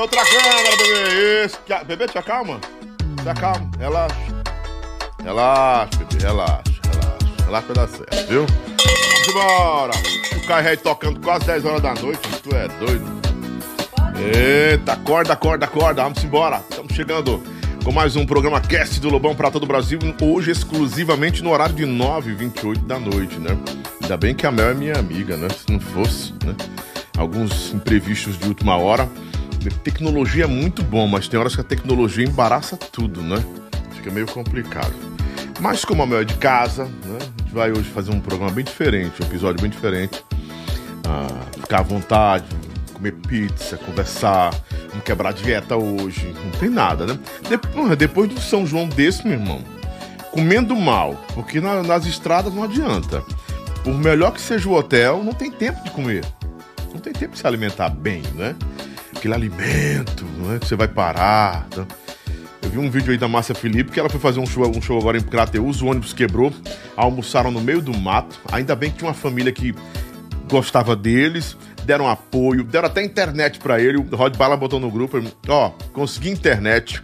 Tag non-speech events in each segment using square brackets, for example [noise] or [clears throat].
outra câmera, bebê. Isso. Bebê, te acalma. Te acalma, relaxa. Relaxa, bebê, relaxa, relaxa. Relaxa vai dar certo, viu? Vamos embora. O carro tocando quase 10 horas da noite, tu é doido. Eita, acorda, acorda, acorda. Vamos embora. Estamos chegando com mais um programa Cast do Lobão para todo o Brasil. Hoje, exclusivamente no horário de 9h28 da noite, né? Ainda bem que a Mel é minha amiga, né? Se não fosse, né? Alguns imprevistos de última hora. Tecnologia é muito bom, mas tem horas que a tecnologia embaraça tudo, né? Fica meio complicado. Mas como a Mel é de casa, né? A gente vai hoje fazer um programa bem diferente, um episódio bem diferente. Ah, ficar à vontade, comer pizza, conversar, não quebrar dieta hoje. Não tem nada, né? Depois, depois do São João desse, meu irmão, comendo mal, porque na- nas estradas não adianta. Por melhor que seja o hotel, não tem tempo de comer. Não tem tempo de se alimentar bem, né? Aquele alimento, né? Que você vai parar. tá? Eu vi um vídeo aí da Márcia Felipe que ela foi fazer um show, um show agora em Crateus, o ônibus quebrou, almoçaram no meio do mato. Ainda bem que tinha uma família que gostava deles, deram apoio, deram até internet pra ele. O Rod Bala botou no grupo, ó, consegui internet.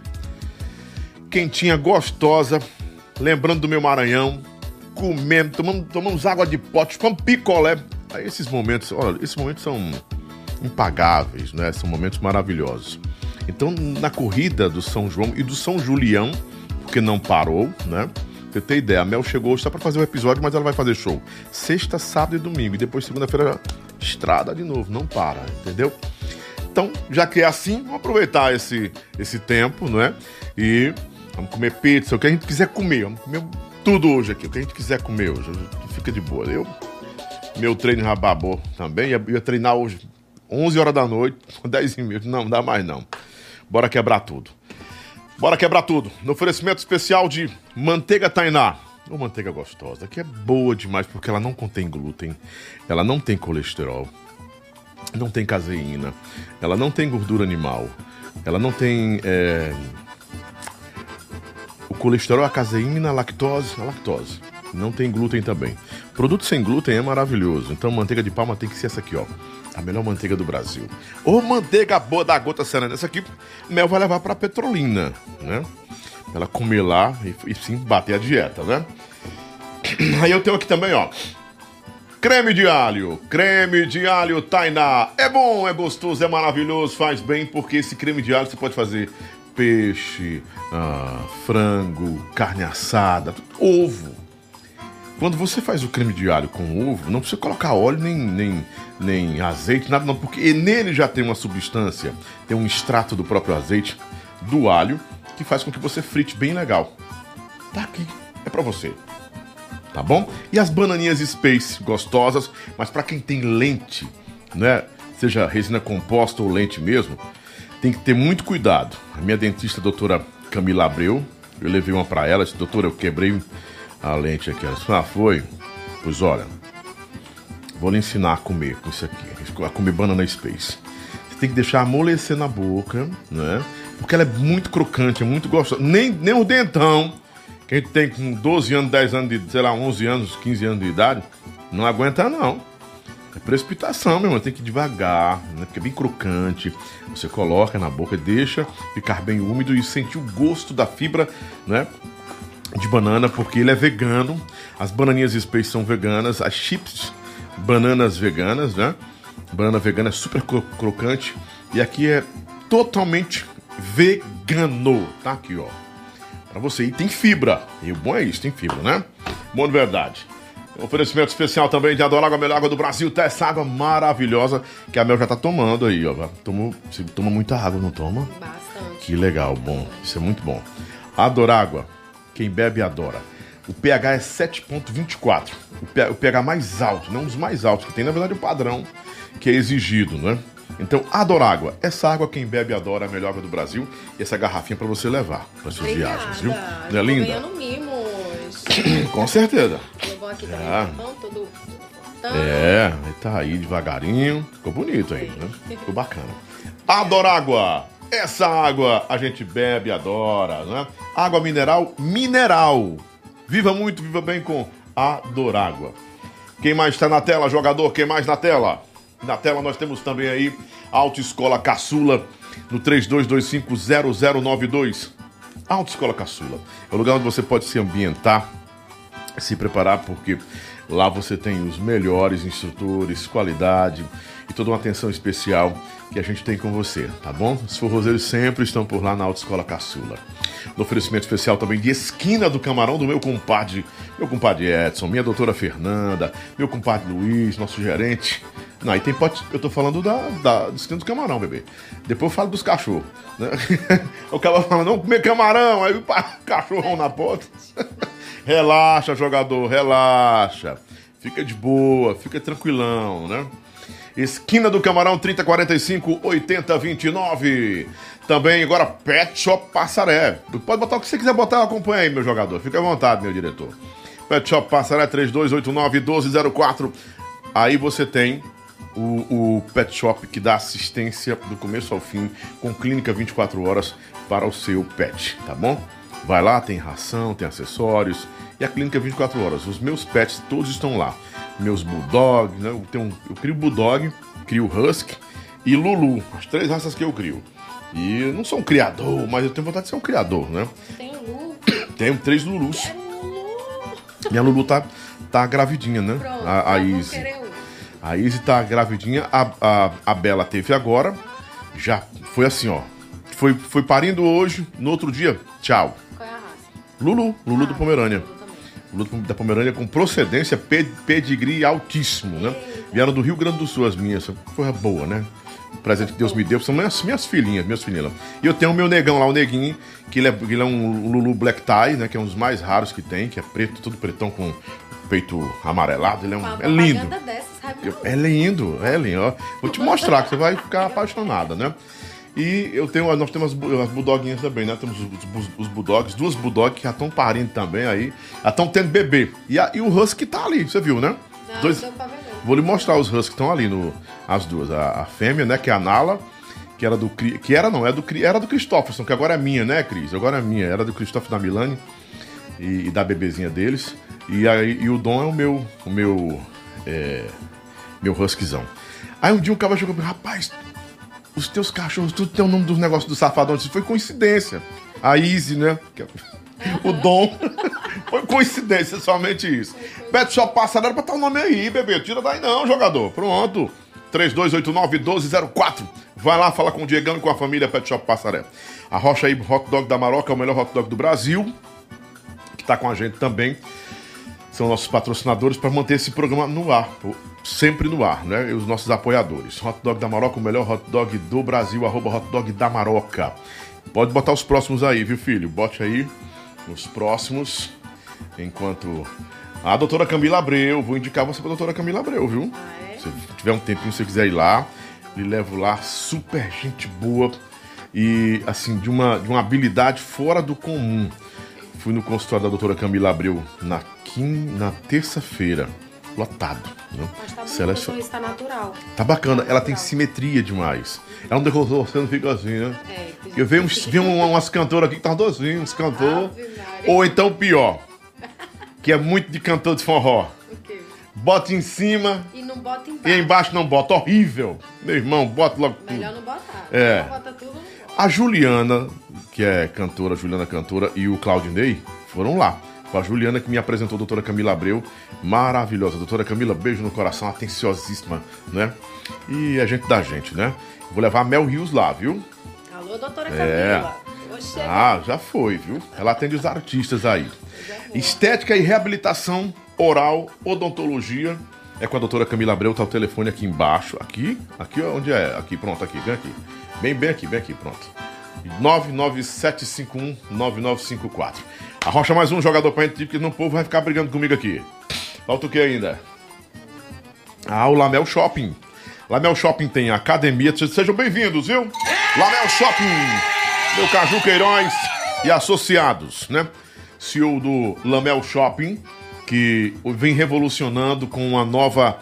Quentinha, gostosa, lembrando do meu Maranhão, comendo, tomando, tomamos água de pote, fomos picolé. Aí esses momentos, olha, esses momentos são impagáveis, né? São momentos maravilhosos. Então, na corrida do São João e do São Julião, porque não parou, né? Você tem ideia, a Mel chegou só pra fazer o episódio, mas ela vai fazer show sexta, sábado e domingo. E depois, segunda-feira, estrada de novo, não para, entendeu? Então, já que é assim, vamos aproveitar esse, esse tempo, não é? E vamos comer pizza, o que a gente quiser comer. Vamos comer tudo hoje aqui, o que a gente quiser comer hoje. Fica de boa. Eu, meu treino já também. Ia, ia treinar hoje 11 horas da noite, [laughs] 10 e meia. Não, dá mais não. Bora quebrar tudo. Bora quebrar tudo. No oferecimento especial de manteiga Tainá. Uma manteiga gostosa, que é boa demais porque ela não contém glúten, ela não tem colesterol, não tem caseína, ela não tem gordura animal, ela não tem é, o colesterol, a caseína, a lactose, a lactose. Não tem glúten também. Produto sem glúten é maravilhoso. Então, manteiga de palma tem que ser essa aqui, ó. A melhor manteiga do Brasil. Ou manteiga boa da gota serena. Essa aqui, Mel vai levar pra Petrolina, né? Pra ela comer lá e, e sim bater a dieta, né? [clears throat] Aí eu tenho aqui também, ó. Creme de alho, creme de alho Tainá. É bom, é gostoso, é maravilhoso, faz bem, porque esse creme de alho você pode fazer peixe, ah, frango, carne assada, ovo. Quando você faz o creme de alho com ovo, não precisa colocar óleo nem, nem, nem azeite, nada não, porque nele já tem uma substância, tem um extrato do próprio azeite do alho que faz com que você frite bem legal. Tá aqui, é pra você tá bom? E as bananinhas Space, gostosas, mas para quem tem lente, né? Seja resina composta ou lente mesmo, tem que ter muito cuidado. A minha dentista, a doutora Camila Abreu, eu levei uma para ela, disse, doutora, eu quebrei a lente aqui. Ela disse, ah, foi? Pois olha, vou lhe ensinar a comer com isso aqui, a comer banana Space. Você tem que deixar amolecer na boca, né? Porque ela é muito crocante, é muito gostosa. Nem, nem o dentão que a gente tem com 12 anos, 10 anos de, sei lá, 11 anos, 15 anos de idade, não aguenta não. É precipitação, meu irmão, tem que ir devagar, né? Porque é bem crocante. Você coloca na boca, deixa ficar bem úmido e sentir o gosto da fibra, né? De banana, porque ele é vegano. As bananinhas Space são veganas, as chips, bananas veganas, né? Banana vegana é super cro- crocante. E aqui é totalmente vegano. Tá aqui, ó. Pra você. E tem fibra. E o bom é isso, tem fibra, né? Bom de verdade. Um oferecimento especial também de Adorágua, a melhor água do Brasil. Tá essa água maravilhosa que a Mel já tá tomando aí, ó. Tomou, você toma muita água, não toma? Bastante. Que legal, bom. Isso é muito bom. Adorágua. Quem bebe adora. O pH é 7.24. O pH mais alto, não um dos mais altos que tem, na verdade, o padrão que é exigido, né? Então, Adorágua. Essa água quem bebe adora, é a melhor água do Brasil. E essa garrafinha pra você levar para suas viagens, viu? Obrigada. Não é Tô linda? ganhando mimos. [clears throat] Com certeza. Levou aqui também, É. tá bom? Tudo cortando. É, ele tá aí devagarinho. Ficou bonito aí, né? [laughs] Ficou bacana. Adorágua. Essa água a gente bebe adora, né? Água mineral, mineral. Viva muito, viva bem com Adorágua. Quem mais está na tela, jogador? Quem mais na tela? Na tela nós temos também aí Autoescola Caçula no 32250092. Autoescola Caçula. É o lugar onde você pode se ambientar, se preparar, porque lá você tem os melhores instrutores, qualidade e toda uma atenção especial que a gente tem com você, tá bom? Os forrozeiros sempre estão por lá na Autoescola Caçula. No oferecimento especial também de Esquina do Camarão do meu compadre, meu compadre Edson, minha doutora Fernanda, meu compadre Luiz, nosso gerente. Não, aí tem pote, eu tô falando da, da Esquina do Camarão, bebê. Depois eu falo dos cachorros, né? [laughs] o cara fala, não comer camarão, aí o cachorrão na porta. [laughs] relaxa, jogador, relaxa. Fica de boa, fica tranquilão, né? Esquina do Camarão 3045 8029. Também agora Pet Shop Passaré. Pode botar o que você quiser botar, acompanha aí, meu jogador. Fica à vontade, meu diretor. Pet Shop Passaré 3289 1204. Aí você tem o, o, Pet Shop que dá assistência do começo ao fim, com clínica 24 horas para o seu pet, tá bom? Vai lá, tem ração, tem acessórios e a clínica 24 horas. Os meus pets todos estão lá meus bulldogs, né? Eu, tenho, eu crio bulldog, crio husky e lulu, as três raças que eu crio. E eu não sou um criador, mas eu tenho vontade de ser um criador, né? Tem Lulu? [coughs] Tenho três lulus. É Lulu. Minha Lulu tá, tá gravidinha, né? Pronto, a, a Izzy. um. A Izzy tá gravidinha, a, a, a Bela teve agora. Já foi assim, ó. Foi, foi parindo hoje, no outro dia, tchau. Qual é a raça? Lulu, Lulu do Ah, Pomerânia. Lulu também. Lulu da Pomerânia com procedência pe- pedigree altíssimo, né? Vieram do Rio Grande do Sul as minhas. Foi boa, né? O presente que Deus me deu são minhas, minhas filhinhas, minhas filhinhas. E eu tenho o meu negão lá, o neguinho, que ele é, ele é um Lulu Black Tie, né? Que é um dos mais raros que tem, que é preto, todo pretão com o peito amarelado. Ele é, um, é lindo. dessa? Eu- É lindo, é lindo. ó. Vou te mostrar que você vai ficar [laughs] apaixonada, né? E eu tenho, nós temos as, bu- as bulldoguinhas também, né? Temos os, os, bulldogs, duas bulldogs que já estão parindo também aí, já estão tendo bebê. E, a- e o husky tá ali, você viu, né? Não, Dois- não. Vou lhe mostrar os husky que estão ali, no, as duas. A, a fêmea, né, que é a Nala, que era do que era não, é do, era do Christopherson, que agora é minha, né, Cris? Agora é minha, era do Christopher da Milani e, e da bebezinha deles. E, aí, e o Dom é o meu, o meu, é, meu huskyzão. Aí um dia um cara chegou e falou, rapaz, os teus cachorros, tudo tem o nome dos negócios do safadão. Isso foi coincidência. A Easy, né? é- O Dom. [laughs] foi coincidência, somente isso. Pet Shop Passarela pra estar o nome aí, bebê. Tira daí não, jogador. Pronto. 3289-1204. Vai lá falar com o Diegão e com a família Pet Shop Passarela. A Rocha aí, Hot Dog da Maroca, é o melhor hot dog do Brasil. Que tá com a gente também são nossos patrocinadores para manter esse programa no ar, pô, sempre no ar, né? E os nossos apoiadores. Hot Dog da Maroca, o melhor hot dog do Brasil, arroba hot dog da Maroca. Pode botar os próximos aí, viu, filho? Bote aí os próximos. Enquanto. A doutora Camila Abreu, vou indicar você pra doutora Camila Abreu, viu? Ah, é? Se tiver um tempinho, se você quiser ir lá, lhe levo lá, super gente boa e assim, de uma, de uma habilidade fora do comum. Fui no consultório da doutora Camila Abreu na, na terça-feira, lotado. Né? Mas tá Selecion- bonito, isso tá natural. Tá bacana, ela tem simetria demais. É um decorrer, você não fica assim, né? É, Eu vi, uns, vi um- umas cantoras aqui que estavam docinhos, uns. Ave Maria. Ou então pior, que é muito de cantor de forró. O quê? Bota em cima E não bota embaixo. e embaixo não bota. Horrível. Meu irmão, bota logo tudo. Melhor não botar. É. Não bota tudo, não bota. A Juliana, que é cantora, Juliana Cantora, e o Claudinei foram lá. Foi a Juliana que me apresentou a doutora Camila Abreu, maravilhosa. Doutora Camila, beijo no coração, atenciosíssima, né? E a gente da gente, né? Vou levar a Mel Rios lá, viu? Alô, doutora É. Camila. Oxê. Ah, já foi, viu? Ela atende os artistas aí. Estética e reabilitação oral, odontologia. É com a doutora Camila Abreu, tá o telefone aqui embaixo. Aqui? Aqui onde é? Aqui, pronto, aqui, bem aqui. Bem, bem aqui, bem aqui, pronto. 99751-9954. Arrocha mais um jogador pra gente, porque não o povo vai ficar brigando comigo aqui. Falta o que ainda? Ah, o Lamel Shopping. Lamel Shopping tem academia. Se- Sejam bem-vindos, viu? Lamel Shopping, meu Caju Queiroz e associados, né? CEO do Lamel Shopping, que vem revolucionando com uma nova,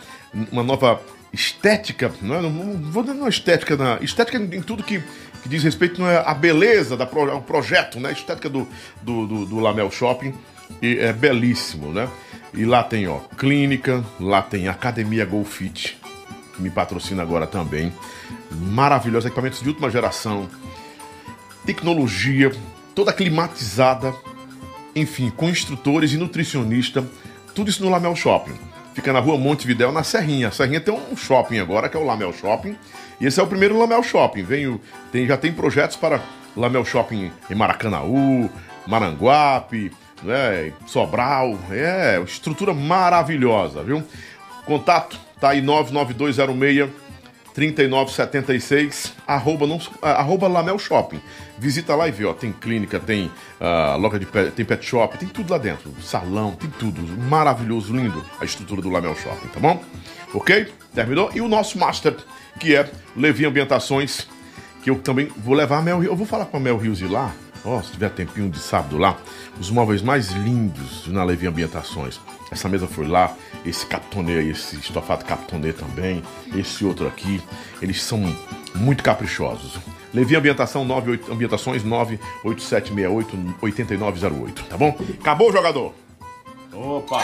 uma nova estética, não, é? não, vou dizer uma estética, na, estética em tudo que, que diz respeito não é beleza da pro, ao projeto, né? A estética do, do, do, do Lamel Shopping e é belíssimo, né? E lá tem, ó, clínica, lá tem academia Golfit, que me patrocina agora também. Maravilhosos equipamentos de última geração, tecnologia, toda climatizada, enfim, com instrutores e nutricionista, tudo isso no Lamel Shopping. Fica na rua Montevidéu, na Serrinha. A Serrinha tem um shopping agora, que é o Lamel Shopping. E esse é o primeiro Lamel Shopping. Vem, tem, já tem projetos para Lamel Shopping em Maracanaú, Maranguape, né, Sobral. É, estrutura maravilhosa, viu? Contato tá aí 99206 3976, arroba, não, arroba Lamel Shopping. Visita lá e vê, ó, tem clínica, tem uh, loja de pet, tem pet shop, tem tudo lá dentro. Salão, tem tudo. Maravilhoso, lindo a estrutura do Lamel Shopping, tá bom? Ok? Terminou? E o nosso master, que é Levi Ambientações, que eu também vou levar a Mel Eu vou falar com a Mel Rios ir lá, ó, se tiver tempinho de sábado lá, os móveis mais lindos na Levi Ambientações. Essa mesa foi lá, esse captonê, esse estofado captonê também, esse outro aqui, eles são muito caprichosos. Levi Ambientação 98, Ambientações 98768 8908, tá bom? Acabou o jogador. Opa!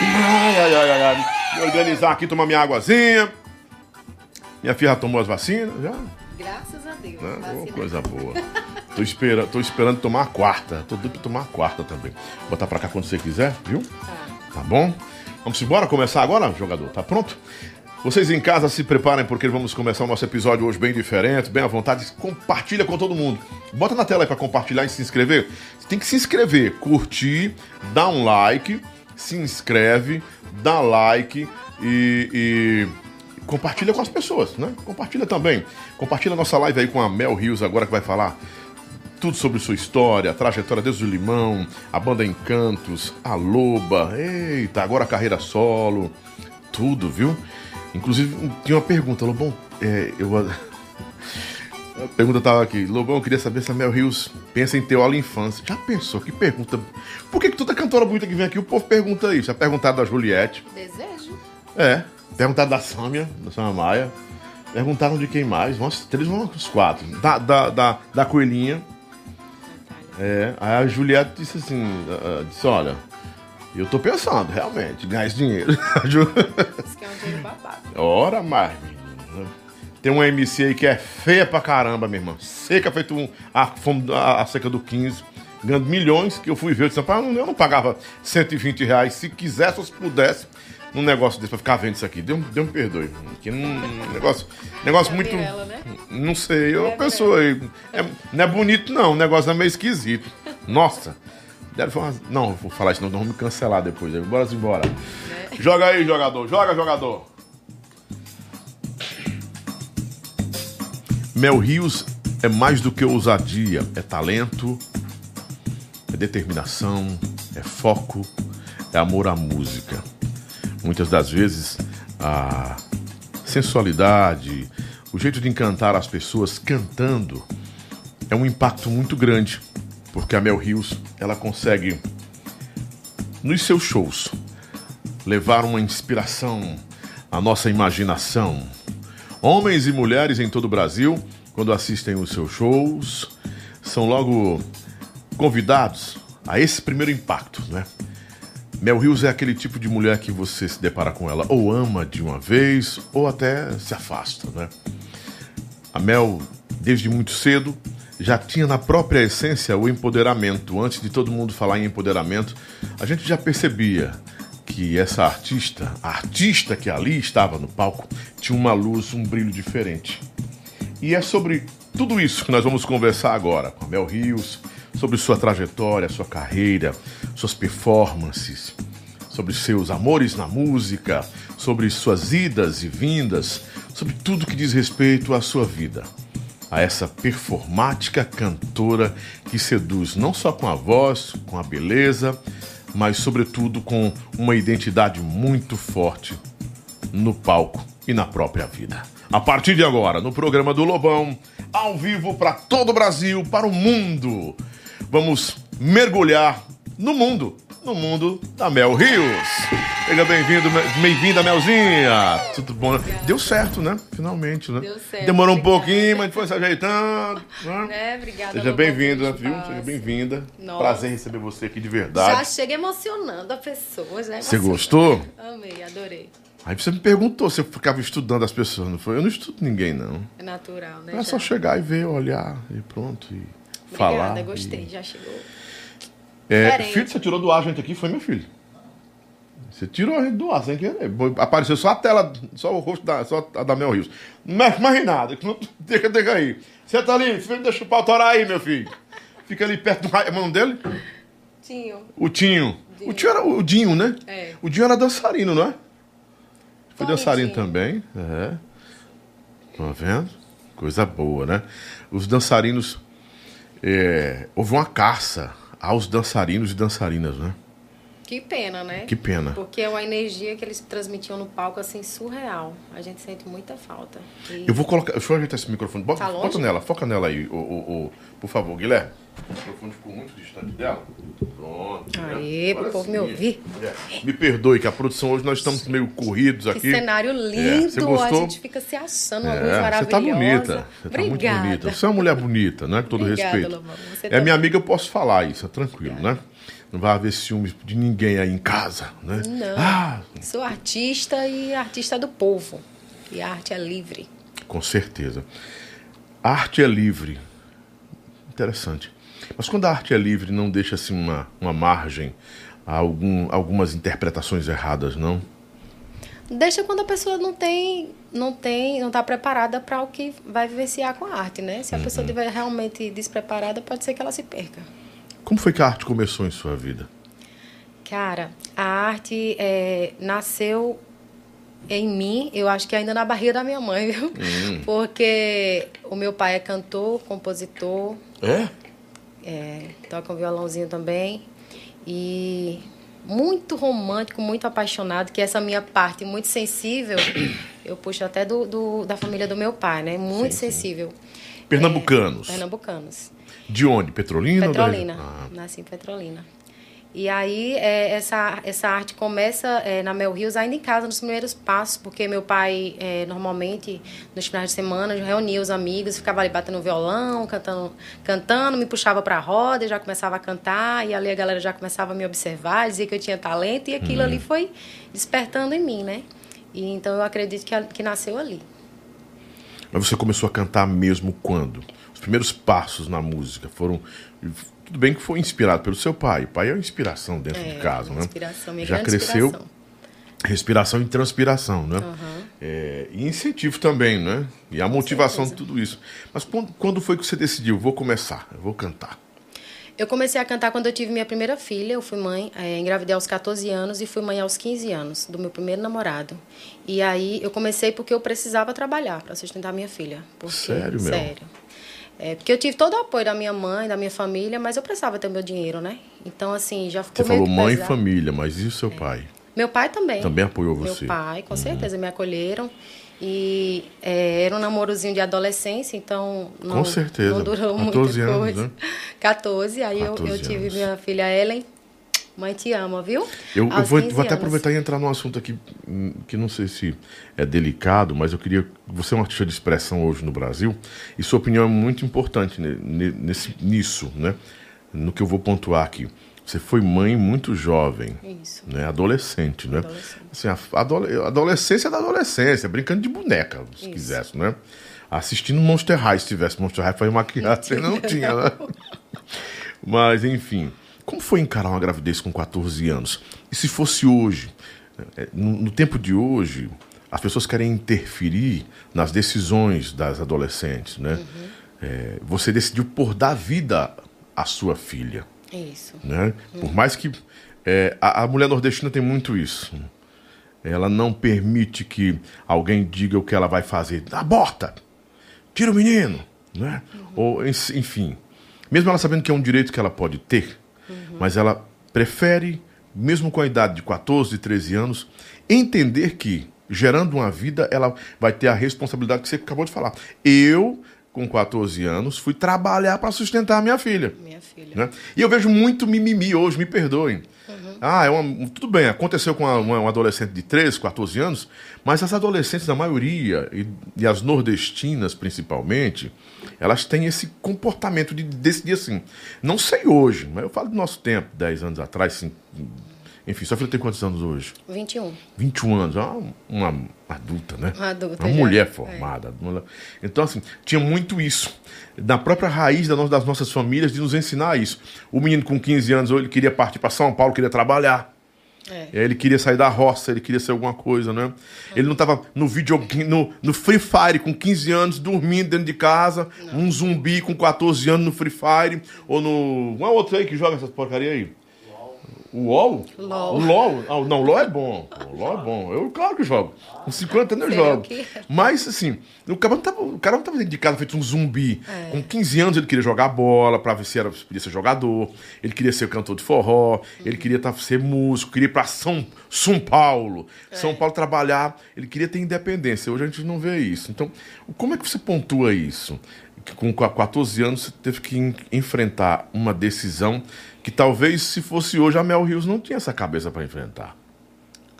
Ai, ai, ai, ai, ai. Vou organizar aqui, tomar minha águazinha. Minha filha tomou as vacinas já. Graças a Deus. Oh, coisa boa. Tô esperando, tô esperando tomar a quarta. Tô doido pra tomar a quarta também. Botar pra cá quando você quiser, viu? Tá. Tá bom? Vamos embora começar agora, jogador? Tá pronto? Vocês em casa se preparem porque vamos começar o nosso episódio hoje bem diferente, bem à vontade. Compartilha com todo mundo. Bota na tela aí para compartilhar e se inscrever. Você tem que se inscrever, curtir, dar um like, se inscreve, dá like e, e compartilha com as pessoas, né? Compartilha também. Compartilha nossa live aí com a Mel Rios agora que vai falar tudo sobre sua história, a trajetória desde o Limão, a banda Encantos, a Loba, eita, agora a carreira solo, tudo, viu? Inclusive, tinha uma pergunta, Lobão, é, eu... [laughs] A pergunta tava aqui, Lobão, eu queria saber se a Mel Rios pensa em ter aula infância. Já pensou? Que pergunta? Por que, que toda cantora bonita que vem aqui, o povo pergunta isso? Já perguntaram da Juliette. Desejo? É, perguntaram da Sâmia, da Sâmia Maia. Perguntaram de quem mais? Vamos, três, vamos quatro. Da, da, da, da Coelhinha. É, aí a Juliette disse assim, uh, disse, olha, eu tô pensando, realmente, ganhar esse dinheiro. [laughs] Isso que é um dinheiro babado. Ora mais, menino. Tem uma MC aí que é feia pra caramba, minha irmã. Seca, feito um, a, a, a seca do 15. Ganhando milhões, que eu fui ver. Eu disse, eu não pagava 120 reais. Se quisesse ou se pudesse, num negócio desse pra ficar vendo isso aqui. Deus, Deus me perdoe. Que um negócio, negócio muito. Ela, né? Não sei, eu é penso aí. É, não é bonito, não. O negócio é meio esquisito. Nossa. Deve falar, não, vou falar isso, não, não vou me cancelar depois. Bora embora. É. Joga aí, jogador. Joga, jogador. Mel Rios é mais do que ousadia, é talento, é determinação, é foco, é amor à música. Muitas das vezes a sensualidade, o jeito de encantar as pessoas cantando é um impacto muito grande, porque a Mel Rios ela consegue nos seus shows levar uma inspiração à nossa imaginação. Homens e mulheres em todo o Brasil, quando assistem os seus shows, são logo convidados a esse primeiro impacto, né? Mel Rios é aquele tipo de mulher que você se depara com ela ou ama de uma vez ou até se afasta, né? A Mel, desde muito cedo, já tinha na própria essência o empoderamento. Antes de todo mundo falar em empoderamento, a gente já percebia que essa artista, a artista que ali estava no palco, tinha uma luz, um brilho diferente. E é sobre tudo isso que nós vamos conversar agora com a Mel Rios, sobre sua trajetória, sua carreira, suas performances, sobre seus amores na música, sobre suas idas e vindas, sobre tudo que diz respeito à sua vida. A essa performática cantora que seduz não só com a voz, com a beleza, mas sobretudo com uma identidade muito forte no palco e na própria vida. A partir de agora, no programa do Lobão, ao vivo para todo o Brasil, para o mundo vamos mergulhar no mundo, no mundo da Mel Rios. Seja bem-vindo, bem-vinda, Melzinha. Tudo bom? Deu certo, né? Finalmente, né? Deu certo. Demorou um obrigada. pouquinho, mas foi se ajeitando. Né? É, obrigada. Seja bem-vinda, viu? Seja bem-vinda. Prazer em receber você aqui de Já verdade. chega emocionando a pessoa, já Você gostou? Amei, adorei. Aí você me perguntou se eu ficava estudando as pessoas, não foi? Eu não estudo ninguém, não. É natural, né? É só já? chegar e ver, olhar e pronto. E falar. Obrigada, gostei, e- já chegou. É, filho, você tirou do ar a gente aqui, foi meu filho. Você tirou a gente do ar, sem querer. Apareceu só a tela, só o rosto da, só a da Mel Rios. Não mexe mais nada. não- Deixa, deixa aí. Senta ali, filho, deixa o pau torar aí, meu filho. Fica ali perto do ra- o nome dele? Tinho. O Tinho. O Tinho era o Dinho, né? É. O Dinho era dançarino, não é? Foi dançarino Dinho? também. É. Tá vendo? Coisa boa, né? Os dançarinos. é, houve uma caça aos dançarinos e dançarinas, né? Que pena, né? Que pena. Porque é uma energia que eles transmitiam no palco, assim, surreal. A gente sente muita falta. E- Eu vou colocar. Deixa eu ajeitar esse microfone. Bota, Tá bota nela, foca nela aí, o, o, o- por favor, Guilherme. O microfone ficou muito distante dela. Pronto. né? Aê, pro Agora povo sim. me ouvir. É. Me perdoe que a produção hoje nós estamos meio corridos Que aqui. cenário É, lindo! você a gente fica se achando É, você tá bonita. Você tá muito Obrigada. bonita. Você é uma mulher bonita, né? Com todo Obrigada, respeito. Você É também. minha amiga, eu posso falar isso, é tranquilo, né? Não vai haver ciúmes de ninguém aí em casa, né? Não. Ah, Sou artista e artista do povo. E a arte é livre. com certeza. A arte é livre. Interessante. Mas quando a arte é livre, não deixa assim uma, uma margem a algum, algumas interpretações erradas, não? Deixa quando a pessoa não tem, não tem, não está preparada para o que vai vivenciar com a arte, né? Se a Uhum. pessoa estiver realmente despreparada, pode ser que ela se perca. Como foi que a arte começou em sua vida? Cara, a arte é, nasceu em mim, eu acho que ainda na barriga da minha mãe, viu? Hum. Porque o meu pai é cantor, compositor, É? É, toca um violãozinho também. E muito romântico, muito apaixonado, que essa minha parte muito sensível, [coughs] eu puxo até do, do- da família do meu pai, né? Muito Sim, sim. sensível. Pernambucanos. Pernambucanos. De onde? Petrolina? Petrolina. Ah, Nasci em Petrolina. E aí, é, essa, essa arte começa é, na Mel Rios ainda em casa, nos primeiros passos, porque meu pai, é, normalmente, nos finais de semana, reunia os amigos, ficava ali batendo violão, cantando, cantando me puxava para a roda, já começava a cantar, e ali a galera já começava a me observar, dizia que eu tinha talento, e aquilo ali foi despertando em mim, né? E, então, eu acredito que, que nasceu ali. Mas você começou a cantar mesmo quando? Os primeiros passos na música foram. Tudo bem que foi inspirado pelo seu pai. O pai é uma inspiração dentro É, de casa, né? inspiração, minha Já grande cresceu inspiração. respiração e transpiração, né? Aham. É, e incentivo também, né? E a motivação de certeza. tudo isso. Mas quando, quando foi que você decidiu? Vou começar, eu vou cantar. Eu comecei a cantar quando eu tive minha primeira filha. Eu fui mãe, é, engravidei aos 14 anos e fui mãe aos 15 anos do meu primeiro namorado. E aí eu comecei porque eu precisava trabalhar para sustentar minha filha. Porque, Sério, Mel? Sério. É, porque eu tive todo o apoio da minha mãe, da minha família, mas eu precisava ter o meu dinheiro, né? Então, assim, já ficou Você meio falou mãe e família, mas e o seu pai? Meu pai também. Também apoiou Meu você? pai, com certeza, me acolheram. E é, era um namorozinho de adolescência, então não, Com certeza. não durou 14 muita anos, coisa. né? [laughs] 14, aí eu, 14 eu tive anos. minha filha Ellen. Mãe te ama, viu? Eu, eu vou, 15 vou até anos. aproveitar e entrar num assunto aqui hum, que não sei se é delicado, mas eu queria. Você é um artista de expressão hoje no Brasil e sua opinião é muito importante ne- ne- nesse, nisso, né? No que eu vou pontuar aqui. Você foi mãe muito jovem, Isso. né? Adolescente, né? Adolescente. Assim, a adole- adolescência da adolescência, brincando de boneca, se Isso. quisesse, né? Assistindo Monster High, se tivesse Monster High, foi maquiado, você não tinha, né? [laughs] Mas, enfim, como foi encarar uma gravidez com 14 anos? E se fosse hoje, eh, no, tempo de hoje, as pessoas querem interferir nas decisões das adolescentes, né? Eh, você decidiu por dar vida à sua filha, Isso. né? Por mais que eh, a, a mulher nordestina tem muito isso. Ela não permite que alguém diga o que ela vai fazer. Aborta! Tira o menino! Né? Ou, ens- enfim. Mesmo ela sabendo que é um direito que ela pode ter, mas ela prefere, mesmo com a idade de 14, 13 anos, entender que, gerando uma vida, ela vai ter a responsabilidade que você acabou de falar. Eu, com 14 anos, fui trabalhar para sustentar a minha filha. Minha filha. Né? E eu vejo muito mimimi hoje, me perdoem. Ah, é uma, tudo bem, aconteceu com uma, uma- uma adolescente de 13, 14 anos, mas as adolescentes, a maioria, e, e as nordestinas principalmente, elas têm esse comportamento de decidir assim. Não sei hoje, mas eu falo do nosso tempo, 10 anos atrás, Enfim, sua filha tem quantos anos hoje? 21. 21 anos, uma, uma adulta, né? Uma adulta. Uma já. mulher formada. Então, assim, tinha muito isso. Na própria raiz das nossas famílias, de nos ensinar isso. O menino com 15 anos, ele queria partir para São Paulo, queria trabalhar. É. É, Ele queria sair da roça, ele queria ser alguma coisa, né? Ele não tava no videogame, no, no Free Fire com 15 anos, dormindo dentro de casa, um zumbi com 14 anos no Free Fire, ou no. Uma outra aí que joga essas porcaria aí. O LOL? LOL. O LOL? Ah, não, o LOL é bom. O LOL é bom. Eu, claro que jogo. Com 50 anos eu jogo. Mas, assim, o cara, não tava, o cara não tava dentro de casa feito um zumbi. É. Com 15 anos ele queria jogar bola pra ver se era, podia ser jogador. Ele queria ser cantor de forró. Ele queria tá, ser músico. Queria ir pra São, São Paulo. É. São Paulo trabalhar. Ele queria ter independência. Hoje a gente não vê isso. Então, como é que você pontua isso? Que com 14 anos você teve que en- enfrentar uma decisão que talvez se fosse hoje a Mel Rios não tinha essa cabeça pra enfrentar.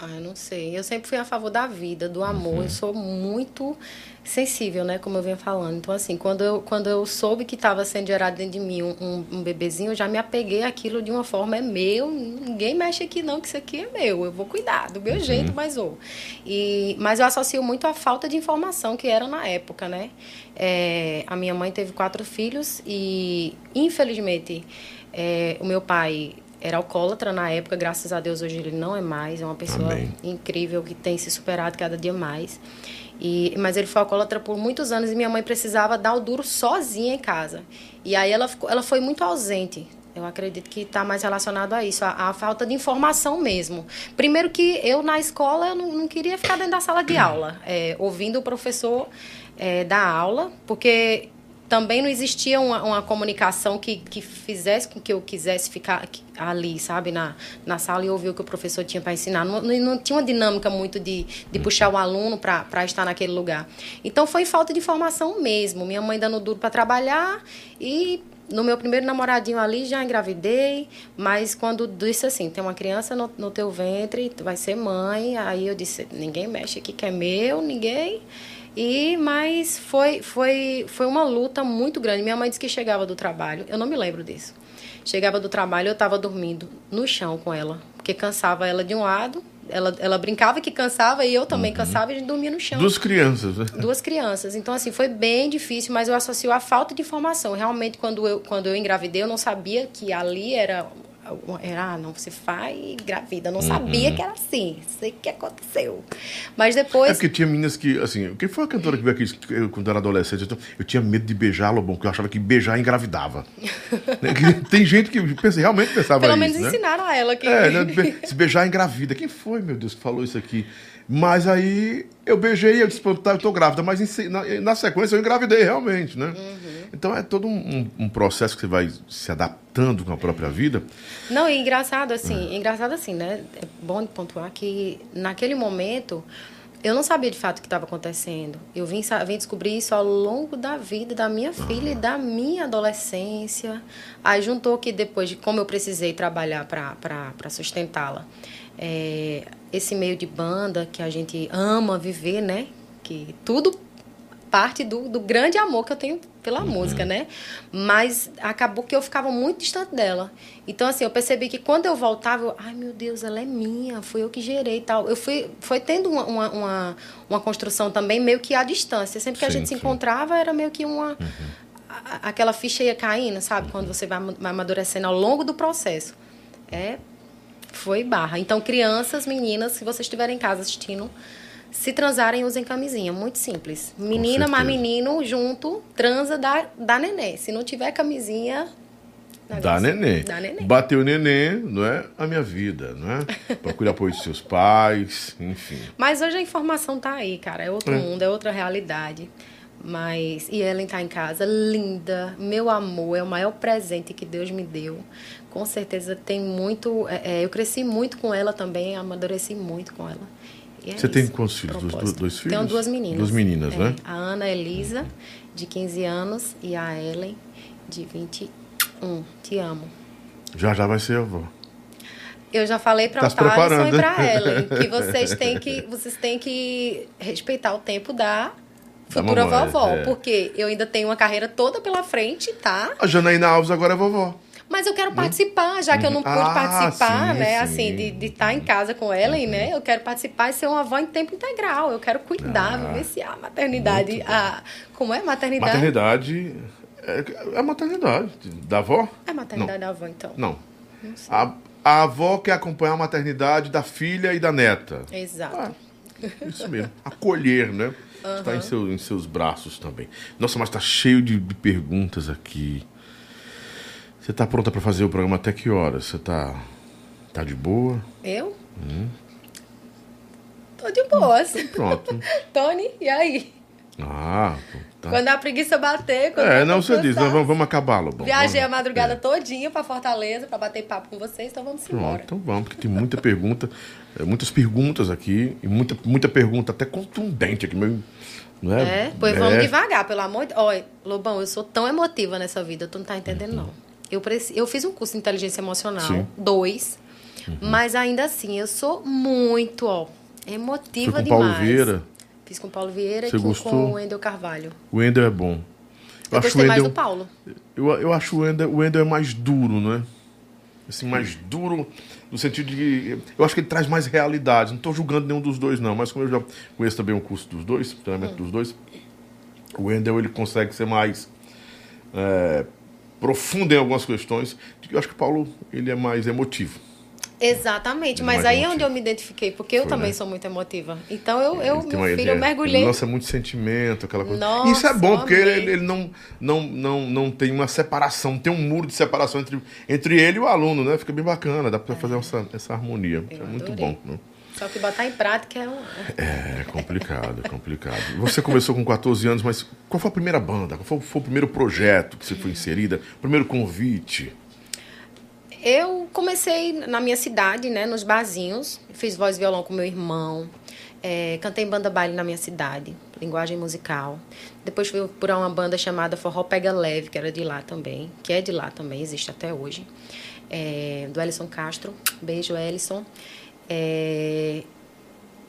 Ah, eu não sei. Eu sempre fui a favor da vida, do amor. Eu sou muito sensível, né? Como eu venho falando. Então, assim, quando eu, quando eu soube que estava sendo gerado dentro de mim um, um, bebezinho, eu já me apeguei àquilo de uma forma, é meu, ninguém mexe aqui não, que isso aqui é meu. Eu vou cuidar do meu jeito, mas vou. E, mas eu associo muito à falta de informação que era na época, né? É, a minha mãe teve quatro filhos e, infelizmente, é, o meu pai era alcoólatra na época, graças a Deus hoje ele não é mais, é uma pessoa Amém. incrível que tem se superado cada dia mais. E, mas ele foi alcoólatra por muitos anos e minha mãe precisava dar o duro sozinha em casa. E aí ela, ficou, ela foi muito ausente. Eu acredito que está mais relacionado a isso, a, a falta de informação mesmo. Primeiro que eu na escola eu não, não queria ficar dentro da sala de aula, é, ouvindo o professor é, dar aula, porque também não existia uma, uma comunicação que, que fizesse com que eu quisesse ficar ali, sabe, na, na sala e ouvir o que o professor tinha para ensinar. Não, não, tinha uma dinâmica muito de, de puxar o aluno para estar naquele lugar. Então foi falta de informação mesmo. Minha mãe dando duro para trabalhar e no meu primeiro namoradinho ali já engravidei, mas quando disse assim, tem uma criança no, no teu ventre, tu vai ser mãe, aí eu disse, ninguém mexe aqui que é meu, ninguém. E mas foi foi foi uma luta muito grande. Minha mãe disse que chegava do trabalho, eu não me lembro disso. Chegava do trabalho, eu estava dormindo no chão com ela, porque cansava ela de um lado, ela, ela brincava que cansava e eu também cansava e a gente dormia no chão Duas crianças, né? duas crianças. Então, assim, foi bem difícil, mas eu associo a falta de informação. Realmente, quando eu, quando eu engravidei, eu não sabia que ali era. Era, ah, não, você faz e engravida. Eu não sabia que era assim. Sei o que aconteceu. Mas É depois. porque tinha meninas que, assim, quem foi a cantora que veio aqui eu, quando era adolescente? Eu, eu tinha medo de beijar Lobão, porque eu achava que beijar engravidava. [laughs] Né, Tem gente que pensa, realmente pensava Pelo isso, menos né? ensinaram a ela que. É, né, se beijar engravida. Quem foi, meu Deus, que falou isso aqui? Mas aí eu beijei eu disse, tá, eu tô grávida. Mas em na, na sequência eu engravidei realmente, né? Uhum. Então é todo um, um processo que você vai se adaptando com a própria vida. Não, e engraçado assim, engraçado assim, né? É bom pontuar que naquele momento eu não sabia de fato o que estava acontecendo. Eu vim, vim descobrir isso ao longo da vida da minha filha e da minha adolescência. Aí juntou que depois de como eu precisei trabalhar para sustentá-la, é, esse meio de banda que a gente ama viver, né? Que tudo parte do, do grande amor que eu tenho pela música, né? Mas acabou que eu ficava muito distante dela. Então, assim, eu percebi que quando eu voltava, eu, ai meu Deus, ela é minha, fui eu que gerei e tal. Eu fui, foi tendo uma, uma, uma, uma construção também meio que à distância. Sempre que a Sim, gente se sim. encontrava, era meio que uma. a- aquela ficha ia caindo, sabe? Quando você vai amadurecendo ao longo do processo. É. Foi barra. Então, crianças, meninas, se vocês estiverem em casa assistindo, se transarem, usem camisinha. Muito simples. Menina mais menino junto, transa, dá, dá neném. Se não tiver camisinha. Dá neném. Dá neném. Bateu o neném, não é? A minha vida, não é? [laughs] Procure apoio dos seus pais, enfim. Mas hoje a informação tá aí, cara. É outro É. mundo, é outra realidade. Mas. E Ellen tá em casa, linda. Meu amor, é o maior presente que Deus me deu. Com certeza tem muito. é, é, eu cresci muito com ela também, amadureci muito com ela. É Você tem isso, quantos filhos? Dois- dois filhos? Tenho duas meninas. Duas meninas, É, né? A Ana Elisa, de 15 anos, e a Ellen, de 21. Te amo. Já já vai ser avó. Eu já falei para Tá o preparando, e né? para Ellen que [laughs] vocês têm que vocês têm que respeitar o tempo da futura mamãe, vovó, é. porque eu ainda tenho uma carreira toda pela frente, tá? A Janaína Alves agora é vovó. Mas eu quero participar, já que eu não pude Ah, participar, sim, né? sim. Assim, de de estar em casa com Ellen, né? Eu quero participar e ser uma avó em tempo integral. Eu quero cuidar, Ah, vivenciar a maternidade. A, como é? Maternidade? Maternidade. É, é maternidade. Da avó? É maternidade da avó, então. Não. A, a avó quer acompanhar a maternidade da filha e da neta. Exato. Ah, isso mesmo. Acolher, né? Está em, seu, em seus braços também. Nossa, mas tá cheio de, de perguntas aqui. Você tá pronta para fazer o programa até que horas? Você tá, tá de boa? Eu? Hum. Tô de boas. Pronto. [laughs] Tony, e aí? Ah, tá. Quando a preguiça bater, É, não, você diz, cansar. nós vamos, vamos acabá-lo. bom. Viajei a Vamos- madrugada é. todinha pra Fortaleza pra bater papo com vocês, então vamos Pronto, embora. então vamos, porque tem muita pergunta, é, muitas perguntas aqui, e muita, muita pergunta até contundente aqui, meio, não é? É, pois vamos É. devagar, pelo amor de Olha, Lobão, eu sou tão emotiva nessa vida, tu não tá entendendo, não. Eu, preci... eu fiz um curso de inteligência emocional, Sim. dois, mas ainda assim, eu sou muito, ó, emotiva Foi com Paulo demais. Vieira? Fiz com Paulo Vieira Você e gostou? com o Wendel Carvalho. O Wendel é bom. Eu, acho gostei o mais do Paulo. Eu, eu acho o Wendel, o Wendel é mais duro, né? Assim, mais duro no sentido de. Eu acho que ele traz mais realidade. Não estou julgando nenhum dos dois, não. Mas como eu já conheço também o curso dos dois, o treinamento dos dois, o Wendel ele consegue ser mais é, profundo em algumas questões. Eu acho que o Paulo ele é mais emotivo. Exatamente, Ele mas aí é onde eu me identifiquei, porque eu Foi, também né? sou muito emotiva. Então eu, eu meu filho, ideia- eu mergulhei. Ele lança muito sentimento, aquela coisa. Nossa, Isso é bom, porque ele, ele não, não, não, não tem uma separação, tem um muro de separação entre, entre ele e o aluno, né? Fica bem bacana, dá pra fazer essa, essa harmonia. Eu é muito adorei. bom. Né? Só que botar em prática é um. É complicado, é complicado. Você começou com 14 anos, mas qual foi a primeira banda? Qual foi, foi o primeiro projeto que você foi inserida? Primeiro convite? Eu comecei na minha cidade, né, nos barzinhos. Fiz voz e violão com meu irmão. É, cantei em banda baile na minha cidade, linguagem musical. Depois fui por uma banda chamada Forró Pega Leve, que era de lá também, que é de lá também, existe até hoje. É, do Ellison Castro. Beijo, Ellison. É,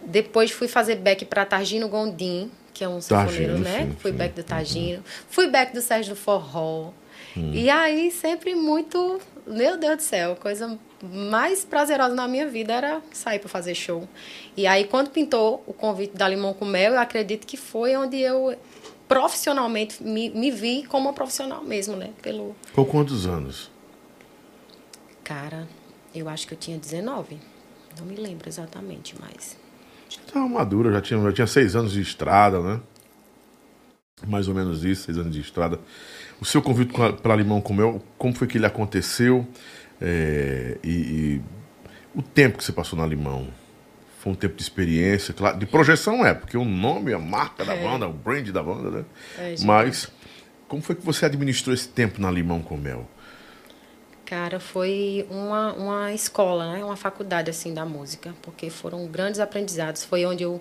depois fui fazer back para Targino Gondim, que é um sanfoneiro, né? sim, fui sim. back do Targino. Fui back do Sérgio do Forró. E aí, sempre muito. Meu Deus do céu, coisa mais prazerosa na minha vida era sair para fazer show. E aí, quando pintou o convite da Limão com Mel, eu acredito que foi onde eu profissionalmente me, me vi como uma profissional mesmo, né? Pelo. Com quantos anos? Cara, eu acho que eu tinha 19. Não me lembro exatamente, mas. Você estava madura, já tinha, já tinha seis anos de estrada, né? Mais ou menos isso, seis anos de estrada. O seu convite para Limão com Mel, como foi que ele aconteceu? É, e, e o tempo que você passou na Limão? Foi um tempo de experiência, claro, de projeção é, porque o nome, a marca da É. banda, o brand da banda, né? É. Mas como foi que você administrou esse tempo na Limão com Mel? Cara, foi uma, uma escola, né? Uma faculdade, assim, da música. Porque foram grandes aprendizados. Foi onde eu,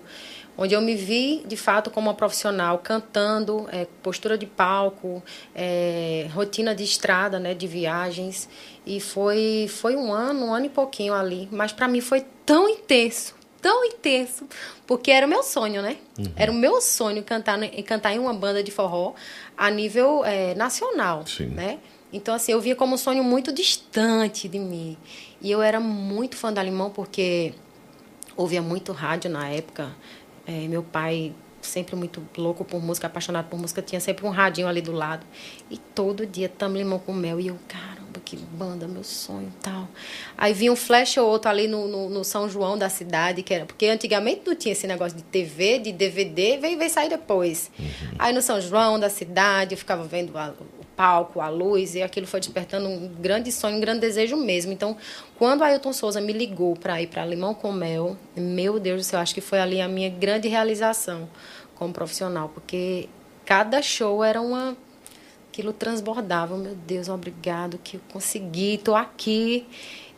onde eu me vi, de fato, como uma profissional, cantando, é, postura de palco, é, rotina de estrada, né? De viagens. E foi, foi um ano, um ano e pouquinho ali. Mas para mim foi tão intenso, tão intenso. Porque era o meu sonho, né? Era o meu sonho cantar, em- cantar em uma banda de forró a nível é, nacional, Sim. né? Então, assim, eu via como um sonho muito distante de mim. E eu era muito fã da Limão porque ouvia muito rádio na época. É, meu pai, sempre muito louco por música, apaixonado por música, tinha sempre um radinho ali do lado. E todo dia, tamo limão com mel. E eu, caramba, que banda, meu sonho e tal. Aí vinha um flash ou outro ali no, no, no São João da cidade, que era. Porque antigamente não tinha esse negócio de TV, de DVD, veio, veio sair depois. Aí no São João da cidade, eu ficava vendo a- palco, a luz, e aquilo foi despertando um grande sonho, um grande desejo mesmo. Então, quando Ailton Souza me ligou para ir para Limão com Mel, meu Deus do céu, acho que foi ali a minha grande realização como profissional, porque cada show era uma aquilo transbordava, meu Deus, obrigado que eu consegui, tô aqui.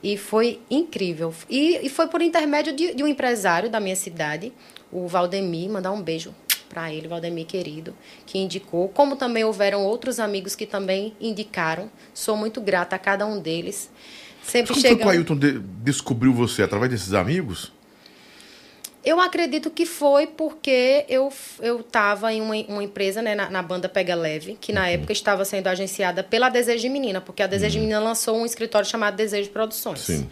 E foi incrível. E, e foi por intermédio de, de um empresário da minha cidade, o Valdemir, mandar um beijo para ele, Valdemir querido, que indicou. Como também houveram outros amigos que também indicaram. Sou muito grata a cada um deles. Sempre Como foi que o chegando. Ailton de- descobriu você? Através desses amigos? Eu acredito que foi porque eu eu estava em uma, uma empresa, né, na, na, banda Pega Leve, que na uhum. época estava sendo agenciada pela Desejo de Menina, porque a Desejo uhum. de Menina lançou um escritório chamado Desejo Produções. Sim.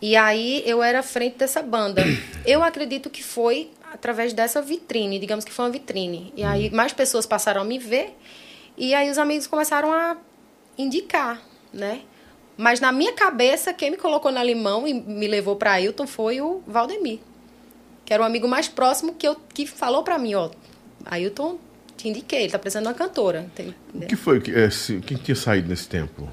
E aí eu era frente dessa banda. Eu acredito que foi através dessa vitrine, digamos que foi uma vitrine. E aí uhum. mais pessoas passaram a me ver e aí os amigos começaram a indicar, né? Mas na minha cabeça, quem me colocou na limão e me levou para Ailton foi o Valdemir que era o amigo mais próximo que, eu, que falou para mim, ó, Ailton, te indiquei, ele tá precisando de uma cantora. Entendeu? O que foi? que é, quem tinha saído nesse tempo?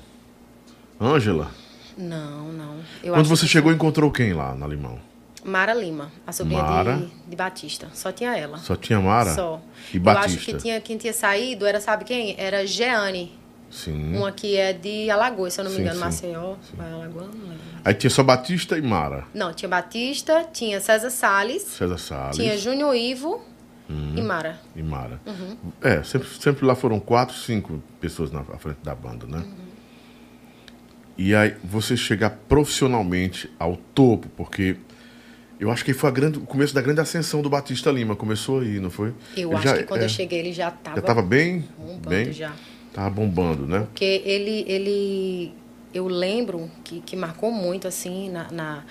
Ângela? Não, não. Eu Quando você chegou, encontrou quem lá na Limão? Mara Lima, a sobrinha Mara. De, de Batista. Só tinha ela. Só tinha Mara? Só. E Batista? Eu acho que tinha, quem tinha saído era, sabe quem? Era Jeane. Sim. Uma que é de Alagoas, se eu não me sim, engano, sim. Maceió. Sim. Alagoas. Aí tinha só Batista e Mara. Não, tinha Batista, tinha César Salles. César Salles. Tinha Júnior Ivo uhum. e Mara. E Mara. Uhum. É, sempre, sempre lá foram quatro, cinco pessoas na frente da banda, né? Uhum. E aí você chegar profissionalmente ao topo, porque eu acho que foi grande, o começo da grande ascensão do Batista Lima. Começou aí, não foi? Eu ele acho já, que quando é, eu cheguei ele já estava. Já estava bem? Bem? Já. Tava bombando, né? Porque ele, ele eu lembro que, que marcou muito, assim, na... na...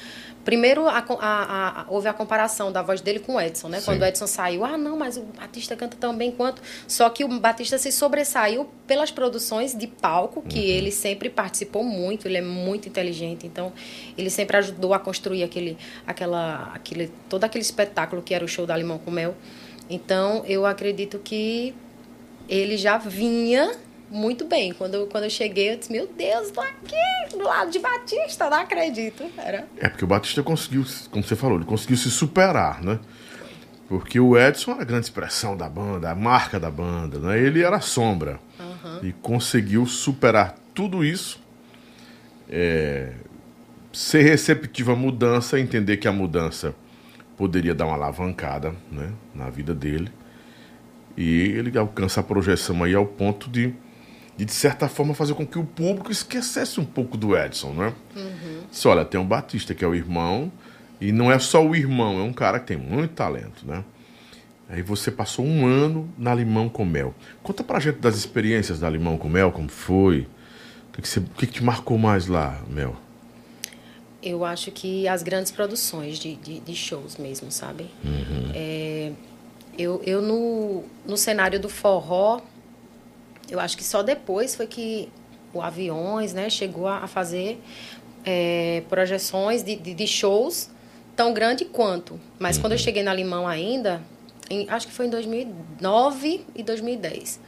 Primeiro, a, a, a, houve a comparação da voz dele com o Edson, né? Sim. Quando o Edson saiu, ah, não, mas o Batista canta tão bem quanto... Só que o Batista se sobressaiu pelas produções de palco, que uhum. ele sempre participou muito, ele é muito inteligente, então ele sempre ajudou a construir aquele, aquela, aquele, todo aquele espetáculo que era o show da Limão com Mel. Então, eu acredito que ele já vinha muito bem. Quando eu, quando eu cheguei, eu disse, meu Deus, tô aqui, do lado de Batista, não acredito. Era... É, porque o Batista conseguiu, como você falou, ele conseguiu se superar, né? Porque o Edson era a grande expressão da banda, a marca da banda, né? Ele era a sombra. Uhum. E conseguiu superar tudo isso, é, ser receptivo à mudança, entender que a mudança poderia dar uma alavancada né, na vida dele. E ele alcança a projeção aí ao ponto de de, de certa forma, fazer com que o público esquecesse um pouco do Edson, né? Uhum. Disse, olha, tem um Batista que é o irmão, e não é só o irmão, é um cara que tem muito talento, né? Aí você passou um ano na Limão com Mel. Conta pra gente das experiências da Limão com Mel, como foi? O que, que, você, o que, que te marcou mais lá, Mel? Eu acho que as grandes produções de, de, de shows mesmo, sabe? Uhum. É, eu eu no, no cenário do forró, eu acho que só depois foi que o Aviões né, chegou a fazer é, projeções de, de, de, shows tão grande quanto. Mas uhum. quando eu uhum. cheguei na Limão ainda, em, acho que foi em 2009 e 2010,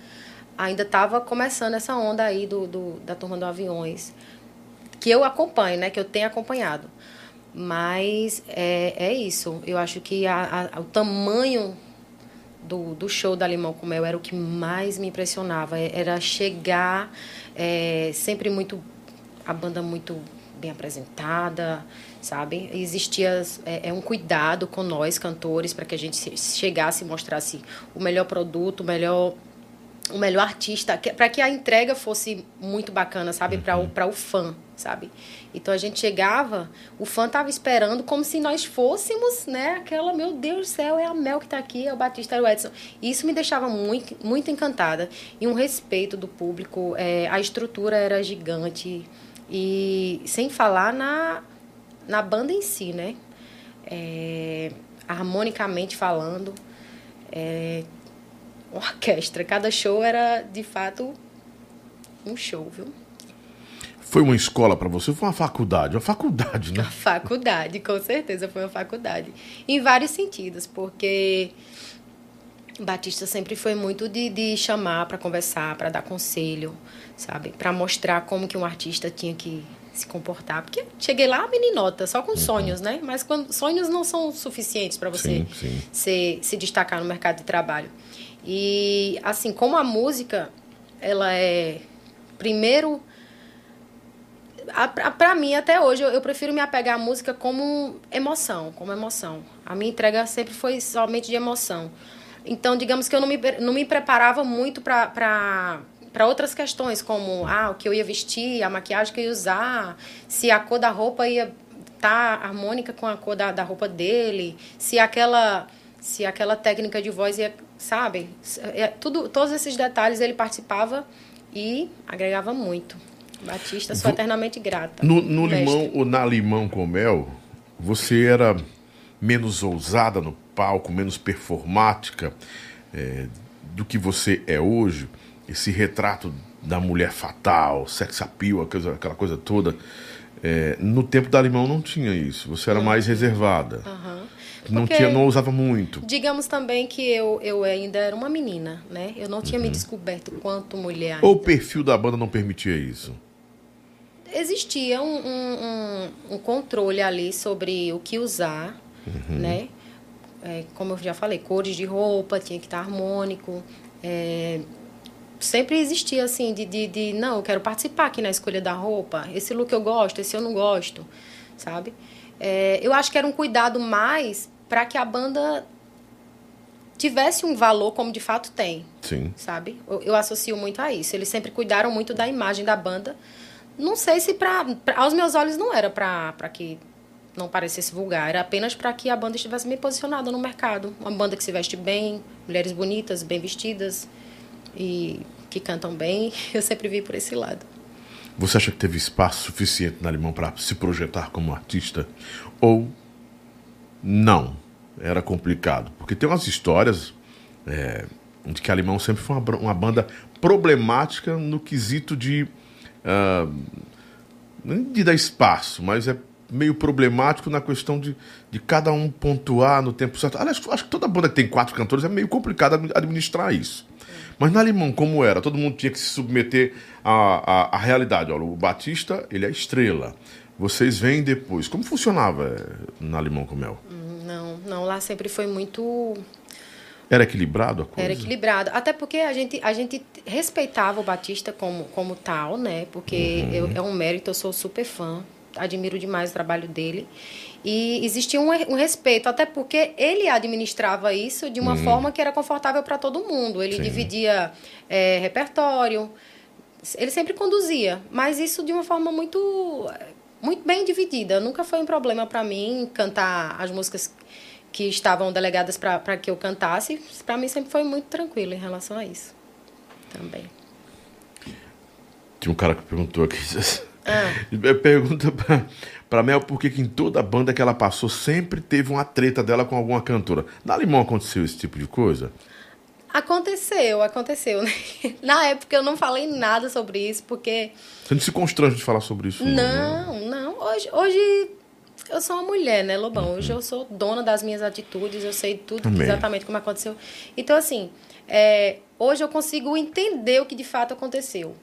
ainda estava começando essa onda aí do, do, da turma do Aviões, que eu acompanho, né, que eu tenho acompanhado. Mas é, é isso. Eu acho que a, a, o tamanho do, do show da Limão com Mel era o que mais me impressionava. É, era chegar é, sempre muito. a banda muito bem apresentada, sabe? Existia é, é um cuidado com nós, cantores, para que a gente chegasse e mostrasse o melhor produto, o melhor o melhor artista, para que a entrega fosse muito bacana, sabe? Para o, uhum. o fã, sabe? Então a gente chegava, o fã tava esperando como se nós fôssemos, né? Aquela, meu Deus do céu, é a Mel que está aqui, é o Batista, é o Edson. Isso me deixava muito, muito encantada. E um respeito do público, é, a estrutura era gigante. E sem falar na, na banda em si, né? É, harmonicamente falando. É, orquestra. Cada show era, de fato, um show, viu? Foi uma escola para você? Foi uma faculdade? Uma faculdade, né? Uma faculdade, com certeza foi uma faculdade. Em vários sentidos, porque Batista sempre foi muito de, de chamar para conversar, para dar conselho, sabe? Para mostrar como que um artista tinha que se comportar. Porque cheguei lá, meninota, só com uhum. sonhos, né? Mas quando, sonhos não são suficientes para você sim, sim. Se, se destacar no mercado de trabalho. E assim, como a música, ela é primeiro para mim até hoje eu, eu, prefiro me apegar à música como emoção, como emoção. A minha entrega sempre foi somente de emoção. Então, digamos que eu não me, não me preparava muito para para outras questões, como ah, o que eu ia vestir, a maquiagem que eu ia usar, se a cor da roupa ia tá harmônica com a cor da, da roupa dele, se aquela se aquela técnica de voz ia, sabe? É, tudo, todos esses detalhes ele participava e agregava muito. Batista, sou eternamente grata. No, no limão ou na limão com mel, você era menos ousada no palco, menos performática é, do que você é hoje. Esse retrato da mulher fatal, sex appeal, aquela coisa toda. É, no tempo da Limão não tinha isso. Você era uhum. mais reservada. Uhum. Não, tinha, não usava muito. Digamos também que eu, eu ainda era uma menina, né? Eu não tinha uhum. me descoberto quanto mulher. Ainda. Ou o perfil da banda não permitia isso? Existia um, um, um, controle ali sobre o que usar, uhum. né? É, como eu já falei, cores de roupa, tinha que estar harmônico. É, sempre existia assim, de, de, de, não, eu quero participar aqui na escolha da roupa. Esse look eu gosto, esse eu não gosto, sabe? É, eu acho que era um cuidado mais para que a banda tivesse um valor como de fato tem. Sim. Sabe? Eu, eu, associo muito a isso. Eles sempre cuidaram muito da imagem da banda. Não sei se para aos meus olhos não era para que não parecesse vulgar, era apenas para que a banda estivesse bem posicionada no mercado. Uma banda que se veste bem, mulheres bonitas, bem vestidas e que cantam bem. [laughs] Eu sempre vi por esse lado. Você acha que teve espaço suficiente na Limão para se projetar como artista? Ou não? era complicado. Porque tem umas histórias é, de que Alemão sempre foi uma, uma banda problemática no quesito de. Uh, de dar espaço, mas é meio problemático na questão de, de cada um pontuar no tempo certo. Aliás, acho que toda banda que tem quatro cantores é meio complicado administrar isso. Mas na Alemão, como era? Todo mundo tinha que se submeter à, à, à realidade. Olha, o Batista, ele é estrela. Vocês vêm depois. Como funcionava eh, na Limão com Mel? Não, não. Lá sempre foi muito. Era equilibrado a coisa? Era equilibrado. Até porque a gente, a gente respeitava o Batista como, como tal, né? Porque uhum. eu, é um mérito, eu sou super fã. Admiro demais o trabalho dele. E existia um, um respeito, até porque ele administrava isso de uma uhum. forma que era confortável para todo mundo. Ele Sim. dividia é, repertório, ele sempre conduzia, mas isso de uma forma muito muito bem dividida. Nunca foi um problema para mim cantar as músicas que estavam delegadas para que eu cantasse. Para mim sempre foi muito tranquilo em relação a isso. Também. Tinha um cara que perguntou aqui. [laughs] Ah. Pergunta para Mel por que em toda banda que ela passou sempre teve uma treta dela com alguma cantora. Na Limão aconteceu esse tipo de coisa? Aconteceu, aconteceu. Né? [laughs] Na época eu não falei nada sobre isso, porque. Você não se constrange de falar sobre isso? Não, não. não. Hoje, hoje eu sou uma mulher, né, Lobão? Hoje eu sou dona das minhas atitudes, eu sei tudo Amém. exatamente como aconteceu. Então, assim, é, hoje eu consigo entender o que de fato aconteceu.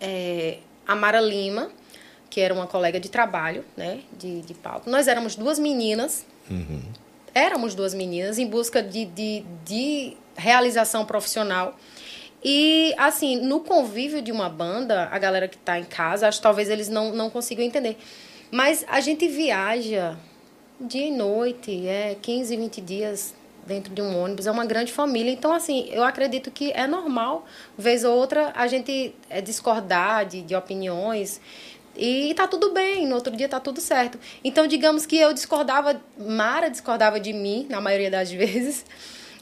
É, a Mara Lima, que era uma colega de trabalho, né, de, de palco, nós éramos duas meninas. Uhum. Éramos duas meninas em busca de, de, de realização profissional. E, assim, no convívio de uma banda, a galera que está em casa, acho que talvez eles não, não consigam entender. Mas a gente viaja dia e noite, é 15, 20 dias dentro de um ônibus, é uma grande família. Então, assim, eu acredito que é normal, vez ou outra, a gente é, discordar de, de opiniões. E tá tudo bem, no outro dia tá tudo certo. Então, digamos que eu discordava, Mara discordava de mim, na maioria das [laughs] vezes.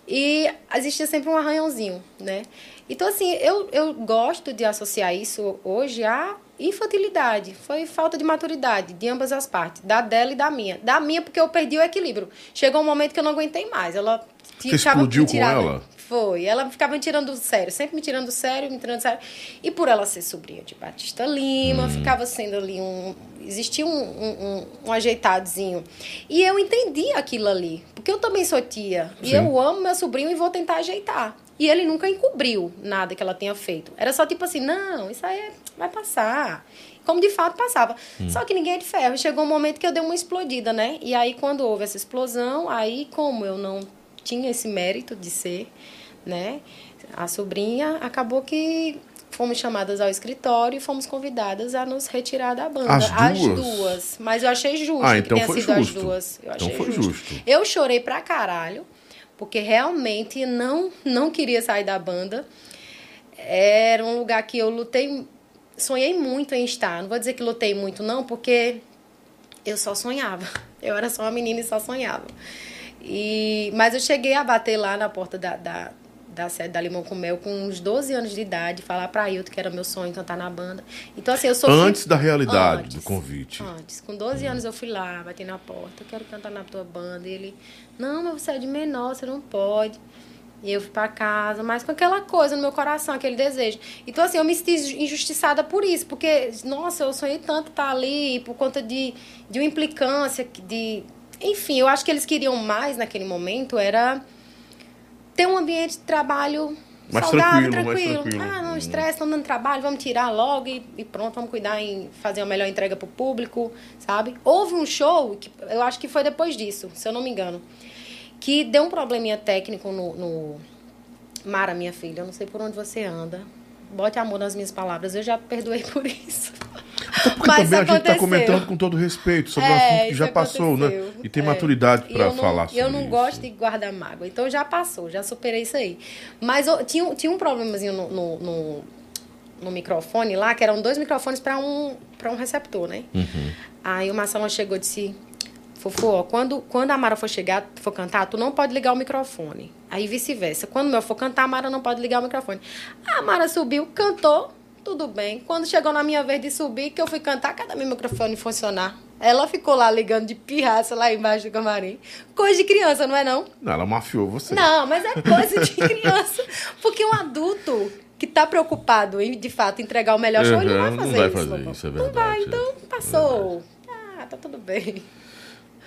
E existia sempre um arranhãozinho, né? Então, assim, eu, eu gosto de associar isso hoje à infantilidade. Foi falta de maturidade de ambas as partes, da dela e da minha. Da minha, porque eu perdi o equilíbrio. Chegou um momento que eu não aguentei mais. Ela Você explodiu com ela? Foi. Ela ficava me tirando do sério, sempre me tirando do sério, me tirando do sério. E por ela ser sobrinha de Batista Lima, hum. ficava sendo ali um. Existia um, um, um, ajeitadozinho. E eu entendi aquilo ali. Porque eu também sou tia. Sim. E eu amo meu sobrinho e vou tentar ajeitar. E ele nunca encobriu nada que ela tenha feito. Era só tipo assim, não, isso aí vai passar. Como de fato passava. Hum. Só que ninguém é de ferro. Chegou um momento que eu dei uma explodida, né? E aí, quando houve essa explosão, aí, como eu não tinha esse mérito de ser né? A sobrinha acabou que fomos chamadas ao escritório e fomos convidadas a nos retirar da banda. As duas? As duas. Mas eu achei justo ah, então que tenha sido justo. as duas. Eu então foi justo. justo. Eu chorei pra caralho, porque realmente não, não queria sair da banda. Era um lugar que eu lutei, sonhei muito em estar. Não vou dizer que lutei muito, não, porque eu só sonhava. [laughs] Eu era só uma menina e só sonhava. E, mas eu cheguei a bater lá na porta da, da, da da Limão com Mel com uns 12 anos de idade, falar pra Ailton que era meu sonho cantar na banda. Então, assim, eu sou. Antes da realidade antes, do convite. Antes. Com 12 anos eu fui lá, bati na porta, eu quero cantar na tua banda. E ele, não, mas você é de menor, você não pode. E eu fui pra casa, mas com aquela coisa no meu coração, aquele desejo. Então, assim, eu me senti injustiçada por isso, porque, nossa, eu sonhei tanto estar ali, por conta de, de uma implicância, de. Enfim, eu acho que eles queriam mais naquele momento, era ter um ambiente de trabalho mais saudável, tranquilo. tranquilo. tranquilo. Ah, não, estresse, estão dando trabalho, vamos tirar logo e, e, pronto, vamos cuidar em fazer uma melhor entrega pro público, sabe? Houve um show, que eu acho que foi depois disso, se eu não me engano que deu um probleminha técnico no, no... Mara, minha filha, eu não sei por onde você anda. Bote amor nas minhas palavras, eu já perdoei por isso. Até porque [laughs] Mas também a gente está comentando com todo respeito sobre é, um assunto que já passou, né? E tem é. maturidade para falar sobre isso. Eu não isso. gosto de guardar mágoa, então já passou, já superei isso aí. Mas eu, tinha, tinha um problemazinho no, no, no, no microfone lá, que eram dois microfones para um, um receptor, né? Uhum. Aí o Marcelo chegou e disse: Fofo, quando, quando a Mara for chegar, for cantar, tu não pode ligar o microfone. Aí vice-versa. Quando o meu for cantar, a Mara não pode ligar o microfone. A Mara subiu, cantou, tudo bem. Quando chegou na minha vez de subir, que eu fui cantar, cadê meu microfone funcionar? Ela ficou lá ligando de pirraça lá embaixo do camarim. Coisa de criança, não é não? Não, ela mafiou você. Não, mas é coisa de [laughs] criança. Porque um adulto que está preocupado em, de fato, entregar o melhor show, uhum, ele não vai fazer não vai Fazer isso, é verdade, não vai, então passou. Ah, tá tudo bem.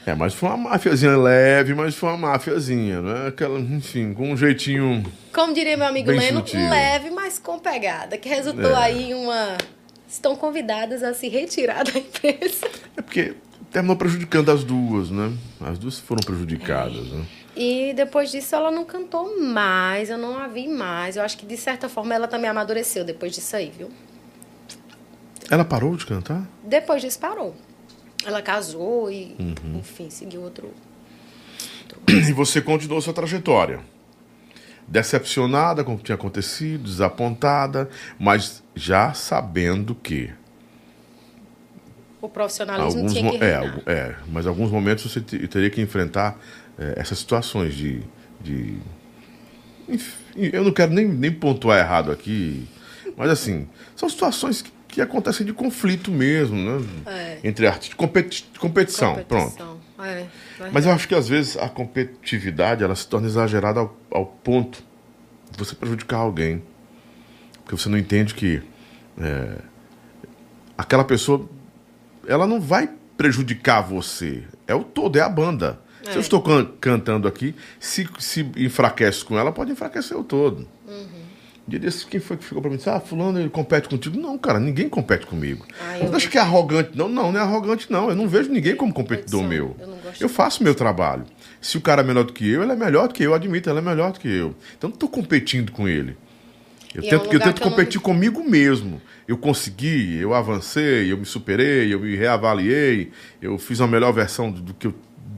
É, mas foi uma máfiazinha leve, mas foi uma máfiazinha, né? Aquela, enfim, com um jeitinho. Como diria meu amigo Leno, sutil. leve, mas com pegada, que resultou é. aí em uma. Estão convidadas a se retirar [laughs] da empresa. É porque terminou prejudicando as duas, né? As duas foram prejudicadas, né? E depois disso ela não cantou mais, eu não a vi mais. Eu acho que de certa forma ela também amadureceu depois disso aí, viu? Ela parou de cantar? Depois disso parou. Ela casou e, uhum. enfim, seguiu outro, outro. E você continuou sua trajetória. Decepcionada com o que tinha acontecido, desapontada, mas já sabendo que. O profissionalismo alguns, tinha que é, é, mas alguns momentos você teria que enfrentar é, essas situações de. de enfim, eu não quero nem, nem pontuar errado aqui, mas assim, são situações que que acontecem de conflito mesmo, né? É. Entre artistas. Competi competição, competição, pronto. É, Mas eu acho que às vezes a competitividade ela se torna exagerada ao, ao ponto de você prejudicar alguém. Porque você não entende que é, aquela pessoa ela não vai prejudicar você. É o todo, é a banda. É. Se eu estou can cantando aqui, se, se enfraquece com ela, pode enfraquecer o todo. Uhum. Um dia desse, quem foi que ficou pra mim? Disse, ah, fulano, ele compete contigo. Não, cara, ninguém compete comigo. Ah, eu não acho que é arrogante. Não, não, não é arrogante, não. Eu não vejo ninguém como competidor meu. Eu, eu faço meu trabalho. Se o cara é melhor do que eu, ele é melhor do que eu, eu admito, ele é melhor do que eu. Então não estou competindo com ele. Eu e tento, é um eu tento competir não... comigo mesmo. Eu consegui, eu avancei, eu me superei, eu me reavaliei, eu fiz a melhor versão do, do que eu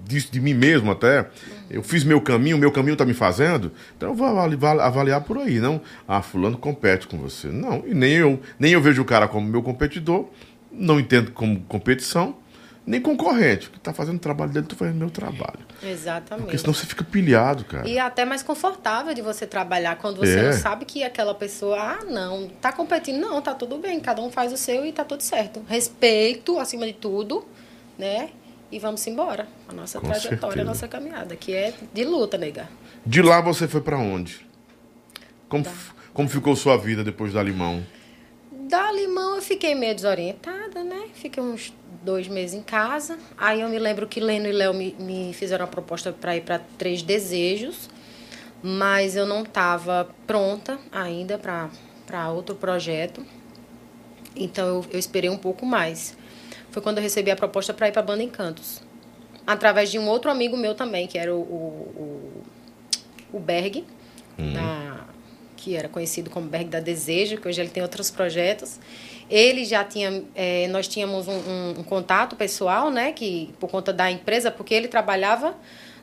disse de mim mesmo até eu fiz meu caminho, meu caminho está me fazendo, então eu vou avaliar por aí, não, ah, fulano compete com você. Não, e nem eu, nem eu vejo o cara como meu competidor, não entendo como competição, nem concorrente. Que está fazendo o trabalho dele, estou fazendo meu trabalho. Exatamente. Porque senão você fica pilhado, cara. E é até mais confortável de você trabalhar quando você é. não sabe que aquela pessoa, ah, não, tá competindo. Não, tá tudo bem, cada um faz o seu e tá tudo certo. Respeito, acima de tudo, né? e vamos embora. A nossa Com trajetória, certeza. a nossa caminhada, que é de luta, nega. De lá você foi para onde? Como, tá. como ficou sua vida depois da Limão? Da Limão eu fiquei meio desorientada, né? Fiquei uns dois meses em casa. Aí eu me lembro que Leno e Léo me, me fizeram a proposta para ir para Três Desejos, mas eu não estava pronta ainda para outro projeto. Então eu, eu esperei um pouco mais foi quando eu recebi a proposta para ir para a banda Encantos. Através de um outro amigo meu também, que era o, o, o Berg, uhum. da, que era conhecido como Berg da Desejo, que hoje ele tem outros projetos. Ele já tinha, é, nós tínhamos um, um, um, contato pessoal, né, que por conta da empresa, porque ele trabalhava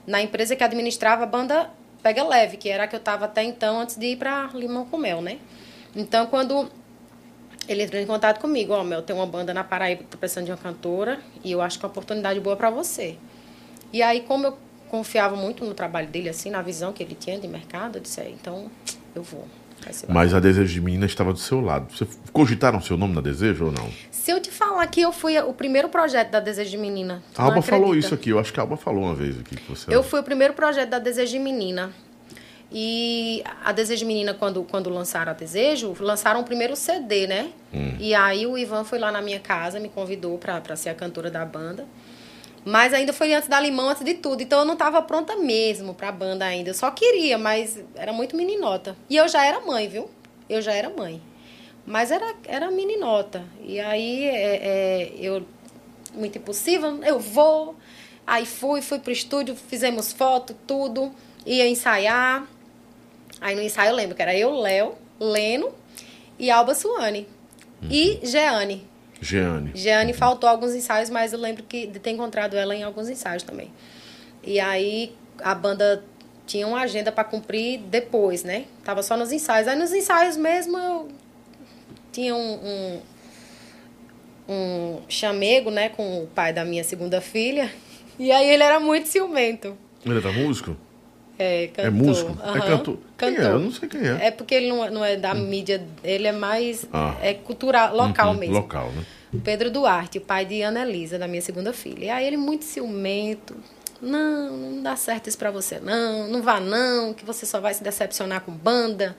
na empresa que administrava a banda Pega Leve, que era a que eu estava até então antes de ir para Limão com Mel, né? Então, quando ele entrou em contato comigo, ó, oh, tem uma banda na Paraíba tô precisando de uma cantora e eu acho que é uma oportunidade boa para você. E aí, como eu confiava muito no trabalho dele, assim, na visão que ele tinha de mercado, eu disse, é, então eu vou. Mas a Desejo de Menina estava do seu lado. Você cogitaram seu nome na Desejo ou não? Se eu te falar que eu fui o primeiro projeto da Desejo de Menina. A Alba falou isso aqui, eu acho que a Alba falou uma vez aqui. Que você... Eu fui o primeiro projeto da Desejo de Menina. E a Desejo Menina, quando, quando lançaram a Desejo, lançaram o primeiro CD, né? Hum. E aí o Ivan foi lá na minha casa, me convidou para ser a cantora da banda. Mas ainda foi antes da Limão, antes de tudo. Então eu não estava pronta mesmo para a banda ainda. Eu só queria, mas era muito meninota. E eu já era mãe, viu? Eu já era mãe. Mas era, era meninota. E aí é, é, eu, muito impossível, eu vou. Aí fui, fui pro estúdio, fizemos foto, tudo. Ia ensaiar. Aí no ensaio eu lembro que era eu, Léo, Leno e Alba Suane. Uhum. E Jeane. Jeane. Jeane uhum. faltou alguns ensaios, mas eu lembro que de ter encontrado ela em alguns ensaios também. E aí a banda tinha uma agenda para cumprir depois, né? Tava só nos ensaios. Aí nos ensaios mesmo eu tinha um, um, um chamego, né, com o pai da minha segunda filha. [laughs] E aí ele era muito ciumento. Ele era músico? É, cantor. É músico? Uhum. É cantor. Quem cantor. é? Eu não sei quem é. É porque ele não, não é da hum. mídia, ele é mais ah. é cultural, local uhum, mesmo. Local, né? Pedro Duarte, o pai de Ana Elisa, da minha segunda filha. E aí ele muito ciumento. Não, não dá certo isso pra você, não. Não vá, não, que você só vai se decepcionar com banda.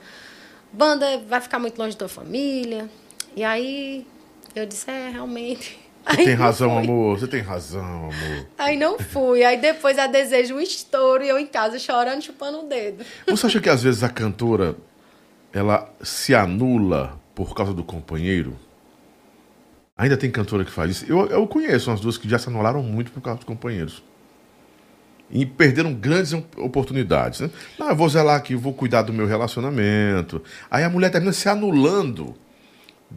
Banda vai ficar muito longe da tua família. E aí eu disse, é, realmente. Você tem razão, amor. Você tem razão, amor. Aí não fui. Aí depois a desejo um estouro e eu em casa chorando, chupando o dedo. Você acha que às vezes a cantora ela se anula por causa do companheiro? Ainda tem cantora que faz isso. Eu, eu conheço umas duas que já se anularam muito por causa dos companheiros. E perderam grandes oportunidades. Né? Não, eu vou zelar aqui, vou cuidar do meu relacionamento. Aí a mulher termina se anulando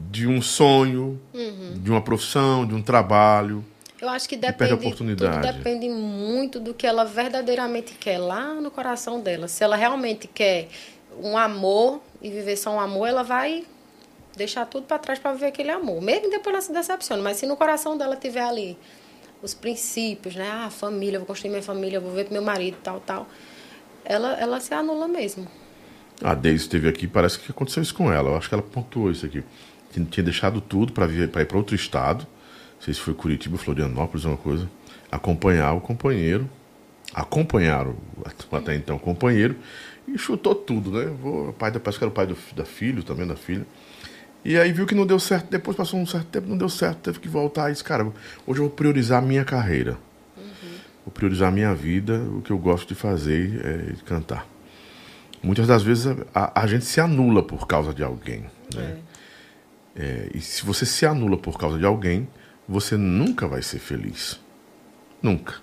de um sonho, uhum. de uma profissão, de um trabalho. Eu acho que depende, tudo depende muito do que ela verdadeiramente quer lá no coração dela. Se ela realmente quer um amor e viver só um amor, ela vai deixar tudo para trás para viver aquele amor. Mesmo depois ela se decepciona, mas se no coração dela tiver ali os princípios, né? Ah, família, vou construir minha família, vou ver com meu marido, tal, tal. Ela, ela se anula mesmo. A Deise esteve aqui, parece que aconteceu isso com ela. Eu acho que ela pontuou isso aqui tinha deixado tudo para ir para outro estado, não sei se foi Curitiba, Florianópolis, uma coisa, acompanhar o companheiro, acompanhar o até então companheiro, e chutou tudo, né? Vou, o pai da, parece que era o pai do, da filho, também da filha. E aí viu que não deu certo, depois passou um certo tempo, não deu certo, teve que voltar e disse, cara, hoje eu vou priorizar a minha carreira. Uhum. Vou priorizar a minha vida, o que eu gosto de fazer é cantar. Muitas das vezes a, a gente se anula por causa de alguém. Né? É. É, e se você se anula por causa de alguém, você nunca vai ser feliz. Nunca.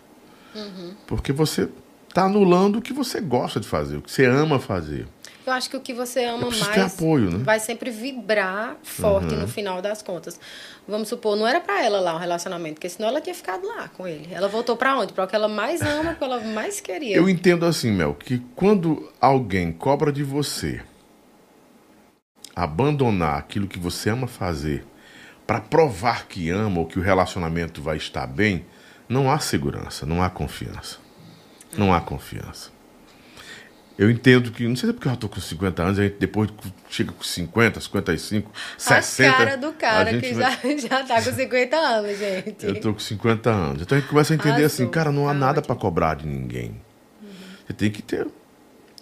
Uhum. Porque você está anulando o que você gosta de fazer, o que você ama fazer. Eu acho que o que você ama mais apoio, né? vai sempre vibrar forte uhum. no final das contas. Vamos supor, não era para ela lá um relacionamento, porque senão ela tinha ficado lá com ele. Ela voltou para onde? Para o que ela mais ama, o que ela mais queria. Eu entendo assim, Mel, que quando alguém cobra de você abandonar aquilo que você ama fazer para provar que ama ou que o relacionamento vai estar bem, não há segurança, não há confiança. Não há confiança. Eu entendo que, não sei se é porque eu estou com 50 anos, a gente depois chega com 50, 55, 60. A cara do cara que já, [laughs] já tá com 50 anos, gente. Eu estou com 50 anos. Então a gente começa a entender assim, cara, não há tá nada para cobrar de ninguém. Uhum. Você tem que ter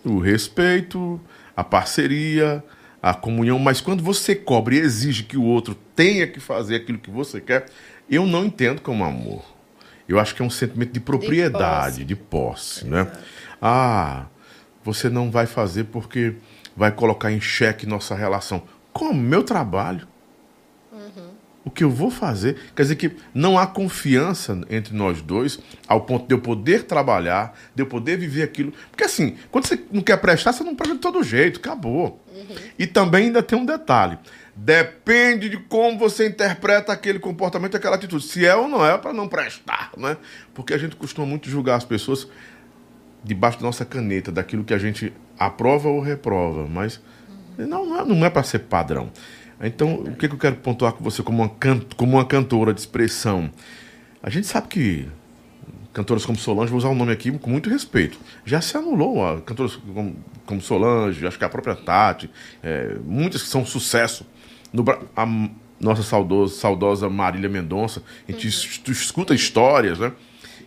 o respeito, a parceria, a comunhão, mas quando você cobra e exige que o outro tenha que fazer aquilo que você quer, eu não entendo como amor. Eu acho que é um sentimento de propriedade, de posse, de posse né? Ah, você não vai fazer porque vai colocar em xeque nossa relação. Como? Meu trabalho. Uhum. O que eu vou fazer? Quer dizer que não há confiança entre nós dois ao ponto de eu poder trabalhar, de eu poder viver aquilo. Porque assim, quando você não quer prestar, você não presta de todo jeito, acabou. Uhum. E também ainda tem um detalhe. Depende de como você interpreta aquele comportamento, aquela atitude. Se é ou não é para não prestar, né? Porque a gente costuma muito julgar as pessoas debaixo da nossa caneta, daquilo que a gente aprova ou reprova. Mas não, não é, não é para ser padrão. Então, o que, que eu quero pontuar com você como uma, como uma cantora de expressão? A gente sabe que cantoras como Solange, vou usar o nome aqui com muito respeito, já se anulou. A, cantoras como, como Solange, acho que a própria Tati, é, muitas que são sucesso. No, a nossa saudosa, saudosa Marília Mendonça, a gente uhum. escuta histórias, né?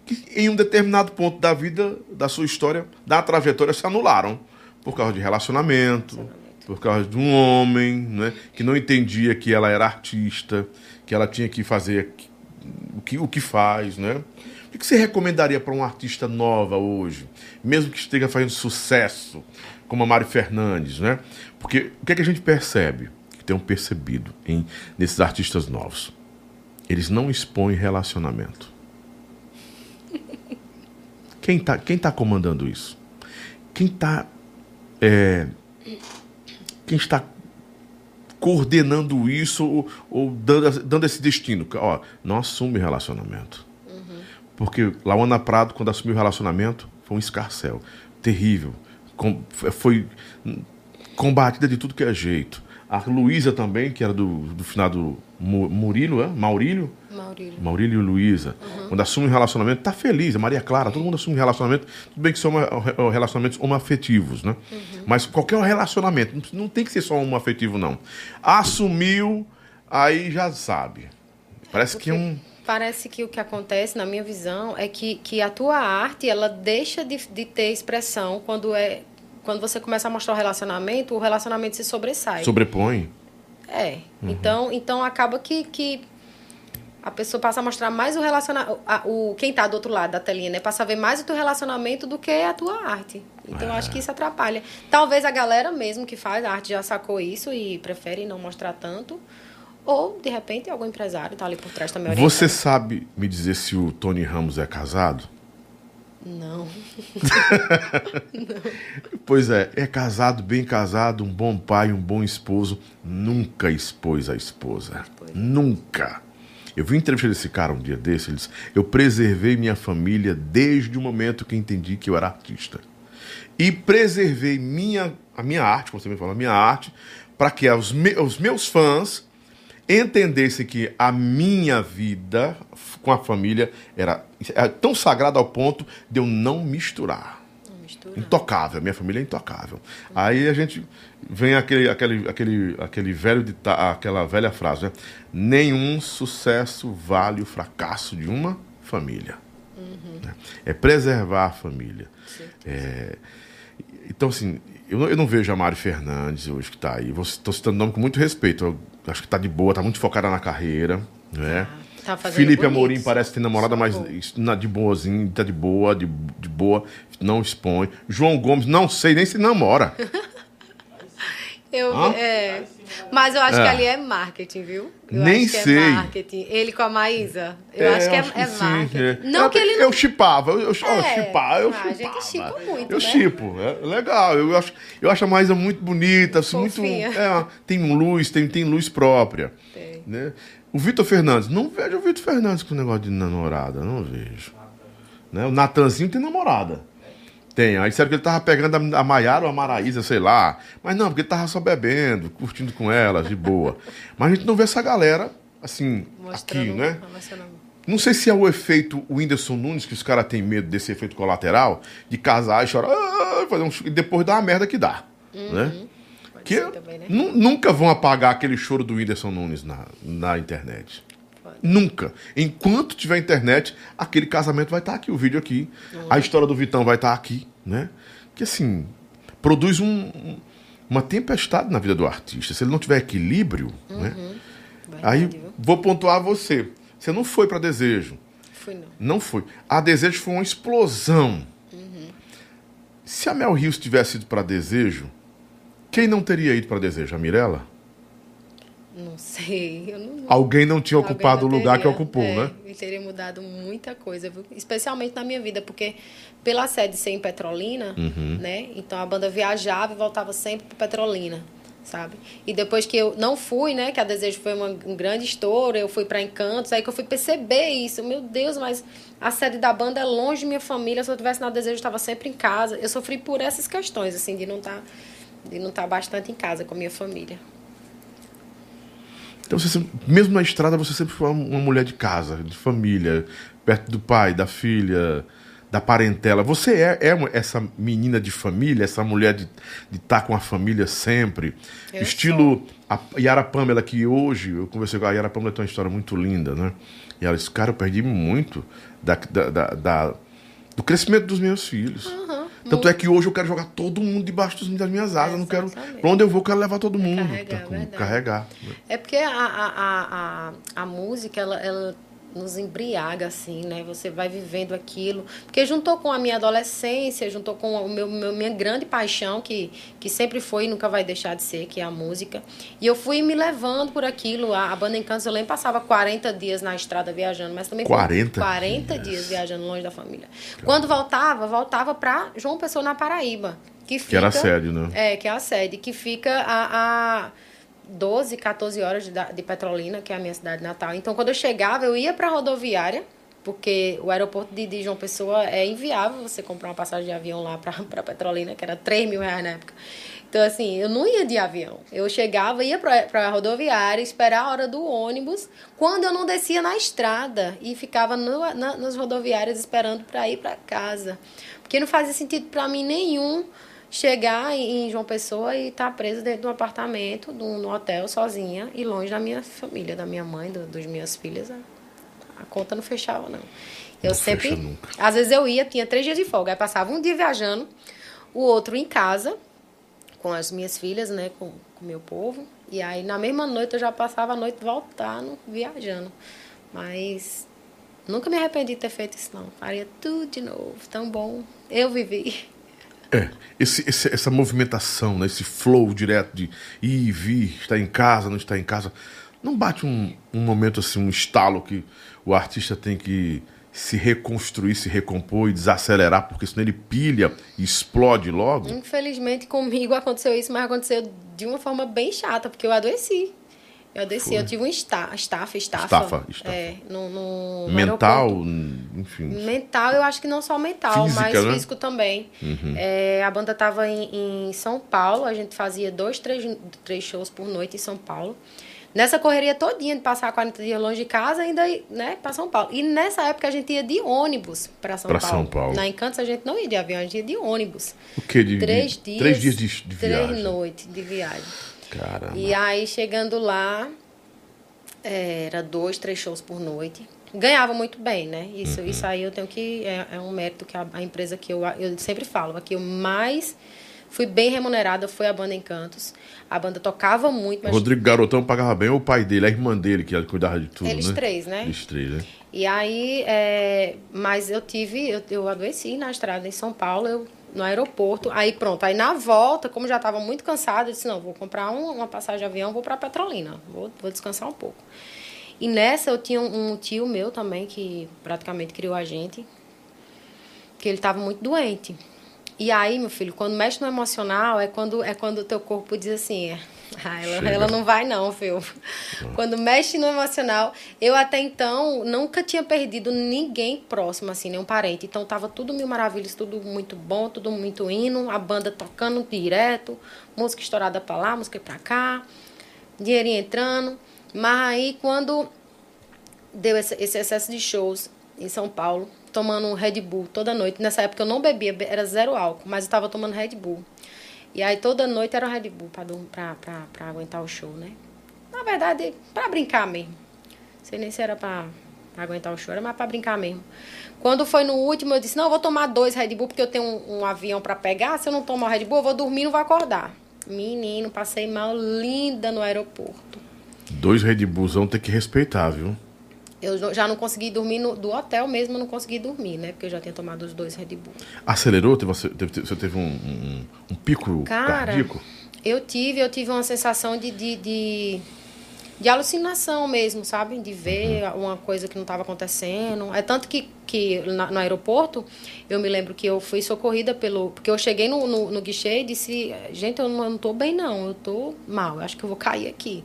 Que em um determinado ponto da vida, da sua história, da trajetória, se anularam por causa de relacionamento. Por causa de um homem, né? Que não entendia que ela era artista, que ela tinha que fazer o que, o que faz, né? O que você recomendaria para uma artista nova hoje, mesmo que esteja fazendo sucesso, como a Mari Fernandes, né? Porque o que, é que a gente percebe, que tenham percebido em, nesses artistas novos? Eles não expõem relacionamento. Quem está quem tá comandando isso? Quem está é, quem está coordenando isso ou, ou dando, dando, esse destino? Ó, não assume relacionamento. Porque Laona Prado, quando assumiu o relacionamento, foi um escarcel. Terrível. Com, foi combatida de tudo que é jeito. A Luísa também, que era do, do finado Murilo, é? Maurílio? Maurílio. Maurílio e Luísa. Uhum. Quando assume um relacionamento, tá feliz. A Maria Clara, todo mundo assume um relacionamento. Tudo bem que são relacionamentos homoafetivos, né? Uhum. Mas qualquer relacionamento, não tem que ser só homoafetivo, não. Assumiu, aí já sabe. Parece que é um Parece que o que acontece, na minha visão, é que, que a tua arte, ela deixa de, de ter expressão quando é quando você começa a mostrar o relacionamento, o relacionamento se sobressai. Sobrepõe. É. Uhum. Então, então acaba que, que a pessoa passa a mostrar mais o relacionamento. O, quem está do outro lado da telinha, né? Passa a ver mais o teu relacionamento do que a tua arte. Então, é. eu acho que isso atrapalha. Talvez a galera mesmo que faz arte já sacou isso e prefere não mostrar tanto. Ou, de repente, algum empresário está ali por trás também. Orientando. Você sabe me dizer se o Tony Ramos é casado? Não. Não. [laughs] Pois é, é casado, bem casado, um bom pai, um bom esposo. Nunca expôs a esposa. Expôs. Nunca. Eu vi entrevista desse cara um dia desse, ele disse, eu preservei minha família desde o momento que entendi que eu era artista. E preservei minha, a minha arte, como você me falou, a minha arte, para que os, me, os meus fãs entendesse que a minha vida com a família era, era tão sagrada ao ponto de eu não misturar. Não Intocável, minha família é intocável. Aí a gente vem aquele, aquele, aquele, aquele velho aquela velha frase, né? Nenhum sucesso vale o fracasso de uma família. Uhum. Né? É preservar a família. É, então, assim, eu não, eu não vejo a Mari Fernandes hoje que está aí. Estou citando o nome com muito respeito. Eu acho que está de boa, está muito focada na carreira. Né? Tá Felipe bonito. Amorim parece ter namorada, mas na, de boazinho, tá de boa, de, de boa, não expõe. João Gomes, não sei nem se namora. [laughs] eu, é, mas eu acho é. que ali é marketing, viu? Eu nem sei. É marketing. Ele com a Maísa. Eu é, acho que é, é sim, marketing. É. Não eu, que ele não... Eu chipava, eu, eu, chipava, eu ah, A gente chipa muito, Eu né? chipo, é legal. Eu acho, eu acho a Maísa muito bonita, assim, muito... É, tem luz, tem, tem luz própria. Tem. Né? O Vitor Fernandes, não vejo o Vitor Fernandes com negócio de namorada, não vejo. Né? O Natanzinho tem namorada. Tem. Aí disseram que ele tava pegando a Maiara ou a Maraísa, sei lá. Mas não, porque ele tava só bebendo, curtindo com elas, de boa. [laughs] Mas a gente não vê essa galera, assim, Mostrando aqui, né? Não sei se é o efeito Whindersson Nunes, que os caras têm medo desse efeito colateral, de casar e chorar, ah, fazer um... e depois dá uma merda que dá. Uhum. Né? Que também, né? nunca vão apagar aquele choro do Whindersson Nunes na, na internet. Pode. Nunca. Enquanto tiver internet, aquele casamento vai estar aqui, o vídeo aqui. Uhum. A história do Vitão vai estar aqui, né? Que assim, produz um, uma tempestade na vida do artista. Se ele não tiver equilíbrio, uhum. né? Verdade, Aí vou pontuar você. Você não foi para desejo. Fui não. Não foi. A desejo foi uma explosão. Uhum. Se a Mel Rios tivesse ido para desejo, quem não teria ido para Desejo? A Mirella? Não sei. Não... Alguém não tinha ocupado não o lugar que ocupou, é, né? E teria mudado muita coisa, viu? especialmente na minha vida, porque pela sede ser em Petrolina, uhum. né? Então a banda viajava e voltava sempre para Petrolina, sabe? E depois que eu não fui, né? Que a Desejo foi uma, um grande estouro, eu fui para Encantos, aí que eu fui perceber isso. Meu Deus, mas a sede da banda é longe de minha família. Se eu tivesse na Desejo, eu estava sempre em casa. Eu sofri por essas questões, assim, de não estar. Tá de não estar bastante em casa com a minha família. Então, você mesmo na estrada, você sempre foi uma mulher de casa, de família, perto do pai, da filha, da parentela. Você é, é essa menina de família, essa mulher de estar tá com a família sempre. Eu Estilo sou. a Yara Pamela, que hoje eu conversei com a Yara Pamela, tem uma história muito linda, né? E ela disse: Cara, eu perdi muito da, da, da, da do crescimento dos meus filhos. Uhum, Tanto é que hoje eu quero jogar todo mundo debaixo das minhas asas. É, não quero. Pra onde eu vou, eu quero levar todo mundo. Carregar, tá, com, carregar. É porque a, a, a, a, música, ela, ela nos embriaga, assim, né? Você vai vivendo aquilo. Porque juntou com a minha adolescência, juntou com o meu, meu, minha grande paixão, que, que sempre foi e nunca vai deixar de ser, que é a música. E eu fui me levando por aquilo. A, a banda Encantos, eu lembro, passava 40 dias na estrada viajando, mas também 40? 40 dias viajando longe da família. Quando voltava, voltava para João Pessoa, na Paraíba. Que, fica, que era a sede, né? É, que é a sede, que fica a, a 12, 14 horas de, de Petrolina, que é a minha cidade natal. Então, quando eu chegava, eu ia para a rodoviária, porque o aeroporto de, de, João Pessoa é inviável você comprar uma passagem de avião lá para Petrolina, que era 3 mil reais na época. Então, assim, eu não ia de avião. Eu chegava, ia para a rodoviária, esperar a hora do ônibus, quando eu não descia na estrada e ficava no, na, nas rodoviárias esperando para ir para casa. Porque não fazia sentido para mim nenhum chegar em João Pessoa e estar tá presa dentro de um apartamento, de um, hotel, sozinha e longe da minha família, da minha mãe, do, dos minhas filhas. A, a, conta não fechava, não. Eu não sempre. Às vezes eu ia, tinha três dias de folga. Aí passava um dia viajando, o outro em casa, com as minhas filhas, né, com o meu povo. E aí na mesma noite eu já passava a noite voltando, viajando. Mas nunca me arrependi de ter feito isso, não. Faria tudo de novo, tão bom. Eu vivi. É, esse, esse, essa movimentação, né, esse flow direto de ir e vir, estar em casa, não estar em casa, não bate um, um momento assim, um estalo que o artista tem que se reconstruir, se recompor e desacelerar, porque senão ele pilha e explode logo? Infelizmente comigo aconteceu isso, mas aconteceu de uma forma bem chata, porque eu adoeci. Eu desci, Foi. eu tive um estafa, estafa, estafa. Estafa, estafa. É, no, no, Mental, enfim. Mental, eu acho que não só mental, Física, mas né? físico também. Uhum. É, a banda estava em, em, São Paulo, a gente fazia dois, três, três shows por noite em São Paulo. Nessa correria todinha de passar 40 dias longe de casa, ainda né, para São Paulo. E nessa época a gente ia de ônibus para São, pra Paulo. São Paulo. Na Encantos a gente não ia de avião, a gente ia de ônibus. O que? De, três de, dias. Três dias de, de viagem. Três noites de viagem. Caramba. E aí, chegando lá, é, era dois, três shows por noite. Ganhava muito bem, né? Isso, uhum. isso aí eu tenho que. É, é um mérito que a, a, empresa que eu, eu sempre falo, aqui eu mais fui bem remunerada foi a banda Encantos. A banda tocava muito, mas. Rodrigo Garotão pagava bem o pai dele, a irmã dele, que cuidava de tudo. Eles né? três, né? Eles três, né? E aí, é, mas eu tive, eu, eu adoeci na estrada em São Paulo, eu no aeroporto. Aí pronto, aí na volta, como já estava muito cansada, eu disse, não, vou comprar um, uma passagem de avião, vou para Petrolina, vou, vou descansar um pouco. E nessa eu tinha um, um tio meu também, que praticamente criou a gente, que ele estava muito doente. E aí, meu filho, quando mexe no emocional, é quando é quando teu corpo diz assim, é, ah, ela, ela, não vai não, filho. Quando mexe no emocional, eu até então nunca tinha perdido ninguém próximo, assim, nenhum parente. Então tava tudo mil maravilhas, tudo muito bom, tudo muito hino, a banda tocando direto, música estourada pra lá, música pra cá, dinheirinho entrando. Mas aí quando deu esse, esse excesso de shows em São Paulo, tomando um Red Bull toda noite. Nessa época eu não bebia, era zero álcool, mas eu tava tomando Red Bull. E aí toda noite era um Red Bull pra, pra, pra, aguentar o show, né? Na verdade, pra brincar mesmo. Não sei nem se era pra, pra aguentar o show, era mais pra brincar mesmo. Quando foi no último, eu disse, não, eu vou tomar dois Red Bull, porque eu tenho um, um avião pra pegar. Se eu não tomar o Red Bull, eu vou dormir e não vou acordar. Menino, passei mal linda no aeroporto. Dois Red Bulls vão ter que respeitar, viu? Eu já não consegui dormir no, do hotel mesmo, não consegui dormir, né? Porque eu já tinha tomado os dois Red Bull. Acelerou? Você teve, teve um, um, um pico Cara, cardíaco? Eu tive, eu tive uma sensação de, de, de, de alucinação mesmo, sabe? De ver uhum. uma coisa que não estava acontecendo. É tanto que, que na, no aeroporto, eu me lembro que eu fui socorrida pelo. Porque eu cheguei no, no, no guichê e disse: gente, eu não, eu não tô bem, não, eu tô mal, eu acho que eu vou cair aqui.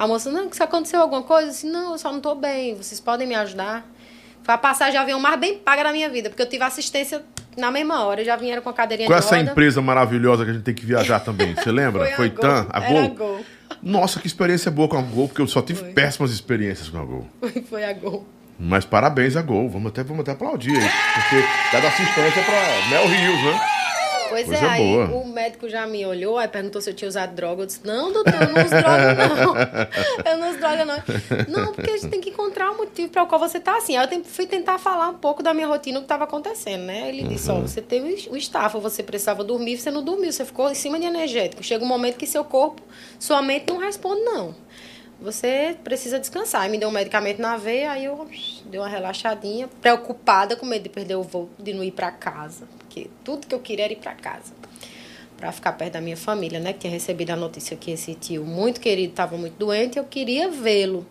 A moça, não, que se aconteceu alguma coisa? Eu disse, não, eu só não tô bem, vocês podem me ajudar? Foi a passagem de avião mais bem paga da minha vida, porque eu tive assistência na mesma hora, já vieram com a cadeirinha Qual é essa empresa maravilhosa que a gente tem que viajar também? Você [laughs] lembra? Foi, Foi a TAM, a Gol? Gol. Nossa, que experiência boa com a Gol, porque eu só tive Foi. péssimas experiências com a Gol. Foi, foi a gol. Mas parabéns a Gol. Vamos até, vamos até aplaudir aí. Porque dá assistência pra Mel Rios, né? Pois Coisa é, aí boa. o médico já me olhou, aí perguntou se eu tinha usado droga. Eu disse, não, doutor, eu não uso droga, não. [laughs] Eu não uso droga, não. Não, porque a gente tem que encontrar o motivo para o qual você tá assim. Aí eu fui tentar falar um pouco da minha rotina, o que estava acontecendo, né? Ele disse, Uhum. ó, você teve o estafa, você precisava dormir, você não dormiu, você ficou em cima de energético. Chega um momento que seu corpo, sua mente não responde, não. Você precisa descansar. Aí me deu um medicamento na veia, aí eu dei uma relaxadinha, preocupada com medo de perder o voo, de não ir para casa. Porque tudo que eu queria era ir para casa. Para ficar perto da minha família, né? Que tinha recebido a notícia que esse tio muito querido estava muito doente, eu queria vê-lo.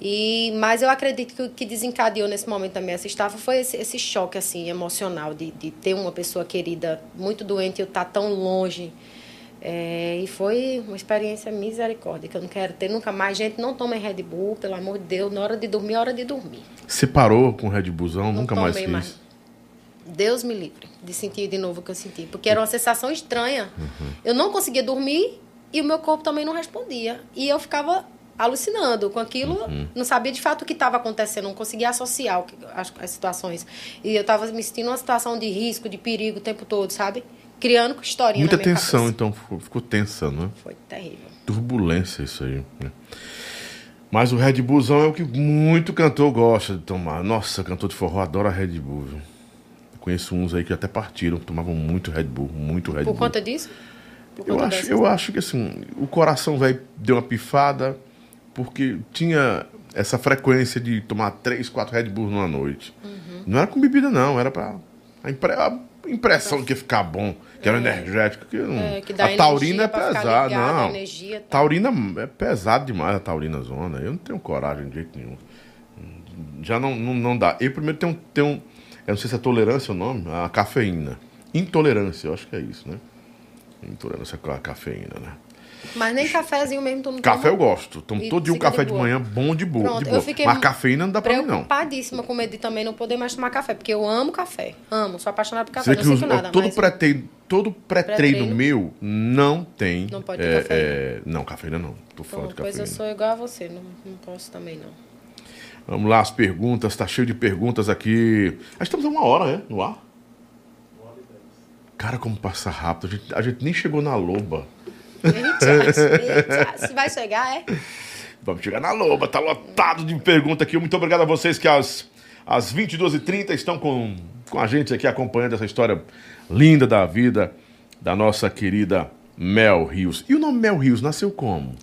E, mas eu acredito que o que desencadeou nesse momento também essa estafa foi esse, esse choque assim emocional de, de ter uma pessoa querida muito doente e eu estar tão longe. É, e foi uma experiência misericórdia, que eu não quero ter nunca mais. Gente, não tomem Red Bull, pelo amor de Deus. Na hora de dormir, é hora de dormir. Você parou com o Red Bullzão, Não nunca mais fiz. mais. Deus me livre de sentir de novo o que eu senti. Porque era uma sensação estranha. Eu não conseguia dormir e o meu corpo também não respondia. E eu ficava alucinando com aquilo, não sabia de fato o que estava acontecendo, não conseguia associar que- as, as situações. E eu estava me sentindo numa situação de risco, de perigo o tempo todo, sabe? Criando historinha Muita tensão, cabeça. então ficou, ficou tensa, né? Foi terrível. Turbulência isso aí. né? Mas o Red Bullzão é o que muito cantor gosta de tomar. Nossa, cantor de forró adora Red Bull. Viu? Conheço uns aí que até partiram, tomavam muito Red Bull, muito Red Por Bull. conta disso? Por Eu conta acho, dessas- eu acho que assim, o coração velho deu uma pifada porque tinha essa frequência de tomar três, quatro Red Bull numa noite. Uhum. Não era com bebida, não, era pra. A, impre- a impressão que ia ficar bom, que era energético. Que não- É, que a taurina é pesada, ligado, não. energia, tá. Taurina é pesado demais a taurina zona. Eu não tenho coragem de jeito nenhum. Já não, não, não dá. Eu primeiro tenho, tenho. Eu não sei se é tolerância o nome, a cafeína. Intolerância, eu acho que é isso, né? Intolerância com a cafeína, né? Mas nem cafezinho mesmo tu não Café eu toma? gosto. Tomo E todo dia um de café de, boa. manhã, bom de boa. Pronto, de eu boa. fiquei Mas cafeína não dá pra mim, não. Preocupadíssima com medo de também não poder mais tomar café, porque eu amo café. Amo, sou apaixonada por café. Você não que os- nada, todo mas pré-treino, todo pré-treino Pré-treino. meu não tem. Não pode ter é, cafeína. é, não, cafeína não. Tô fora de pois cafeína. eu sou igual a você, não, não posso também não. Vamos lá, as perguntas, tá cheio de perguntas aqui. Nós estamos a uma hora, né? No ar? Cara, como passa rápido. A gente, a gente nem chegou na loba. Eita, Se vai chegar, é? Vamos chegar na loba, tá lotado de pergunta aqui. Muito obrigado a vocês que às, às 22h30 estão com, com a gente aqui acompanhando essa história linda da vida da nossa querida Mel Rios. E o nome Mel Rios nasceu como?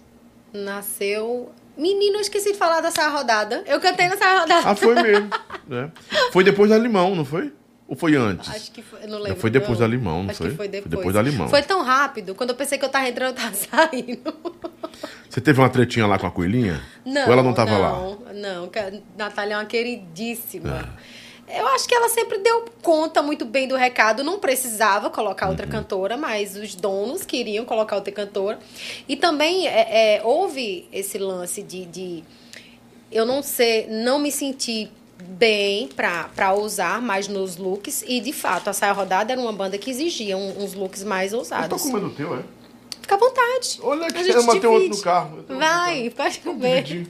Nasceu. Menino, eu esqueci de falar dessa rodada. Eu cantei nessa rodada. Ah, foi mesmo. [laughs] né? Foi depois da Limão, não foi? Ou foi antes? Acho que foi, não lembro. foi depois da Limão, não Acho foi? que foi Foi depois. depois da Limão. Foi tão rápido, quando eu pensei que eu tava entrando, eu tava [laughs] saindo. Você teve uma tretinha lá com a coelhinha? Não, Ou ela não tava não, lá? Não, a Natália é uma queridíssima. Eu acho que ela sempre deu conta muito bem do recado. Não precisava colocar outra Uhum. cantora, mas os donos queriam colocar outra cantora. E também é, é, houve esse lance de, de eu não ser, não me sentir bem para usar mais nos looks. E de fato, a Saia Rodada era uma banda que exigia uns looks mais Eu tô ousados. comendo o teu, é? Fica à vontade. Olha gente eu matei outro no carro. Eu tô- Vai, pode comer. dividi.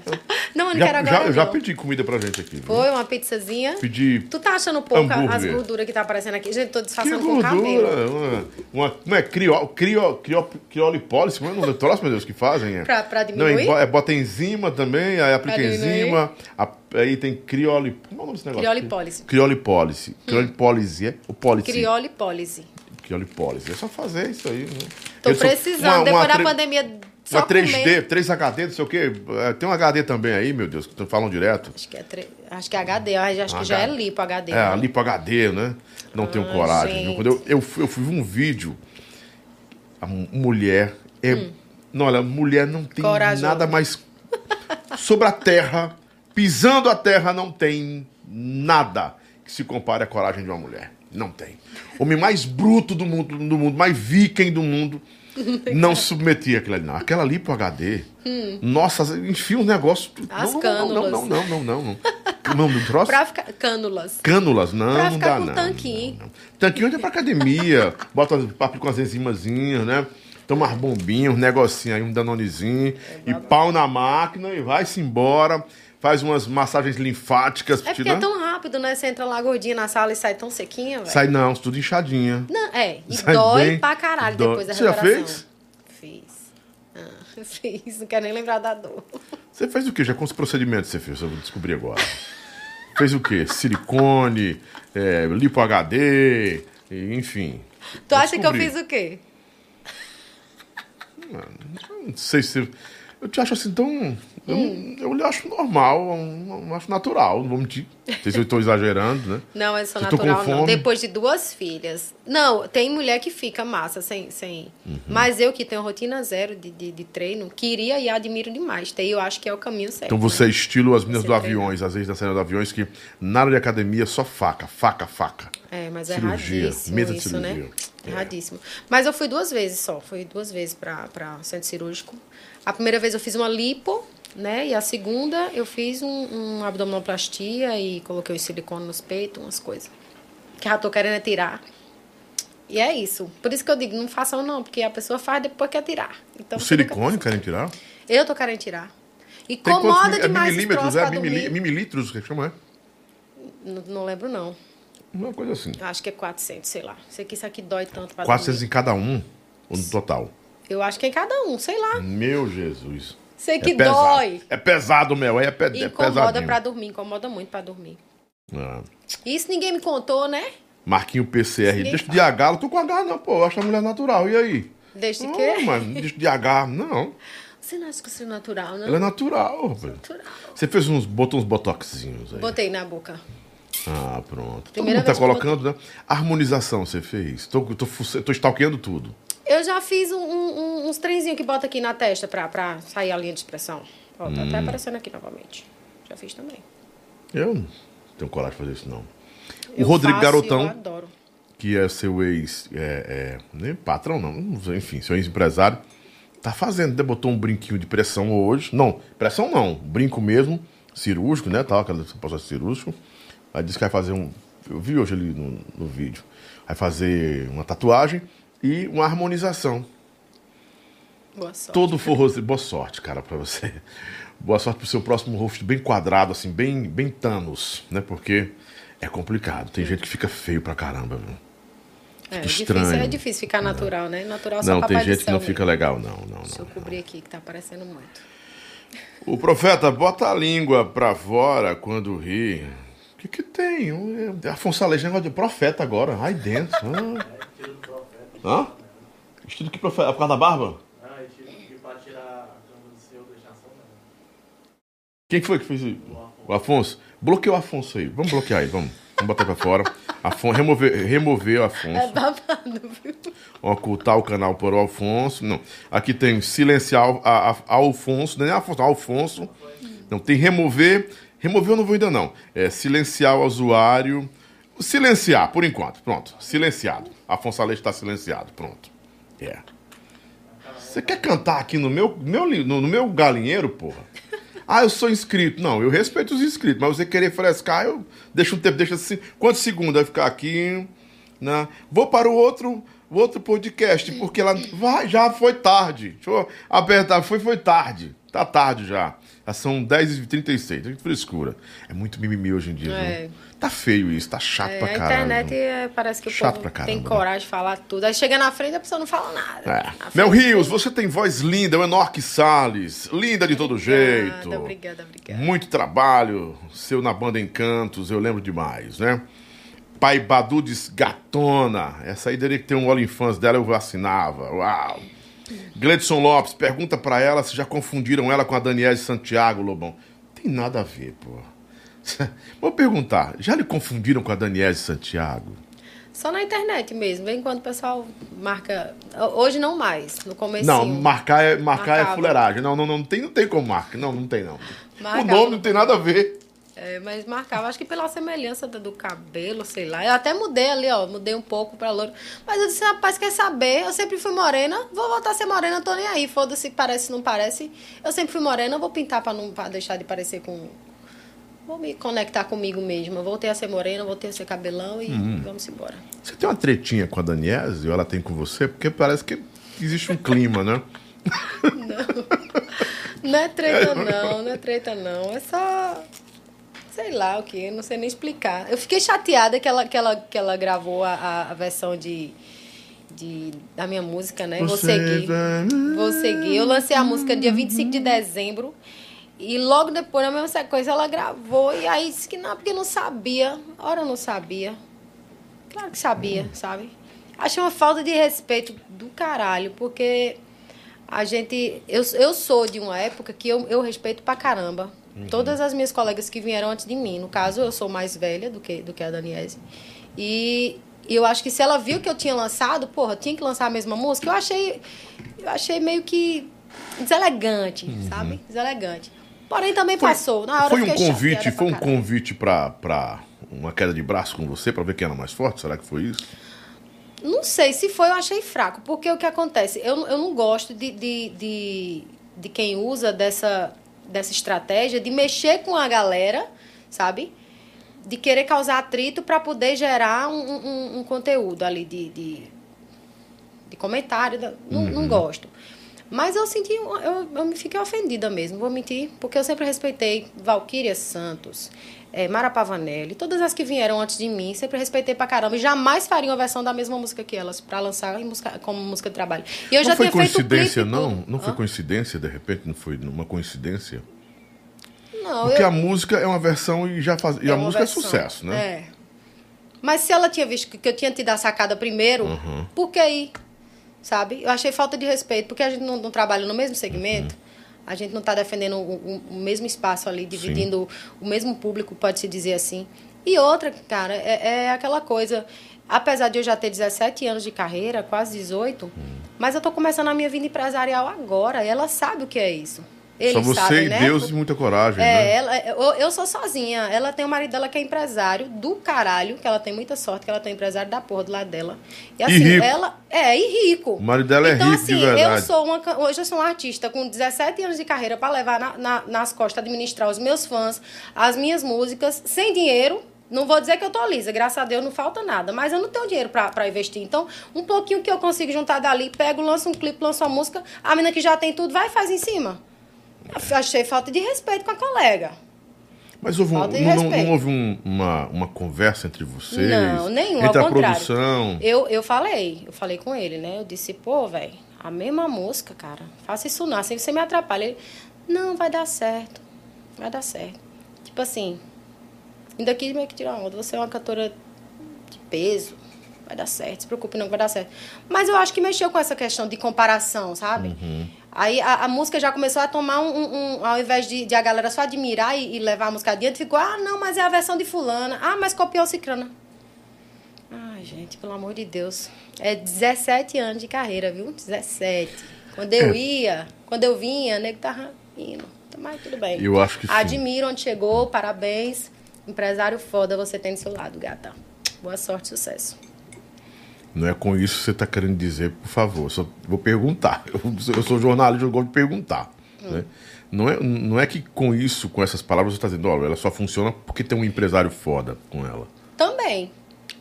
Não, eu não Já, quero agora. já, eu já não. pedi comida pra gente aqui. viu? Foi uma pizzazinha. Pedi Tu tá achando pouco Hambúrguer. as gorduras que tá aparecendo aqui? Gente, tô Que disfarçando com o gordura, cabelo. uma, uma, como é? Crio, crio, crio, criolipólise, como é o nome do troço, meu Deus, que fazem? É. Pra- pra Não, diminuir? é, bo- é, bota enzima também, aí aplica enzima, a- aí tem crioli... Como é o nome desse negócio? Criolipólise. Criolipólise. Criolipólise, é? O pólice. Criolipólise. Criolipólise. É só fazer isso aí, né? Tô Eu precisando. Depois da pandemia, só Uma 3D, comendo. 3 HD, não sei o quê. É, Tem um HD também aí, meu Deus, que tu falam direto. Acho que é, acho que é HD. Acho que Ah, já é lipo HD. É, né? Lipo HD, né? Não tenho Ah, coragem. viu? gente. Quando eu, eu, fui- eu fui ver um vídeo, a mu- mulher é. Não, olha, mulher não tem Corajosa. nada mais. Sobre a terra, pisando a terra, não tem nada que se compare à coragem de uma mulher. Não tem. Homem mais bruto do mundo, do mundo mais viking do mundo, não submetia aquilo ali, não. Aquela ali pro HD, nossa, enfia um negócio. Hum. As não, não, não, cânulas. não, não, não, não, não. Não, não, troço? Pra ficar... Cânulas. Cânulas, não, Pra não ficar dá com não. tanquinho. Tanquinho é pra academia, [laughs] bota papo com as enzimazinhas, né? toma umas bombinhas, um negocinho aí, um danonezinho, e pau na máquina e vai-se embora. Faz umas massagens linfáticas. É porque é dar- tão rápido, né? Você entra lá gordinha na sala e sai tão sequinha, velho. Sai não, tudo inchadinha. Não, é, [laughs] e Sai dói bem, pra caralho dói. depois da Você já recuperação. fez? Fiz. Ah, [laughs] fiz, não quero nem lembrar da dor. [laughs] Você fez o quê? Já quantos procedimentos você fez? Eu vou descobrir agora. fez o quê? Silicone, é, lipo HD, enfim. Tu acha que eu descobri. fiz o quê? Não sei se. Eu te acho assim tão. Eu, Hum. eu lhe acho normal, eu, eu acho natural, não vou mentir. [laughs] Não sei se eu estou exagerando, né? Não, Eu tô com natural, não. Depois de duas filhas. Não, tem mulher que fica massa sem. sem... Uhum. Mas eu que tenho rotina zero de, de, de treino, queria e admiro demais. Tem, eu acho que é o caminho certo. Então você é né? estilo as meninas Você do treina. aviões, às vezes da cena do aviões, que nada de academia, só faca, faca, faca. É, mas é Cirurgia, erradíssimo mesa de isso, cirurgia. né? É. Erradíssimo. Mas eu fui duas vezes só. Fui duas vezes para centro cirúrgico. A primeira vez eu fiz uma lipo, né? E a segunda eu fiz um, um abdominoplastia e coloquei os silicone nos peitos, umas coisas. Que já tô querendo é tirar. E é isso. Por isso que eu digo, não façam não, porque a pessoa faz depois quer tirar. Então, O silicone querem tirar? Eu tô querendo tirar. E Tem quantos incomoda é demais esse milímetros, é mimili- dormir. mililitros, que chama, é? Não, não lembro não. Uma coisa assim. Acho que é 400, sei lá. Sei que isso aqui dói tanto pra 400 dormir. em cada um, ou no total? Eu acho que é em cada um, sei lá. Meu Jesus. Sei que é dói. É pesado, Mel, é, pe é Incomoda pra dormir, incomoda muito pra dormir. Ah. Isso ninguém me contou, né? Marquinho PCR. Sim. Deixa de H, eu tô com H não, pô. Eu acho a mulher natural. E aí? Desde Não, que. mano, deixa de H. Não. Você não acha que isso é natural, não? Ela é natural, rapaz. Natural. Você fez uns, botou uns botoxinhos aí. Botei na boca. Ah, pronto. Todo Primeira mundo tá eu colocando, né? Harmonização você fez. Tô, tô, fuce- tô stalkeando tudo. Eu já fiz um- um- uns trenzinhos que bota aqui na testa pra, pra sair a linha de expressão. Ó, tá Hum. até aparecendo aqui novamente. Já fiz também. Eu não tenho coragem de fazer isso, não. O Eu Rodrigo faço Garotão, que é seu ex, é, é, nem patrão não, enfim, seu ex-empresário, tá fazendo, né? botou um brinquinho de pressão hoje, não, pressão não, brinco mesmo, cirúrgico, né, tal, aquela processo cirúrgico, aí disse que vai fazer um, eu vi hoje ali no, no vídeo, vai fazer uma tatuagem e uma harmonização, Boa sorte. todo forroso, boa sorte, cara, pra você, [laughs] boa sorte pro seu próximo rosto bem quadrado, assim, bem, bem Thanos, né, porque é complicado, tem gente que fica feio pra caramba, viu? É, Fica difícil, estranho. é difícil ficar natural, né? Natural só Não, tem gente que não mesmo. fica legal, não, não, Deixa eu não. cobrir aqui, que tá aparecendo muito. O profeta bota a língua pra fora quando ri. O que que tem? É- Afonso Aleixo, negócio de profeta agora, aí dentro. Hã? [laughs] Hã? Estilo que profeta? Por causa da barba? Ah, eu tive que pra tirar a câmera do seu, deixar só. Quem que foi que fez isso? O Afonso? Bloqueia o Afonso aí. Vamos bloquear aí, vamos. Vamos botar pra fora. Afonso, remover, remover o É Afonso. babado, viu? Ocultar o canal por Alfonso. Não. Aqui tem silenciar a, a, Alfonso. Não é Afonso, Alfonso. Não, tem remover. Remover eu não vou ainda não. É silenciar o usuário. Silenciar, por enquanto. Pronto. Silenciado. Afonso Aleixo está silenciado. Pronto. É. Você quer cantar aqui no meu, meu, no, no meu galinheiro, porra? [laughs] Ah, eu sou inscrito. Não, eu respeito os inscritos, mas você querer frescar, eu deixo um tempo, deixa assim. Quantos segundos vai ficar aqui? Né? Vou para o outro, o outro podcast, porque lá vai, já foi tarde. Deixa eu apertar, foi, foi tarde. Tá tarde já. Já são 10h36, que frescura. É muito mimimi hoje em dia, É. viu? Tá feio isso, tá chato É, pra a caralho. internet é, parece que o Chato povo caramba, tem né? coragem de falar tudo. Aí chega na frente a pessoa não fala nada. É. Mel Rios, você tem voz linda, menor que Salles. Linda de todo jeito. Obrigada, obrigada, obrigada. Muito trabalho, seu na banda Encantos, eu lembro demais, né? Pai Badu diz gatona. Essa aí teria que ter um OnlyFans dela, eu vacinava. Uau! Gledson Lopes, pergunta pra ela se já confundiram ela com a Daniela Santiago, Lobão. Tem nada a ver, pô. [laughs] Vou perguntar, já lhe confundiram com a Daniela Santiago? Só na internet mesmo. Vem quando o pessoal marca. Hoje não mais, no começo. Não, marcar é, marcar é fuleiragem. Não, não, não, tem, não tem como marcar. Não, não tem não. Marcava. O nome não tem nada a ver. É, mas marcava, acho que pela semelhança do, do cabelo, sei lá. Eu até mudei ali, ó. Mudei um pouco pra loiro. Mas eu disse, rapaz, quer saber? Eu sempre fui morena, vou voltar a ser morena, tô nem aí. Foda-se, parece, não parece. Eu sempre fui morena, vou pintar pra não pra deixar de parecer com. Vou me conectar comigo mesma. Voltei a ser morena, voltei a ser cabelão e Uhum. vamos embora. Você tem uma tretinha com a Daniese ou ela tem com você? Porque parece que existe um clima, né? Não é treta, não, não é treta, não. É só. Sei lá o que, não sei nem explicar. Eu fiquei chateada que ela, que ela, que ela gravou a, a versão de, de, da minha música, né? Vou seguir. Vou seguir. Eu lancei a música dia 25 de dezembro. E logo depois, na mesma sequência, ela gravou. E aí disse que não, porque não sabia. Ora, eu não sabia. Claro que sabia, sabe? Achei uma falta de respeito do caralho, porque a gente. Eu, eu sou de uma época que eu, eu respeito pra caramba. Uhum. Todas as minhas colegas que vieram antes de mim. No caso, eu sou mais velha do que, do que a Daniese. E eu acho que se ela viu que eu tinha lançado, porra, tinha que lançar a mesma música, eu achei. Eu achei meio que deselegante, uhum. sabe? Deselegante. Porém, também foi, passou. Na hora foi um convite, foi um convite pra, pra uma queda de braço com você para ver quem era mais forte? Será que foi isso? Não sei, se foi, eu achei fraco. Porque o que acontece? Eu, eu não gosto de, de, de, de quem usa dessa, dessa estratégia de mexer com a galera, sabe? De querer causar atrito para poder gerar um, um, um, conteúdo ali de, de, de comentário. Não, uhum. não gosto. Mas eu senti, eu, eu me fiquei ofendida mesmo, vou mentir, porque eu sempre respeitei Valquíria Santos, é, Mara Pavanelli, todas as que vieram antes de mim, sempre respeitei pra caramba e jamais faria uma versão da mesma música que elas para lançar música, como música de trabalho. E eu não já foi coincidência, não? Não foi coincidência, de repente, não foi uma coincidência? Não, Porque eu... a música é uma versão e já faz... e é a música versão. é sucesso, né? É. Mas se ela tinha visto que eu tinha tido a sacada primeiro, uhum. por que ir? Sabe? Eu achei falta de respeito, porque a gente não, não trabalha no mesmo segmento. Uhum. A gente não está defendendo o, o, mesmo espaço ali, dividindo Sim. o mesmo público, pode-se dizer assim. E outra, cara, é, é, aquela coisa. Apesar de eu já ter 17 anos de carreira, quase 18, hum. mas eu estou começando a minha vida empresarial agora. E ela sabe o que é isso. Eles Só você sabem, e né? Deus e muita coragem, é, né? Ela, eu, eu sou sozinha. Ela tem o marido dela que é empresário do caralho, que ela tem muita sorte, que ela tem empresário da porra do lado dela. E assim, e rico. ela. É, e rico. O marido dela é então, rico, assim, de verdade. Eu sou uma, hoje eu sou uma artista com 17 anos de carreira para levar na, na, nas costas, administrar os meus fãs, as minhas músicas, sem dinheiro. Não vou dizer que eu tô lisa, graças a Deus não falta nada, mas eu não tenho dinheiro para investir. Então, um pouquinho que eu consigo juntar dali, pego, lanço um clipe, lanço uma música, a menina que já tem tudo vai e faz em cima. Achei falta de respeito com a colega. Mas houve um, não, não, houve um, uma, uma conversa entre vocês? Não, nenhum. Entre ao a contrário. produção? Eu, eu falei, eu falei com ele, né? Eu disse, pô, velho, a mesma música, cara. Faça isso não, assim você me atrapalha. Ele, não, vai dar certo. Vai dar certo. Tipo assim, ainda aqui meio que tirar onda. Você é uma cantora de peso. Vai dar certo, se preocupe não, vai dar certo. Mas eu acho que mexeu com essa questão de comparação, sabe? Uhum. Aí a, a, música já começou a tomar um. um, um ao invés de, de, a galera só admirar e, e, levar a música adiante, ficou, ah, não, mas é a versão de fulana. Ah, mas copiou Cicrana. Ai, gente, pelo amor de Deus. É 17 anos de carreira, viu? 17. Quando eu é. ia, quando eu vinha, o nego tava indo. Mas tudo bem. Eu acho que sim. Admiro onde chegou, parabéns. Empresário foda você tem do seu lado, gata. Boa sorte, sucesso. Não é com isso que você está querendo dizer, por favor. Só vou perguntar. [laughs] Eu, eu sou jornalista, eu gosto de perguntar. Hum. Né? Não, é, não é que com isso, com essas palavras, você está dizendo, olha, ela só funciona porque tem um empresário foda com ela. Também.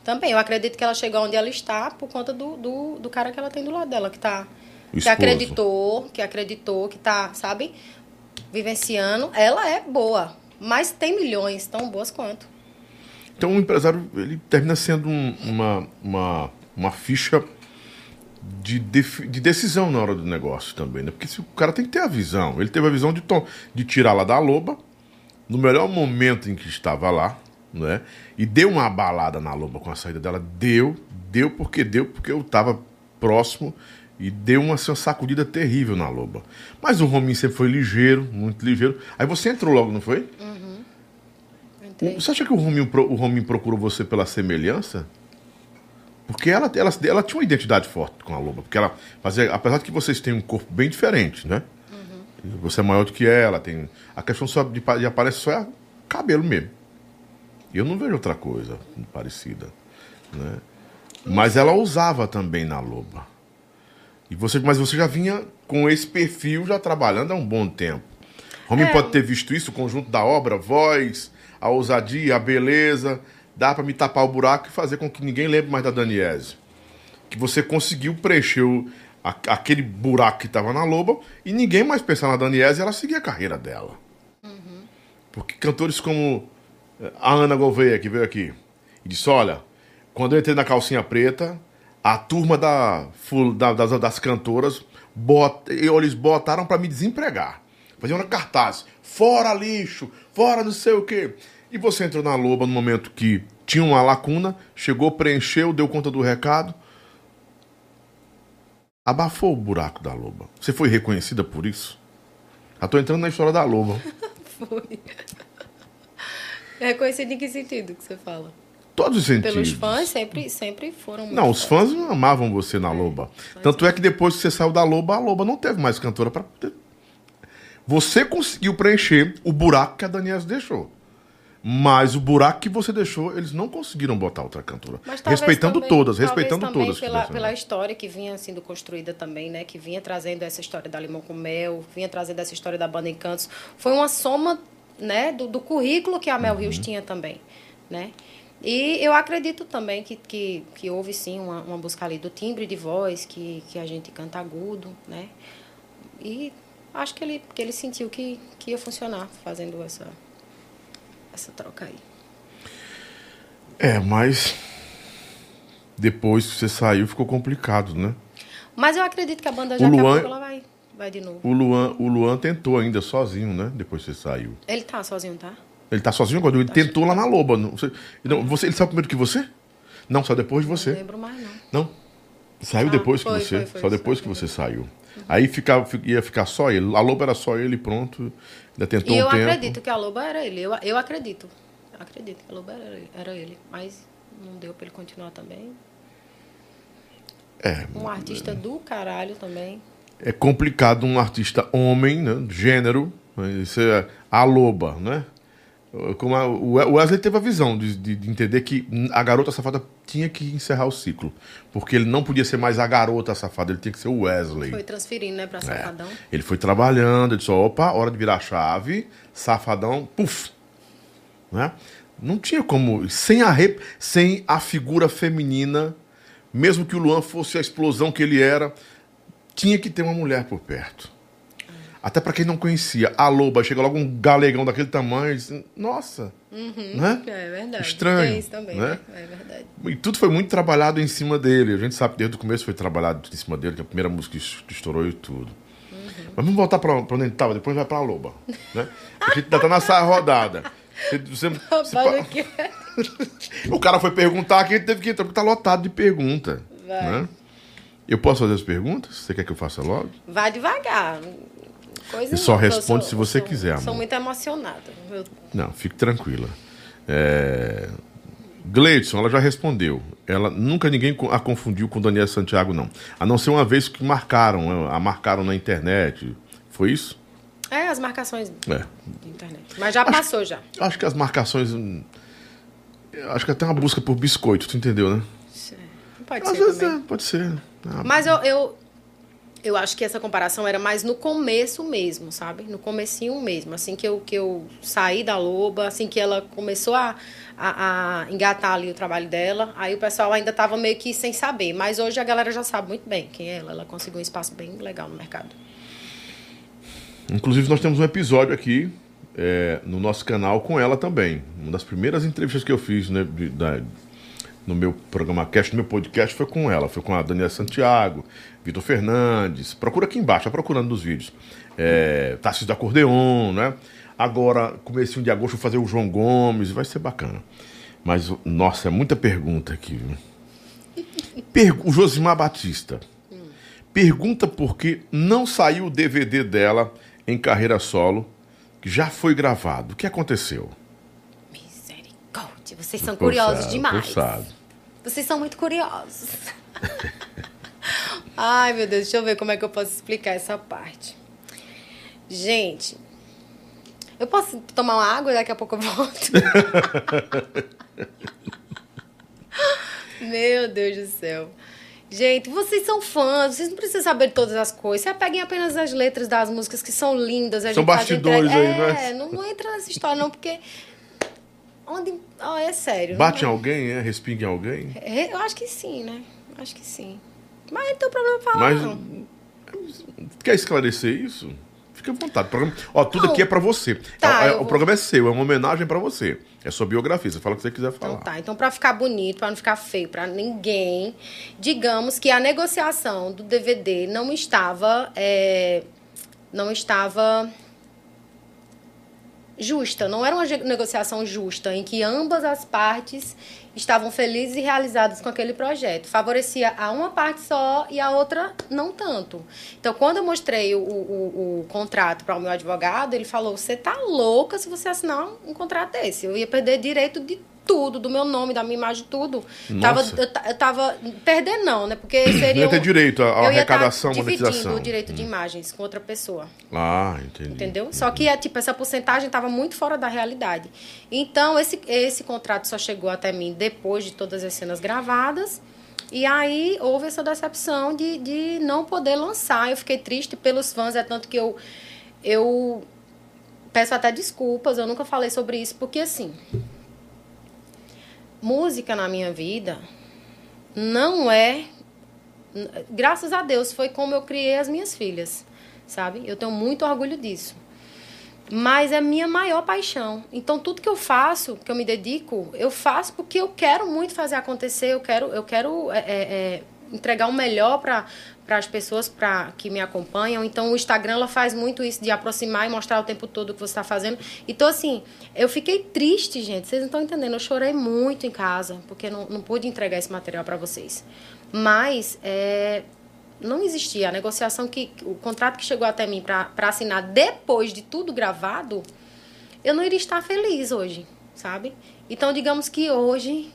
Também. Eu acredito que ela chegou onde ela está por conta do, do, do cara que ela tem do lado dela, que tá. O que acreditou, que acreditou, que tá, sabe, vivenciando. Ela é boa, mas tem milhões tão boas quanto. Então o empresário, ele termina sendo um, uma, uma uma ficha de, de, decisão na hora do negócio também, né? Porque se o cara tem que ter a visão. Ele teve a visão de, tom, de tirar lá da loba, no melhor momento em que estava lá, né? E deu uma abalada na loba com a saída dela. Deu, deu porque deu, porque eu estava próximo e deu uma, assim, uma sacudida terrível na loba. Mas o Rominho sempre foi ligeiro, muito ligeiro. Aí você entrou logo, não foi? Uhum. Você acha que o Rominho, o Rominho procurou você pela semelhança? Porque ela, ela, ela tinha uma identidade forte com a Loba. Porque ela fazia. Apesar de que vocês têm um corpo bem diferente, né? Uhum. Você é maior do que ela, tem. A questão só de, de só é cabelo mesmo. Eu não vejo outra coisa parecida. Né? Mas ela usava também na Loba. E você, mas você já vinha com esse perfil já trabalhando há um bom tempo. Homem é. pode ter visto isso, o conjunto da obra, voz, a ousadia, a beleza dá para me tapar o buraco e fazer com que ninguém lembre mais da Daniese. Que você conseguiu preencher a, a- aquele buraco que tava na loba e ninguém mais pensava na Daniese e ela seguia a carreira dela. Porque cantores como eh, a Ana Gouveia, que veio aqui, e disse: Olha, quando eu entrei na calcinha preta, a turma da, da- das, das cantoras, bot, eles botaram para me desempregar. Faziam cartaz: fora lixo, fora não sei o quê. E você entrou na loba no momento que tinha uma lacuna, chegou, preencheu, deu conta do recado. Abafou o buraco da loba. Você foi reconhecida por isso? Já tô entrando na história da loba. [laughs] Foi. Reconhecido em que sentido que você fala? Todos os sentidos. Pelos fãs sempre, sempre foram muito Não, os fãs amavam você na Loba. Tanto é que depois que você saiu da Loba, a Loba não teve mais cantora pra. Você conseguiu preencher o buraco que a Daniela deixou. Mas o buraco que você deixou, eles não conseguiram botar outra cantora. Respeitando também- todas, respeitando também todas. Pela, dessem, pela né? história que vinha sendo construída também, né? Que vinha trazendo essa história da Limão com Mel, vinha trazendo essa história da banda Encantos. Foi uma soma, né? Do, do currículo que a Mel Uhum. Rios tinha também, né? E eu acredito também que, que, que houve sim uma, uma busca ali do timbre de voz, que, que a gente canta agudo, né? E acho que ele, que ele sentiu que, que ia funcionar fazendo essa, essa troca aí. É, mas. Depois que você saiu, ficou complicado, né? Mas eu acredito que a banda já O Luan- ela vai, vai de novo. O Luan, o Luan tentou ainda sozinho, né? Depois que você saiu. Ele tá sozinho, tá? Ele tá sozinho quando ele tentou lá na Loba. Não, você, não, você, ele saiu primeiro que você? Não, só depois de você. Não lembro mais, não. Não. Saiu Ah, depois foi, que você. foi, foi, só depois que você saiu. Aí ficava, fi- ia ficar só ele. A Loba era só ele, pronto. Ainda tentou E um eu tempo. acredito que a Loba era ele. Eu, eu acredito. Acredito que a Loba era ele, era ele. Mas não deu pra ele continuar também. É, Um artista do caralho também. é complicado um artista homem, né? Gênero. Isso é a Loba, né? Como a- o We- o Wesley teve a visão de, de- de entender que a garota safada tinha que encerrar o ciclo. Porque ele não podia ser mais a garota safada, ele tinha que ser o Wesley. Foi transferindo, né, pra É. Safadão. Ele foi trabalhando, ele disse, opa, hora de virar a chave, safadão, puf. Né? Não tinha como, sem a, rep- sem a figura feminina, mesmo que o Luan fosse a explosão que ele era, tinha que ter uma mulher por perto. Até para quem não conhecia, a Loba, chega logo um galegão daquele tamanho, e disse, nossa, né? É verdade. Estranho, Tem isso também, né? né? É verdade. E tudo foi muito trabalhado em cima dele. A gente sabe que desde o começo foi trabalhado em cima dele, que a primeira música es- estourou e tudo. Mas vamos voltar para onde a gente estava, depois vai para a Loba. Né? A gente ainda tá na saia rodada. Você- você- [laughs] Mas [laughs] o cara foi perguntar aqui, ele teve que entrar, porque tá lotado de pergunta. Vai. Né? Eu posso fazer as perguntas? Você quer que eu faça logo? Vai devagar. Coisa E só não, responde sou- se você sou- quiser, Sou amor. muito emocionada. Eu- Não, fique tranquila. É... Gleidson, ela já respondeu. Ela nunca ninguém a confundiu com Daniel Santiago, não. A não ser uma vez que marcaram, a marcaram na internet. Foi isso? É, as marcações É. da internet. Mas já passou já. Acho que as marcações. hum, Acho que até uma busca por biscoito, tu entendeu, né? Não pode Às ser vezes é, pode ser. Ah, Mas eu, eu, eu acho que essa comparação era mais no começo mesmo, sabe? No comecinho mesmo. Assim que eu, que eu saí da Loba, assim que ela começou a, a, a engatar ali o trabalho dela, aí o pessoal ainda tava meio que sem saber. Mas hoje a galera já sabe muito bem quem é ela. Ela conseguiu um espaço bem legal no mercado. Inclusive, nós temos um episódio aqui é, no nosso canal com ela também. Uma das primeiras entrevistas que eu fiz né, de- da- no meu programa Cast, no meu podcast, foi com ela. Foi com a Daniela Santiago, Vitor Fernandes. Procura aqui embaixo, tá procurando nos vídeos. É, Tarcísio da Acordeon, né? Agora, comecinho de agosto, vou fazer o João Gomes, vai ser bacana. Mas, nossa, é muita pergunta aqui. viu? Pergu- o Josimar Batista. Pergunta por que não saiu o DVD dela em carreira solo, que já foi gravado. O que aconteceu? Misericórdia, vocês são Tô curiosos sabe, demais. tô sabe. Vocês são muito curiosos. [laughs] Ai, meu Deus, deixa eu ver como é que eu posso explicar essa parte. Gente, eu posso tomar uma água e daqui a pouco eu volto? [laughs] meu Deus do céu. Gente, vocês são fãs, vocês não precisam saber todas as coisas. Vocês peguem apenas as letras das músicas que são lindas. A São bastidores entrega- aí, né? É, não, não entra nessa história não, porque... Onde... Ah, é sério. Bate em alguém, é? Respinga em alguém? é, Eu acho que sim, né? Acho que sim. Mas não tem problema falar, Mas não. quer esclarecer isso? Fique à vontade. Programa- Ó, tudo Não. aqui é pra você. Tá, É- o vou- programa é seu, é uma homenagem pra você. É sua biografia, você fala o que você quiser falar. Então tá, então pra ficar bonito, pra não ficar feio pra ninguém, digamos que a negociação do DVD não estava, é, não estava justa, não era uma negociação justa em que ambas as partes estavam felizes e realizadas com aquele projeto. Favorecia a uma parte só e a outra não tanto. Então, quando eu mostrei o, o, o contrato para o meu advogado, ele falou: Você tá louca se você assinar um contrato desse. Eu ia perder direito de tudo, do meu nome, da minha imagem, tudo. Tava, Nossa. eu, ta- eu tava. Perder não, né? Porque seria. ia ter um- direito à- eu tá arrecadação, dividindo monetização. o direito de imagens com outra pessoa. Ah, entendi. Entendeu? Só que, é, tipo, essa porcentagem estava muito fora da realidade. Então, esse, esse contrato só chegou até mim depois de todas as cenas gravadas. E aí, houve essa decepção de, de não poder lançar. Eu fiquei triste pelos fãs, é tanto que eu, eu peço até desculpas, eu nunca falei sobre isso, porque, assim, música na minha vida não é graças a Deus foi como eu criei as minhas filhas, sabe? Eu tenho muito orgulho disso. Mas é minha maior paixão. Então tudo que eu faço, que eu me dedico, eu faço porque eu quero muito fazer acontecer. Eu quero, eu quero é, é, é, entregar o melhor para para as pessoas pra, que me acompanham. Então o Instagram ela faz muito isso de aproximar e mostrar o tempo todo o que você está fazendo. Então assim, eu fiquei triste, gente. Vocês não estão entendendo. Eu chorei muito em casa porque não, não pude entregar esse material para vocês. Mas é, não existia. A negociação que. O contrato que chegou até mim para assinar depois de tudo gravado, eu não iria estar feliz hoje, sabe? Então, digamos que hoje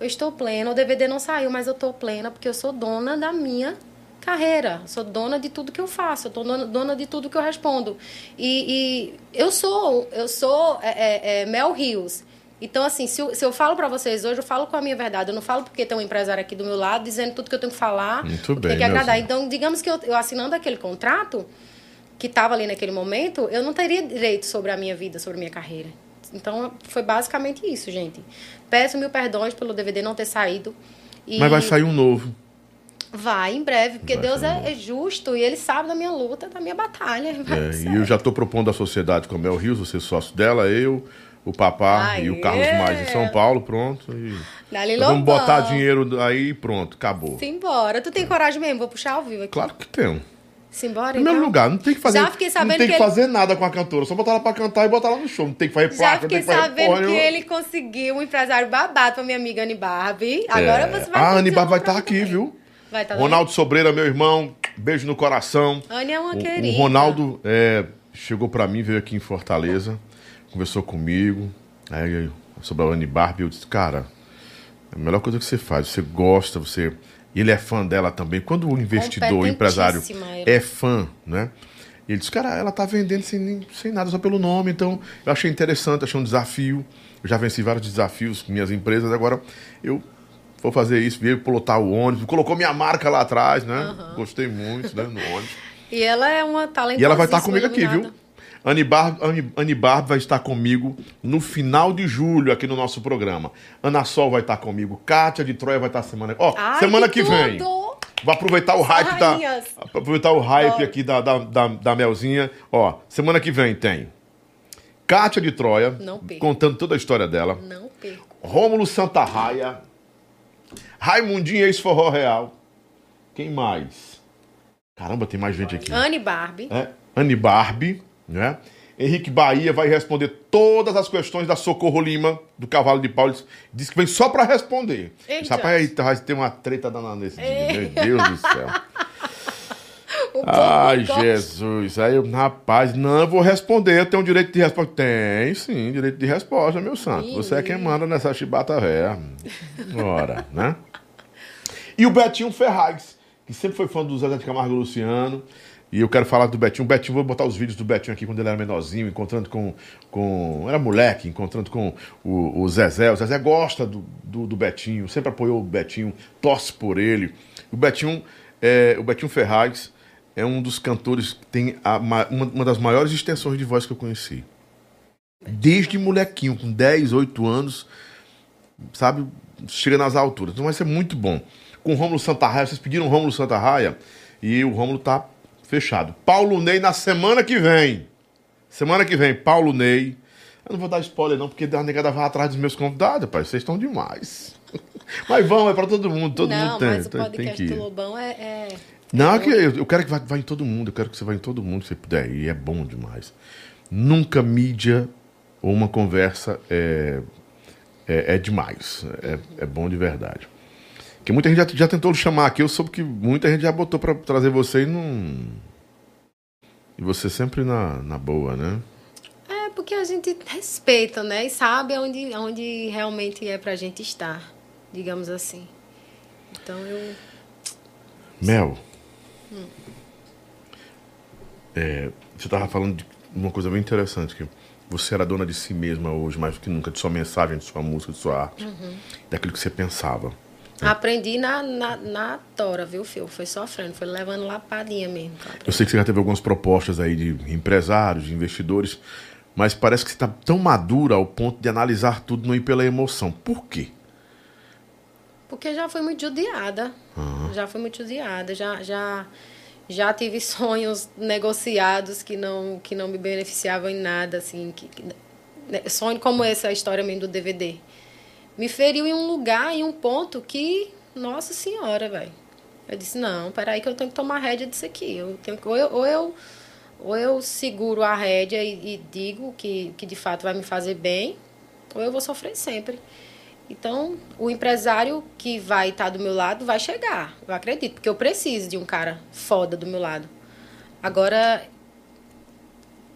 eu estou plena. O DVD não saiu, mas eu estou plena porque eu sou dona da minha carreira. Sou dona de tudo que eu faço. Eu tô dona, dona de tudo que eu respondo. E, e eu sou, eu sou é, é, é, Mel Rios. Então, assim, se eu, se eu falo para vocês hoje, eu falo com a minha verdade. Eu não falo porque tem um empresário aqui do meu lado dizendo tudo que eu tenho que falar. Muito bem, Tem que agradar. Então, digamos que eu, eu assinando aquele contrato, que estava ali naquele momento, eu não teria direito sobre a minha vida, sobre a minha carreira. Então, foi basicamente isso, gente. Peço mil perdões pelo DVD não ter saído. E Mas vai sair um novo. Vai, em breve, porque Vai Deus é, é justo e Ele sabe da minha luta, da minha batalha. [laughs] É, e eu já estou propondo à sociedade com a Mel Rios, você sócio dela, eu, o Papá e o Aê! Carlos Mais em São Paulo, pronto. Vamos botar dinheiro aí e pronto, acabou. Simbora. Tu tem coragem mesmo? Vou puxar ao vivo aqui. Claro que tem. Simbora, Em primeiro então? lugar, não tem que fazer, Já fiquei não sabendo tem que, que ele- fazer nada com a cantora, só botar ela pra cantar e botar ela no show. Não tem que fazer Já placa, não fiquei sabendo porra que nenhuma. ele conseguiu um empresário babado pra minha amiga Anne Barbie. Agora É. você vai A Anne conseguir Bar vai estar pra aqui, viu? Vai estar Ronaldo Sobreira, meu irmão, beijo no coração. Anne é uma O- querida. O Ronaldo é, chegou pra mim, veio aqui em Fortaleza, conversou comigo, aí, sobre a Anne Barbie, eu disse, cara, é a melhor coisa que você faz, você gosta, você... e Ele é fã dela também. Quando o investidor, o empresário é fã, né? Ele disse, cara, ela tá vendendo sem, sem nada, só pelo nome. Então, eu achei interessante, achei um desafio. Eu já venci vários desafios com minhas empresas, agora eu vou fazer isso, veio pilotar o ônibus, colocou minha marca lá atrás, né? Gostei muito, né? No ônibus. [laughs] E ela é uma talentosa. E ela vai estar comigo aqui, viu? Anne Barb vai estar comigo no final de julho aqui no nosso programa. Ana Sol vai estar comigo. Kátia de Troia vai estar semana. Ó, semana que, vem. Vou aproveitar o hype da. Aproveitar o hype aqui da, da, da, da Melzinha. Ó, semana que vem tem. Kátia de Troia, contando toda a história dela. Não perco. Rômulo Santa Raia. Raimundinho ex-forró real. Quem mais? Caramba, tem mais gente aqui. Anne Barbie. É, Anne Barbie, né? Henrique Bahia vai responder todas as questões da Socorro Lima, do Cavalo de Paulo. Diz que vem só pra responder. Eita. Rapaz aí vai ter uma treta danada nesse dia. Meu Deus do céu. [laughs] Ai. Jesus. Aí eu, rapaz, não, eu vou responder. Eu tenho direito de resposta. Tem, sim, direito de resposta, meu santo. Você é quem manda nessa chibata véia. Ora, né? E o Betinho Ferraz, que sempre foi fã do Zé de Camargo Luciano. E eu quero falar do Betinho. O Betinho, vou botar os vídeos do Betinho aqui quando ele era menorzinho, encontrando com. com era moleque, encontrando com o, o Zezé. O Zezé gosta do, do, do Betinho, sempre apoiou o Betinho, torce por ele. O Betinho, é, o Betinho Ferraz é um dos cantores que tem a ma- uma, uma das maiores extensões de voz que eu conheci. Desde molequinho, com 10, 8 anos, sabe? Chega nas alturas. Então vai ser muito bom. com o Rômulo Santa Raia. Vocês pediram o Rômulo Santa Raia e o Rômulo tá fechado. Paulo Ney na semana que vem. Semana que vem, Paulo Ney. Eu não vou dar spoiler não, porque a negada vai atrás dos meus convidados, pai. Vocês estão demais. [laughs] Mas vão, é pra todo mundo. Todo não, mundo tem. mas o tem, tem podcast que do. Lobão é... é... Não, é que eu, eu quero que vá, vá em todo mundo. Eu quero que você vá em todo mundo, se puder. E é bom demais. Nunca mídia ou uma conversa é, é, é demais. É, é bom de verdade. Porque muita gente já, já tentou chamar aqui. Eu soube que muita gente já botou pra trazer você e não. E você sempre na, na boa, né? É porque a gente respeita, né? E sabe onde, onde realmente é pra gente estar, digamos assim. Então eu. Mel. É, você estava falando de uma coisa bem interessante, que você era dona de si mesma hoje, mais do que nunca, de sua mensagem, de sua música, de sua arte, daquilo que você pensava. Aprendi na, na, na tora, viu, Fio? Foi sofrendo, foi levando lapadinha mesmo. Eu sei que você já teve algumas propostas aí de empresários, de investidores, mas parece que você está tão madura ao ponto de analisar tudo e não ir pela emoção. Por quê? Porque já fui muito judiada. Já fui muito judiada. Já, já, já tive [laughs] sonhos negociados que não, que não me beneficiavam em nada, assim. Que, que- né, sonho como essa história mesmo do DVD. Me feriu em um lugar, em um ponto que, nossa senhora, velho. Eu disse, não, peraí que eu tenho que tomar rédea disso aqui. Eu tenho que, ou, eu, ou, eu, ou eu seguro a rédea e, e digo que, que de fato vai me fazer bem, ou eu vou sofrer sempre. Então, o empresário que vai estar do meu lado vai chegar, eu acredito, porque eu preciso de um cara foda do meu lado. Agora,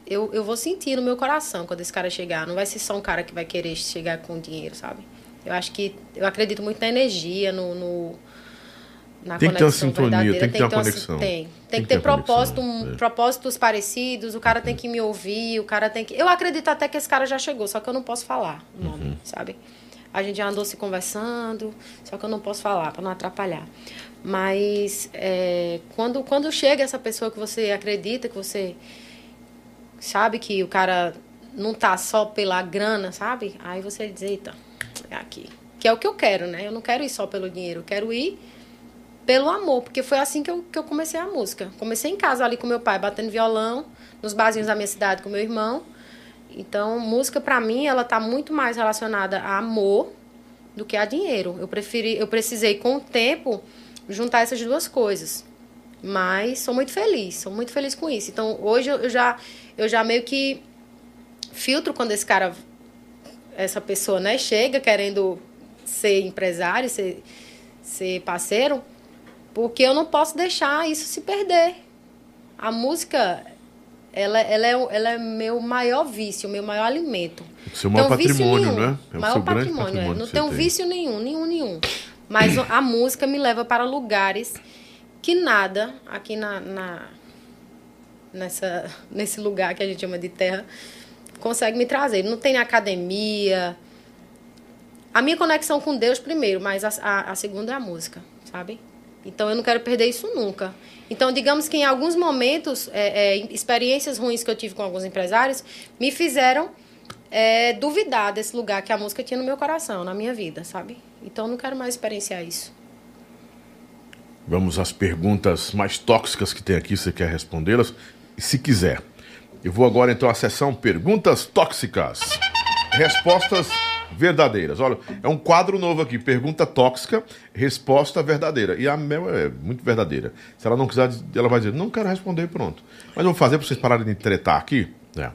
eu, eu vou sentir no meu coração quando esse cara chegar. Não vai ser só um cara que vai querer chegar com dinheiro, sabe? Eu acho que. Eu acredito muito na energia, no. no na Tem que ter uma conexão sintonia, verdadeira. tem que ter uma conexão. Tem. Tem, que ter propósito, um- é. propósitos parecidos, o cara tem que me ouvir, o cara tem que. Eu acredito até que esse cara já chegou, só que eu não posso falar o nome, Uhum. sabe? A gente já andou se conversando, só que eu não posso falar para não atrapalhar. Mas é, quando, quando chega essa pessoa que você acredita, que você sabe que o cara não tá só pela grana, sabe? Aí você diz, eita, é aqui. Que é o que eu quero, né? Eu não quero ir só pelo dinheiro, eu quero ir pelo amor, porque foi assim que eu, que eu comecei a música. Comecei em casa ali com meu pai, batendo violão, nos barzinhos da minha cidade com meu irmão. Então, música pra mim, ela tá muito mais relacionada a amor do que a dinheiro. Eu preferi, eu precisei com o tempo juntar essas duas coisas. Mas sou muito feliz, sou muito feliz com isso. Então, hoje eu já eu já meio que filtro quando esse cara essa pessoa, né, chega querendo ser empresário, ser ser parceiro, porque eu não posso deixar isso se perder. A música, ela, ela, é, ela é meu maior vício, meu maior alimento. Seu maior patrimônio, né? É o maior seu grande patrimônio, é. patrimônio Não tenho tem. vício nenhum, nenhum, nenhum. Mas a música me leva para lugares que nada aqui na, na nessa nesse lugar que a gente chama de terra consegue me trazer. Não tem academia. A minha conexão com Deus primeiro, mas a, a, a segunda é a música, sabe? Então eu não quero perder isso nunca. Então, digamos que em alguns momentos, é, é, experiências ruins que eu tive com alguns empresários me fizeram é, duvidar desse lugar que a música tinha no meu coração, na minha vida, sabe? Então eu não quero mais experienciar isso. Vamos às perguntas mais tóxicas que tem aqui, você quer respondê-las? Se quiser. Eu vou agora então à sessão Perguntas Tóxicas. Respostas verdadeiras. Olha, é um quadro novo aqui, pergunta tóxica, resposta verdadeira. E a Mel é muito verdadeira. Se ela não quiser, ela vai dizer, não quero responder, pronto. Mas eu vou fazer para vocês pararem de tretar aqui. É.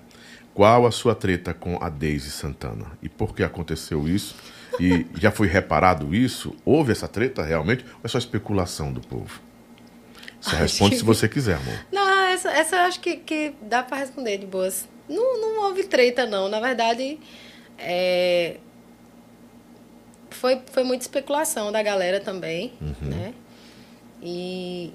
Qual a sua treta com a Daisy Santana? E por que aconteceu isso? E já foi reparado isso? Houve essa treta realmente? Ou é só especulação do povo? Você Acho responde que- se você quiser, amor. Não, essa, essa eu acho que, que dá pra responder de boas. Não, não houve treta, não. Na verdade, é, foi, foi muita especulação da galera também, né? E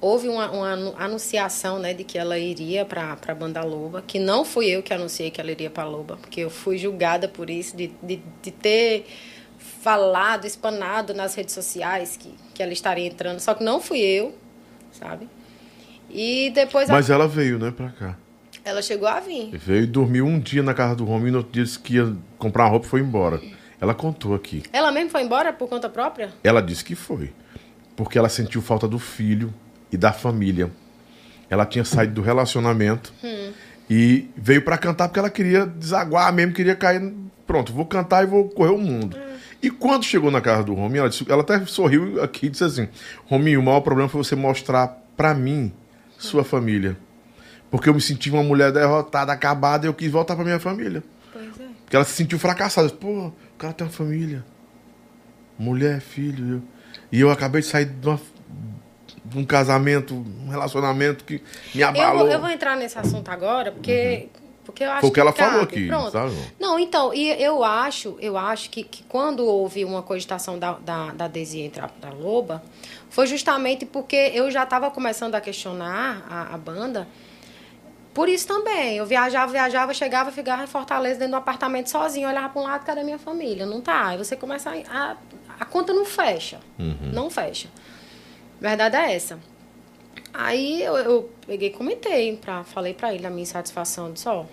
houve uma, uma anu- anunciação, né, de que ela iria pra, pra Banda Loba, que não fui eu que anunciei que ela iria pra Loba, porque eu fui julgada por isso, de, de, de ter falado, espanado nas redes sociais que, que ela estaria entrando, só que não fui eu, sabe? E depois a- Mas ela veio, né, pra cá. ela chegou a vir. Veio e dormiu um dia na casa do homem e no outro dia disse que ia comprar uma roupa e foi embora. Ela contou aqui. Ela mesmo foi embora por conta própria? Ela disse que foi. Porque ela sentiu falta do filho e da família. Ela tinha saído do relacionamento e veio pra cantar porque ela queria desaguar mesmo, queria cair. Pronto, vou cantar e vou correr o mundo. E quando chegou na casa do Rominho, ela, disse- ela até sorriu aqui e disse assim: Rominho, o maior problema foi você mostrar pra mim sua família. Porque eu me senti uma mulher derrotada, acabada, e eu quis voltar pra minha família. Pois é. Porque ela se sentiu fracassada. Pô, o cara tem uma família. Mulher, filho. eu- E eu acabei de sair de, uma- um casamento, um relacionamento que me Eu abalou. vou, eu vou entrar nesse assunto agora, porque, porque eu acho Uhum. Foi o que ela falou cabe. aqui, Pronto. sabe? Não, então, e eu acho, eu acho que, que quando houve uma cogitação da, da, da Desi entrar pra Loba, foi justamente porque eu já estava começando a questionar a, a banda. Por isso também. Eu viajava, viajava, chegava, ficava em Fortaleza dentro do apartamento sozinho, olhava para um lado, cadê minha família? Não tá. Aí você começa a. A, a conta não fecha. Não fecha. Verdade é essa. Aí eu, eu peguei comentei, pra, falei pra ele a minha insatisfação, disse, ó,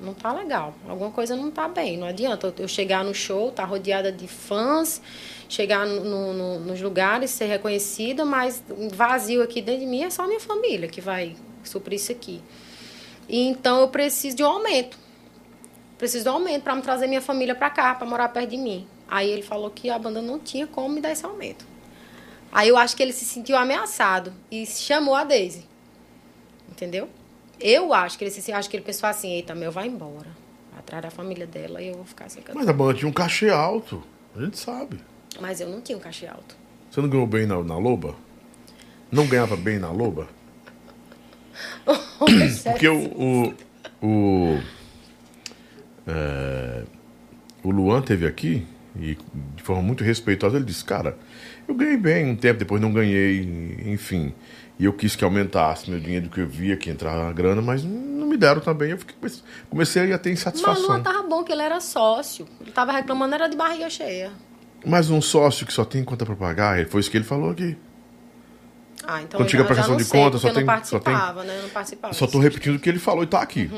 não tá legal, alguma coisa não tá bem, não adianta eu, chegar no show, tá rodeada de fãs, chegar no- no- nos lugares, ser reconhecida, mas vazio aqui dentro de mim é só minha família que vai suprir isso aqui. E então eu preciso de um aumento. Preciso de um aumento para me trazer minha família para cá, para morar perto de mim. Aí ele falou que a banda não tinha como me dar esse aumento. Aí eu acho que ele se sentiu ameaçado e chamou a Daisy. Entendeu? Eu acho que ele se acho que ele pensou assim, eita, meu, vai embora. Atrás da família dela e eu vou ficar sem cantar. Mas a banda tinha um cachê alto. A gente sabe. Mas eu não tinha um cachê alto. Você não ganhou bem na, na Loba? Não ganhava bem na Loba? [laughs] [coughs] Porque o. O, o, é, o Luan teve aqui e de forma muito respeitosa ele disse: Cara, eu ganhei bem um tempo, depois não ganhei, enfim. E eu quis que aumentasse meu dinheiro que eu via que entrava na grana, mas não me deram também. Eu fiquei, comecei a ter Mas insatisfação. Luan tava bom, que ele era sócio. Ele tava reclamando, era de barriga cheia. Mas um sócio que só tem conta pra pagar, foi isso que ele falou aqui. Ah, então Quando chega a prestação não de sei, conta, só tem- não só tem- participava, né? Eu não participava. Só tô repetindo o que ele falou e tá aqui.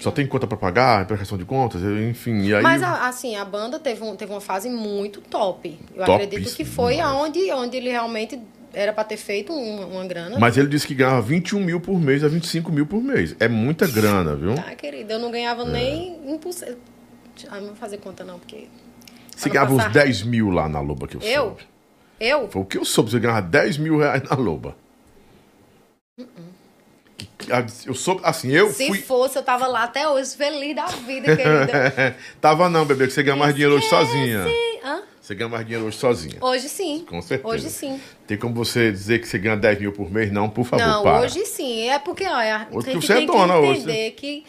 Só tem conta pra pagar, prestação de contas, enfim. E aí, Mas, assim, a banda teve, um, teve uma fase muito top. Eu Topíssimo acredito que foi demais. aonde, onde ele realmente era pra ter feito um- uma grana. Mas ele disse que ganhava 21 mil por mês a 25 mil por mês. É muita grana, viu? Tá, querida, eu não ganhava nem 1%. Ah, não vou fazer conta não, porque... Você ganhava uns passar- 10 mil lá na Loba que eu, Eu? soube. Eu? Foi o que eu soube, você ganhava 10 mil reais na Loba. Que- ah, Eu soube, assim, eu Se fui. fosse, eu tava lá até hoje, feliz da vida, querida. [laughs] Tava não, bebê, que você ganha mais dinheiro hoje sozinha. Hã? Você ganha mais dinheiro hoje sozinha. Hoje sim. Com certeza. Hoje sim. Tem como você dizer que você ganha 10 mil por mês? Não, por favor, não, para. hoje sim. É porque, olha, Hoje a gente você é tem dona que hoje. entender que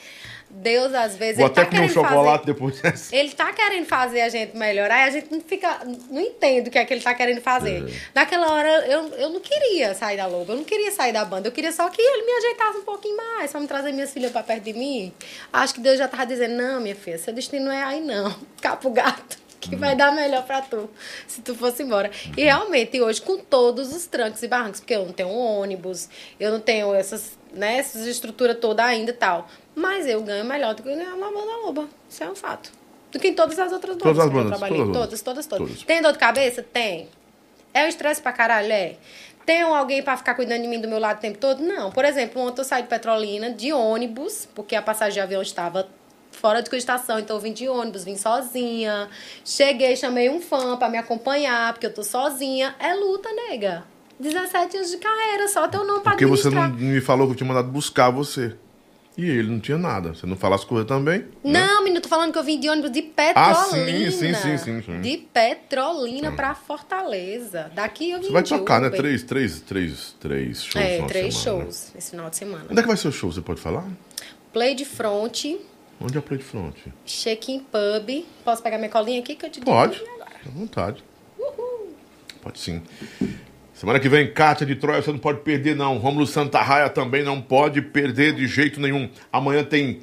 Deus, às vezes, Vou ele até tá comer um querendo chocolate fazer... depois dessa. Ele tá querendo fazer a gente melhorar e a gente não fica. não entende o que é que ele tá querendo fazer. É. Naquela hora eu, eu não queria sair da Lobo, eu não queria sair da banda, eu queria só que ele me ajeitasse um pouquinho mais, só me trazer minhas filhas pra perto de mim. Acho que Deus já tava dizendo, não, minha filha, seu destino não é aí não. [laughs] Capo gato. Que vai dar melhor pra tu, se tu fosse embora. E realmente, hoje, com todos os trancos e barrancos, porque eu não tenho um ônibus, eu não tenho essas, né, essas estruturas toda ainda e tal. Mas eu ganho melhor do que eu ganhava na banda Loba. Isso é um fato. Do que em todas as outras bandas Todas as bandas, trabalhei. todas as Todas, todas, todas, Todas. Tem dor de cabeça? Tem. É um estresse pra caralho? É. Tem alguém pra ficar cuidando de mim do meu lado o tempo todo? Não. Por exemplo, ontem eu saí de Petrolina de ônibus, porque a passagem de avião estava fora de cogitação, então eu vim de ônibus, vim sozinha. Cheguei, chamei um fã pra me acompanhar, porque eu tô sozinha. É luta, nega. 17 anos de carreira, só teu nome pra Porque você não me falou que eu tinha mandado buscar você. E ele não tinha nada. Você não fala as coisas também? né? Não, menino, tô falando que eu vim de ônibus de Ah, Petrolina. sim, sim, sim, sim, sim. De Petrolina pra Fortaleza. Daqui eu vim Você vai tocar, né? Uber. Três, três, três, três shows. É, três semana, né? shows esse final de semana. Onde é que vai ser o show? Você pode falar? Play de front, Onde é o Play de Front? check-in pub. Posso pegar minha colinha aqui que eu te digo Pode. agora. À vontade. Pode sim. Semana que vem, Cátia de Troia, você não pode perder, não. Rômulo Santarraia também não pode perder de jeito nenhum. Amanhã tem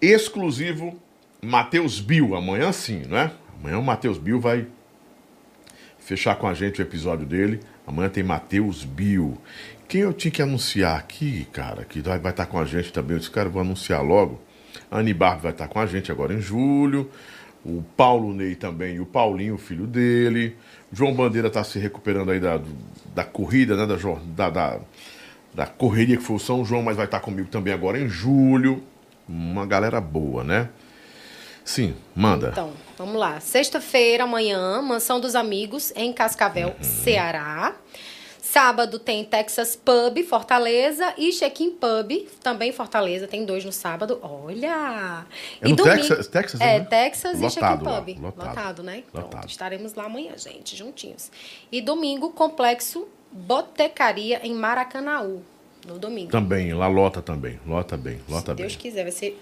exclusivo Matheus Bill. Amanhã sim, não é? Amanhã o Matheus Bill vai fechar com a gente o episódio dele. Amanhã tem Matheus Bill. Quem eu tinha que anunciar aqui, cara, que vai, estar com a gente também. Eu disse, cara, vou anunciar logo. A Anne Barbi vai estar com a gente agora em julho. o Paulo Ney também e o Paulinho, o filho dele. João Bandeira está se recuperando aí da, da corrida, né? Da, da, da, correria que foi o São João, mas vai estar comigo também agora em julho. Uma galera boa, né? Sim, manda. Então, vamos lá. Sexta-feira, amanhã, Mansão dos Amigos, em Cascavel, Uhum. Ceará. Sábado tem Texas Pub, Fortaleza, e Check-in Pub, também Fortaleza. Tem dois no sábado. Olha! É no Texas- Texas, É, né? Texas e Check-in Lotado Pub. lotado. Lotado, né? Pronto, Lotado. estaremos lá amanhã, gente, juntinhos. E domingo, Complexo Botecaria, em Maracanaú. No domingo. Também, lá lota também. Lota bem, lota Se bem. Deus quiser, vai ser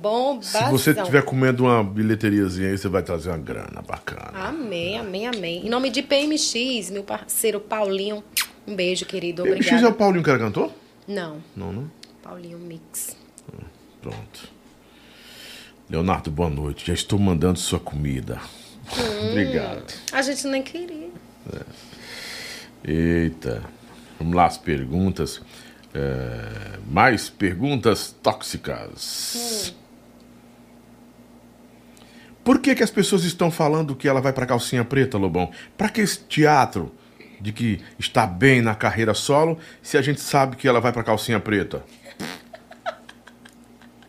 bombazão. Se você estiver comendo uma bilheteriazinha aí, você vai trazer uma grana bacana. Amém, amém, amém. Em nome de PMX, meu parceiro Paulinho. Um beijo, querido. MX Obrigada. é o Paulinho que era cantor? Não, Não, não? Paulinho Mix. Pronto. Leonardo, boa noite. Já estou mandando sua comida. Hum. Obrigado. A gente nem queria. Eita. Vamos lá, as perguntas. É, mais perguntas tóxicas. Por que, que as pessoas estão falando que ela vai pra calcinha preta, Lobão? Pra que esse teatro de que está bem na carreira solo se a gente sabe que ela vai pra calcinha preta?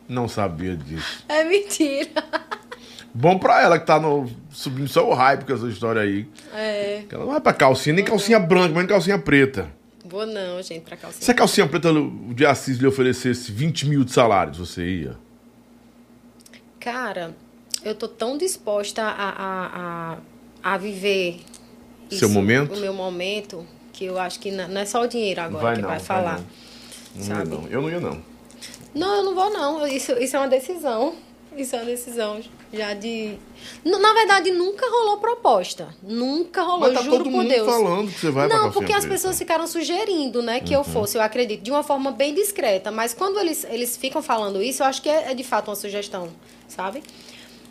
Não sabia disso. É mentira. [laughs] Bom pra ela que tá no, subindo só o hype com essa história aí. É. Que ela não vai pra calcinha, nem calcinha branca, mas nem calcinha preta. Vou não, gente, pra calcinha. Se a calcinha preta o de Assis lhe oferecesse 20 mil de salários, você ia? Cara, eu tô tão disposta a, a, a, a viver Seu momento? o meu momento, que eu acho que não não é só o dinheiro agora que vai falar. Não ia sabe? não. Eu não ia não. Não, eu não vou não. Isso, isso é uma decisão. Isso é uma decisão já de. Na verdade, nunca rolou proposta. Nunca rolou, Mas tá juro todo por mundo Deus. falando que você vai Não, porque as preta. pessoas ficaram sugerindo, né, que Uhum. eu fosse, eu acredito, de uma forma bem discreta. Mas quando eles, eles ficam falando isso, eu acho que é, é de fato uma sugestão, sabe?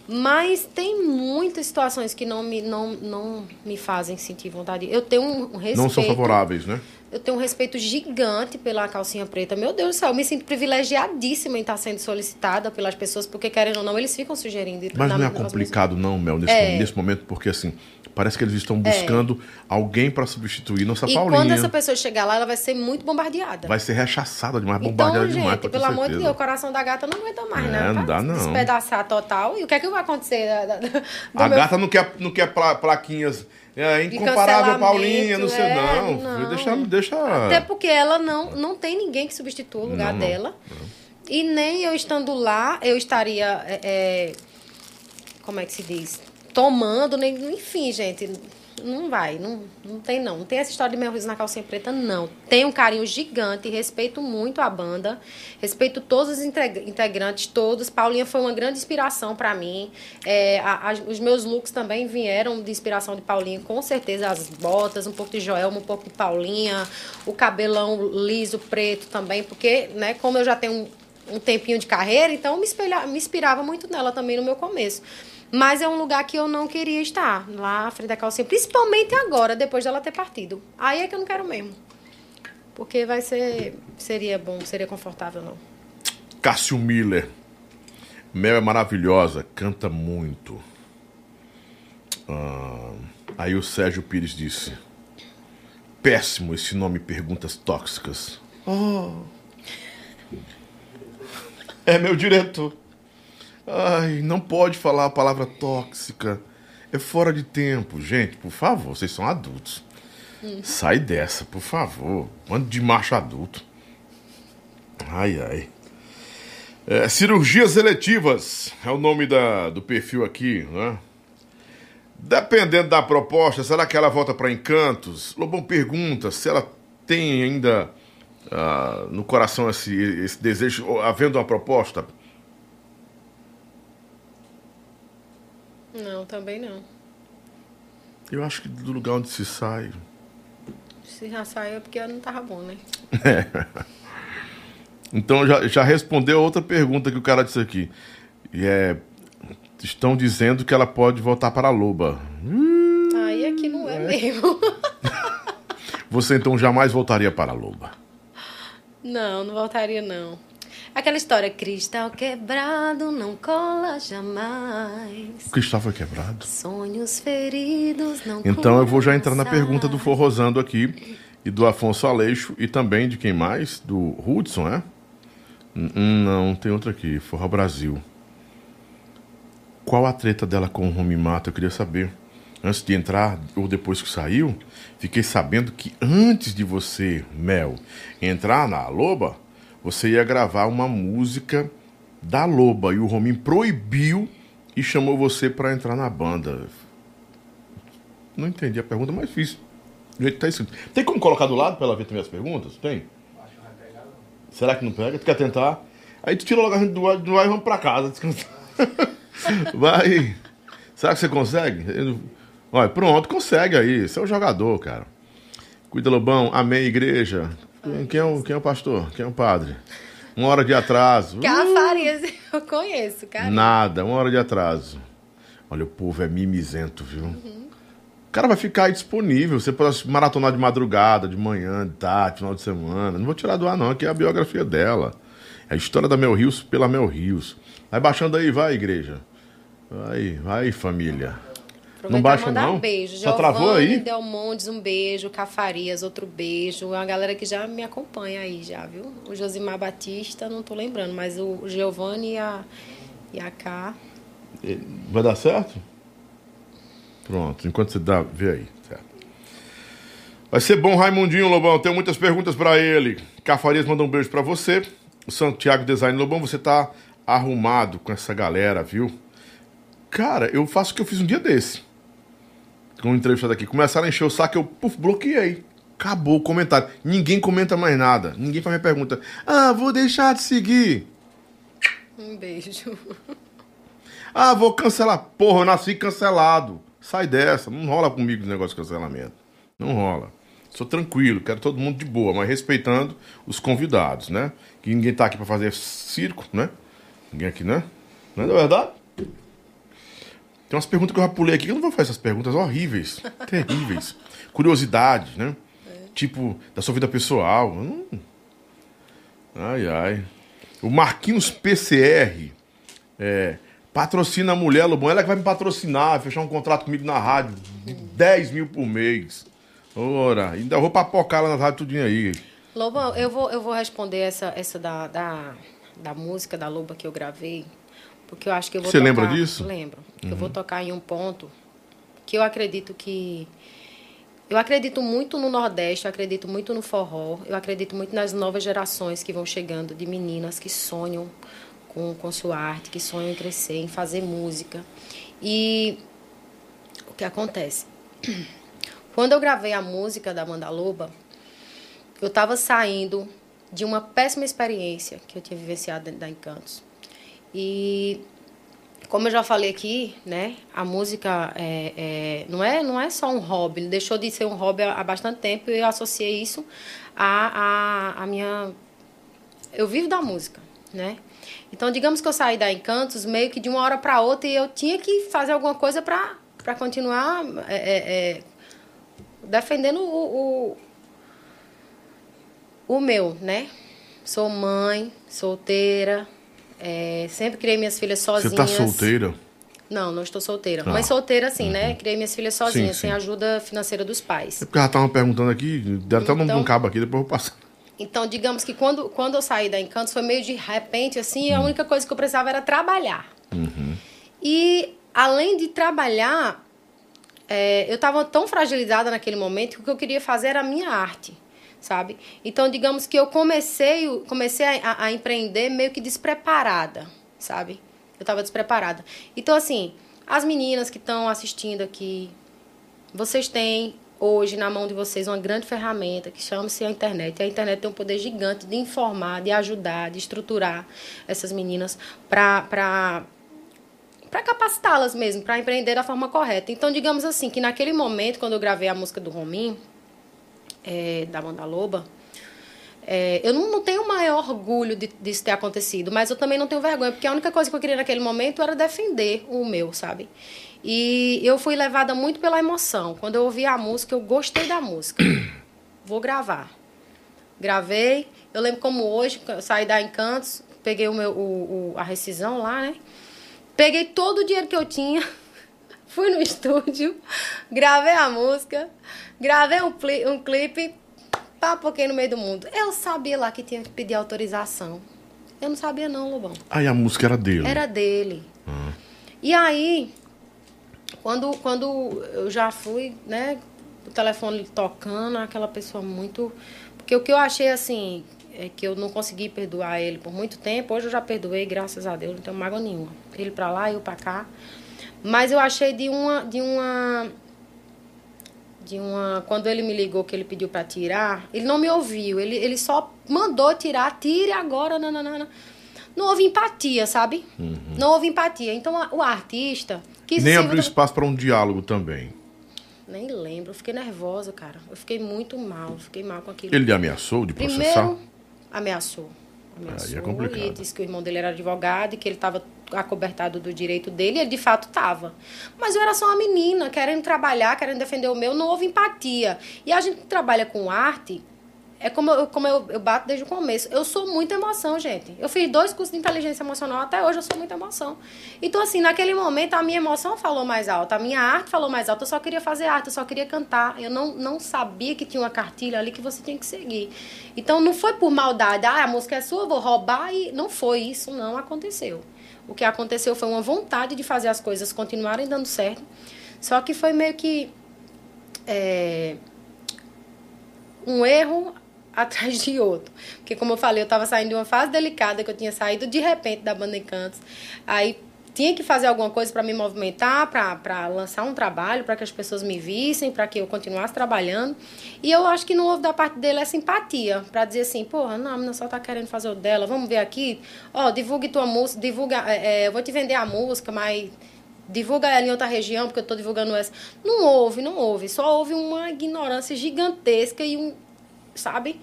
Mas tem muitas situações que não me, não, não me fazem sentir vontade. Eu tenho um respeito. Não são favoráveis, né? Eu tenho um respeito gigante pela calcinha preta. Meu Deus do céu, eu me sinto privilegiadíssima em estar sendo solicitada pelas pessoas, porque querendo ou não, eles ficam sugerindo. Mas não é complicado não, Mel, nesse, É. nesse momento, porque assim, parece que eles estão buscando alguém pra substituir nossa E Paulinha. quando essa pessoa chegar lá, ela vai ser muito bombardeada. Vai ser rechaçada demais, Então, bombardeada gente, demais, pode ter pelo amor de. Deus, o coração da gata não aguenta mais, É, né? não dá, não. Despedaçar total. E o que é que vai acontecer? A meu- gata não quer, não quer pla- plaquinhas. É incomparável Paulinha, não sei é, não. não. Deixa, deixa. Até porque ela não, não tem ninguém que substitua o lugar Não, não, dela. E nem eu estando lá, eu estaria. é, é, como é que se diz? Tomando, nem, enfim, gente. Não vai, não, não tem não. Não tem essa história de Mel Ruiz na calcinha preta, não. Tenho um carinho gigante, respeito muito a banda, respeito todos os integ- integrantes, todos. Paulinha foi uma grande inspiração pra mim. É, a- a- os meus looks também vieram de inspiração de Paulinha, com certeza. As botas, um pouco de Joelma, um pouco de Paulinha, o cabelão liso, preto também, porque, né, como eu já tenho um, um tempinho de carreira, então me, espelha, me inspirava muito nela também no meu começo. Mas é um lugar que eu não queria estar, lá à frente da calcinha, principalmente agora, depois dela ter partido. Aí é que eu não quero mesmo. Porque vai ser. Seria bom, seria confortável, não. Cássio Miller. Mel é maravilhosa, canta muito. Ah, aí o Sérgio Pires disse: Péssimo esse nome Perguntas Tóxicas. Oh. É meu diretor. Ai, não pode falar a palavra tóxica. É fora de tempo. Gente, por favor, vocês são adultos. Sai dessa, por favor. Bando de macho adulto. Ai, ai. É, cirurgias eletivas é o nome da, do perfil aqui, né? Dependendo da proposta, será que ela volta para Encantos? Lobão pergunta se ela tem ainda ah, no coração esse, esse desejo, havendo uma proposta. Não, também não. Eu acho que do lugar onde se sai. Se já saiu é porque não tava bom, né? [laughs] Então já, já respondeu outra pergunta que o cara disse aqui. E é. Estão dizendo que ela pode voltar para a loba. Aí é que não é, mesmo. [laughs] Você então jamais voltaria para a loba. Não, não voltaria, não. Aquela história, cristal quebrado não cola jamais. O cristal foi quebrado. Sonhos feridos não Então eu vou já entrar na pergunta do. Forrosando aqui. E do Afonso Aleixo. E também de quem mais? Do Hudson, é? Hum, não, tem outra aqui. Forró Brasil. Qual a treta dela com o Rumi Mata? Eu queria saber. Antes de entrar, ou depois que saiu, fiquei sabendo que antes de você, Mel, entrar na Loba, você ia gravar uma música da Loba. E o Romin proibiu e chamou você pra entrar na banda. Não entendi a pergunta, mas fiz. Do jeito que tá escrito. Tem como colocar do lado pra ela ver também as perguntas? Tem? Acho que não vai pegar, não. Será que não pega? Tu quer tentar? Aí tu tira logo a gente do ar, do ar e vamos pra casa descansar. [laughs] Vai. Será que você consegue? Olha, pronto, consegue aí. Você é o jogador, cara. Cuida, Lobão. Amém, igreja. Quem é o, quem é o pastor? Quem é o padre? Uma hora de atraso. Cafarias, [laughs] eu conheço, cara. Nada, uma hora de atraso. Olha, o povo é mimizento, viu? O cara vai ficar aí disponível. Você pode maratonar de madrugada, de manhã, de tarde, final de semana. Não vou tirar do ar, não, que é a biografia dela. É a história da Mel Rios pela Mel Rios. Vai baixando aí, vai, igreja. Vai, vai, família. Aproveitar Não baixa, mandar não? um beijo. Só travou aí? Delmontes, um beijo. Cafarias, outro beijo. É uma galera que já me acompanha aí, já, viu? O Josimar Batista, não tô lembrando, mas o Giovanni e a, e a K. Vai dar certo? Pronto, enquanto você dá, vê aí. Certo. Vai ser bom, Raimundinho Lobão. Tenho muitas perguntas pra ele. Cafarias manda um beijo pra você. O Santiago Design Lobão, você tá arrumado com essa galera, viu? Cara, eu faço o que eu fiz um dia desse. Com um entrevistado aqui. Começaram a encher o saco, eu puf, bloqueei. Acabou o comentário. Ninguém comenta mais nada. Ninguém faz minha pergunta. Ah, vou deixar de seguir. Um beijo. [laughs] Ah, vou cancelar. Porra, eu nasci cancelado. Sai dessa. Não rola comigo o negócio de cancelamento. Não rola. Sou tranquilo, quero todo mundo de boa, mas respeitando os convidados, né? Que ninguém tá aqui pra fazer circo, né? Ninguém aqui, né? Não é verdade? Tem umas perguntas que eu já pulei aqui, que eu não vou fazer essas perguntas horríveis, [laughs] terríveis. Curiosidade, né? Tipo, da sua vida pessoal. Hum. Ai, ai. O Marquinhos PCR é, patrocina a mulher, Lobão. Ela que vai me patrocinar, fechar um contrato comigo na rádio de 10 mil por mês. Ora, ainda vou papocar lá na rádio tudinho aí. Loba, eu vou, eu vou responder essa, essa da, da, da música da Loba que eu gravei, porque eu acho que eu vou Você tocar... lembra disso? Lembro. Eu vou tocar em um ponto que eu acredito que... Eu acredito muito no Nordeste, eu acredito muito no forró, eu acredito muito nas novas gerações que vão chegando, de meninas que sonham com, com sua arte, que sonham em crescer, em fazer música. E o que acontece? [clears throat] Quando eu gravei a música da Banda Loba, eu estava saindo de uma péssima experiência que eu tinha vivenciado dentro da Encantos. E como eu já falei aqui, né, a música é, é, não, é, não é só um hobby, deixou de ser um hobby há bastante tempo e eu associei isso à, à, à minha. Eu vivo da música, né? Então, digamos que eu saí da Encantos meio que de uma hora para outra e eu tinha que fazer alguma coisa para continuar é, é, é, defendendo o, o, o meu, né? Sou mãe, solteira, é, sempre criei minhas filhas Você sozinhas. tá solteira? Não, não estou solteira. Ah. Mas solteira, assim, né? Criei minhas filhas sozinha, Sim, sem ajuda financeira dos pais. É porque ela tava perguntando aqui, deve até um- Então- um cabo aqui, depois eu vou passar. Então, digamos que quando, quando eu saí da Encantos, foi meio de repente, assim, a única coisa que eu precisava era trabalhar. E, além de trabalhar, é, eu estava tão fragilizada naquele momento que o que eu queria fazer era a minha arte, sabe? Então, digamos que eu comecei, comecei a, a- empreender meio que despreparada, sabe? Eu estava despreparada. Então, assim, as meninas que estão assistindo aqui, vocês têm hoje na mão de vocês uma grande ferramenta que chama-se a internet. E a internet tem um poder gigante de informar, de ajudar, de estruturar essas meninas para para capacitá-las mesmo, para empreender da forma correta. Então, digamos assim, que naquele momento, quando eu gravei a música do Romim, é, da Banda Loba, é, eu não, não tenho o maior orgulho de, disso ter acontecido, mas eu também não tenho vergonha, porque a única coisa que eu queria naquele momento era defender o meu, sabe? E eu fui levada muito pela emoção. Quando eu ouvi a música, eu gostei da música. [coughs] Vou gravar. Gravei. Eu lembro como hoje, saí da Encantos, peguei o meu, o, o- a rescisão lá, né? Peguei todo o dinheiro que eu tinha, [laughs] fui no [laughs] estúdio, gravei a música, gravei um, um clipe, papoquei no meio do mundo. Eu sabia lá que tinha que pedir autorização. Eu não sabia não, Lobão. Aí a música era dele. Era dele. E aí, quando, quando eu já fui, né, o telefone tocando, aquela pessoa muito. Porque o que eu achei assim, é que eu não consegui perdoar ele por muito tempo. Hoje eu já perdoei, graças a Deus, não tenho mágoa nenhuma. Ele pra lá, eu pra cá. Mas eu achei de uma. De uma de uma quando ele me ligou que ele pediu para tirar ele não me ouviu ele, ele só mandou tirar tire agora não, não, não, não. não houve empatia sabe não houve empatia então a- o artista que Nem abriu espaço para um diálogo também. nem lembro eu fiquei nervosa cara eu fiquei muito mal fiquei mal com aquilo Ele lhe ameaçou de processar? Primeiro, ameaçou. Ameaçou Aí é complicado. e disse que o irmão dele era advogado e que ele estava acobertado do direito dele. Ele de fato estava. Mas eu era só uma menina, querendo trabalhar, querendo defender o meu. Não houve empatia. E a gente trabalha com arte. É como, eu, como eu, eu bato desde o começo. Eu sou muita emoção, gente. Eu fiz dois cursos de inteligência emocional, até hoje eu sou muita emoção. Então, assim, naquele momento a minha emoção falou mais alto, a minha arte falou mais alto. Eu só queria fazer arte, eu só queria cantar. Eu não, não sabia que tinha uma cartilha ali que você tinha que seguir. Então, não foi por maldade, ah, a música é sua, eu vou roubar. E não foi isso, não aconteceu. O que aconteceu foi uma vontade de fazer as coisas continuarem dando certo. Só que foi meio que. é, um erro [laughs] atrás de outro. Porque, como eu falei, eu estava saindo de uma fase delicada, que eu tinha saído de repente da banda Encantos. Aí tinha que fazer alguma coisa para me movimentar, para lançar um trabalho, para que as pessoas me vissem, para que eu continuasse trabalhando. E eu acho que não houve da parte dele essa empatia, para dizer assim, porra, não, a menina só tá querendo fazer o dela, vamos ver aqui, ó, divulgue tua música, divulga, é, é, eu vou te vender a música, mas divulga ela em outra região, porque eu tô divulgando essa. Não houve, não houve. Só houve uma ignorância gigantesca e um, sabe?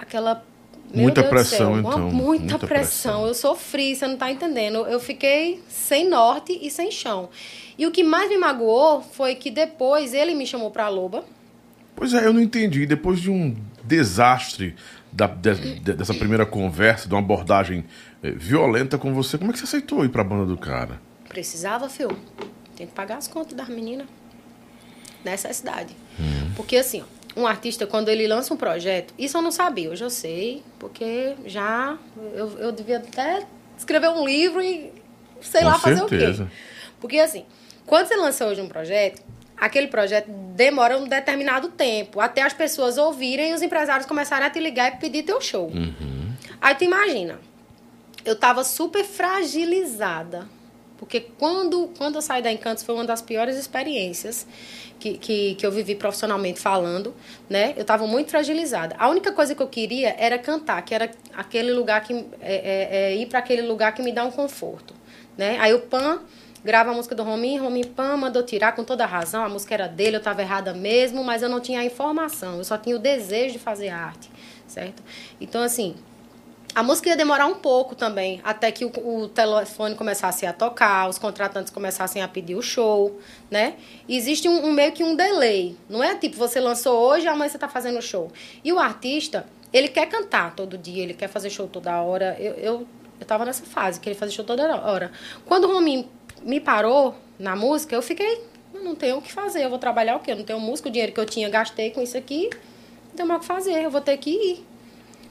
Aquela. Meu Muita Deus pressão, uma- então. Muita, Muita pressão. pressão. Eu sofri, você não tá entendendo. Eu fiquei sem norte e sem chão. E o que mais me magoou foi que depois ele me chamou pra Loba. Pois é, eu não entendi. Depois de um desastre da- de- de- dessa primeira conversa, de uma abordagem eh, violenta com você, como é que você aceitou ir pra banda do cara? Precisava, fio. Tem que pagar as contas das meninas. Necessidade. Hum. Porque assim, ó, um artista, quando ele lança um projeto, isso eu não sabia, hoje eu sei, porque já eu, eu devia até escrever um livro e sei Com lá fazer certeza. o quê. Porque assim, quando você lança hoje um projeto, aquele projeto demora um determinado tempo até as pessoas ouvirem e os empresários começarem a te ligar e pedir teu show. Aí tu imagina, eu tava super fragilizada. Porque quando, quando eu saí da Encantos foi uma das piores experiências que, que, que eu vivi profissionalmente falando, né? Eu tava muito fragilizada. A única coisa que eu queria era cantar, que era aquele lugar que... É, é, é ir para aquele lugar que me dá um conforto, né? Aí o Pan grava a música do Rominho, Rominho Pan mandou tirar com toda a razão, a música era dele, eu estava errada mesmo, mas eu não tinha a informação, eu só tinha o desejo de fazer arte, certo? Então, assim, a música ia demorar um pouco também, até que o, o telefone começasse a tocar, os contratantes começassem a pedir o show, né? Existe um, um meio que um delay. Não é tipo, você lançou hoje amanhã você está fazendo o show. E o artista, ele quer cantar todo dia, ele quer fazer show toda hora. Eu, eu, eu tava nessa fase, que ele fazia show toda hora. Quando o Rominho me parou na música, eu fiquei, eu não tenho o que fazer, eu vou trabalhar o quê? Eu não tenho música, o dinheiro que eu tinha, gastei com isso aqui, não tem mais o que fazer, eu vou ter que ir.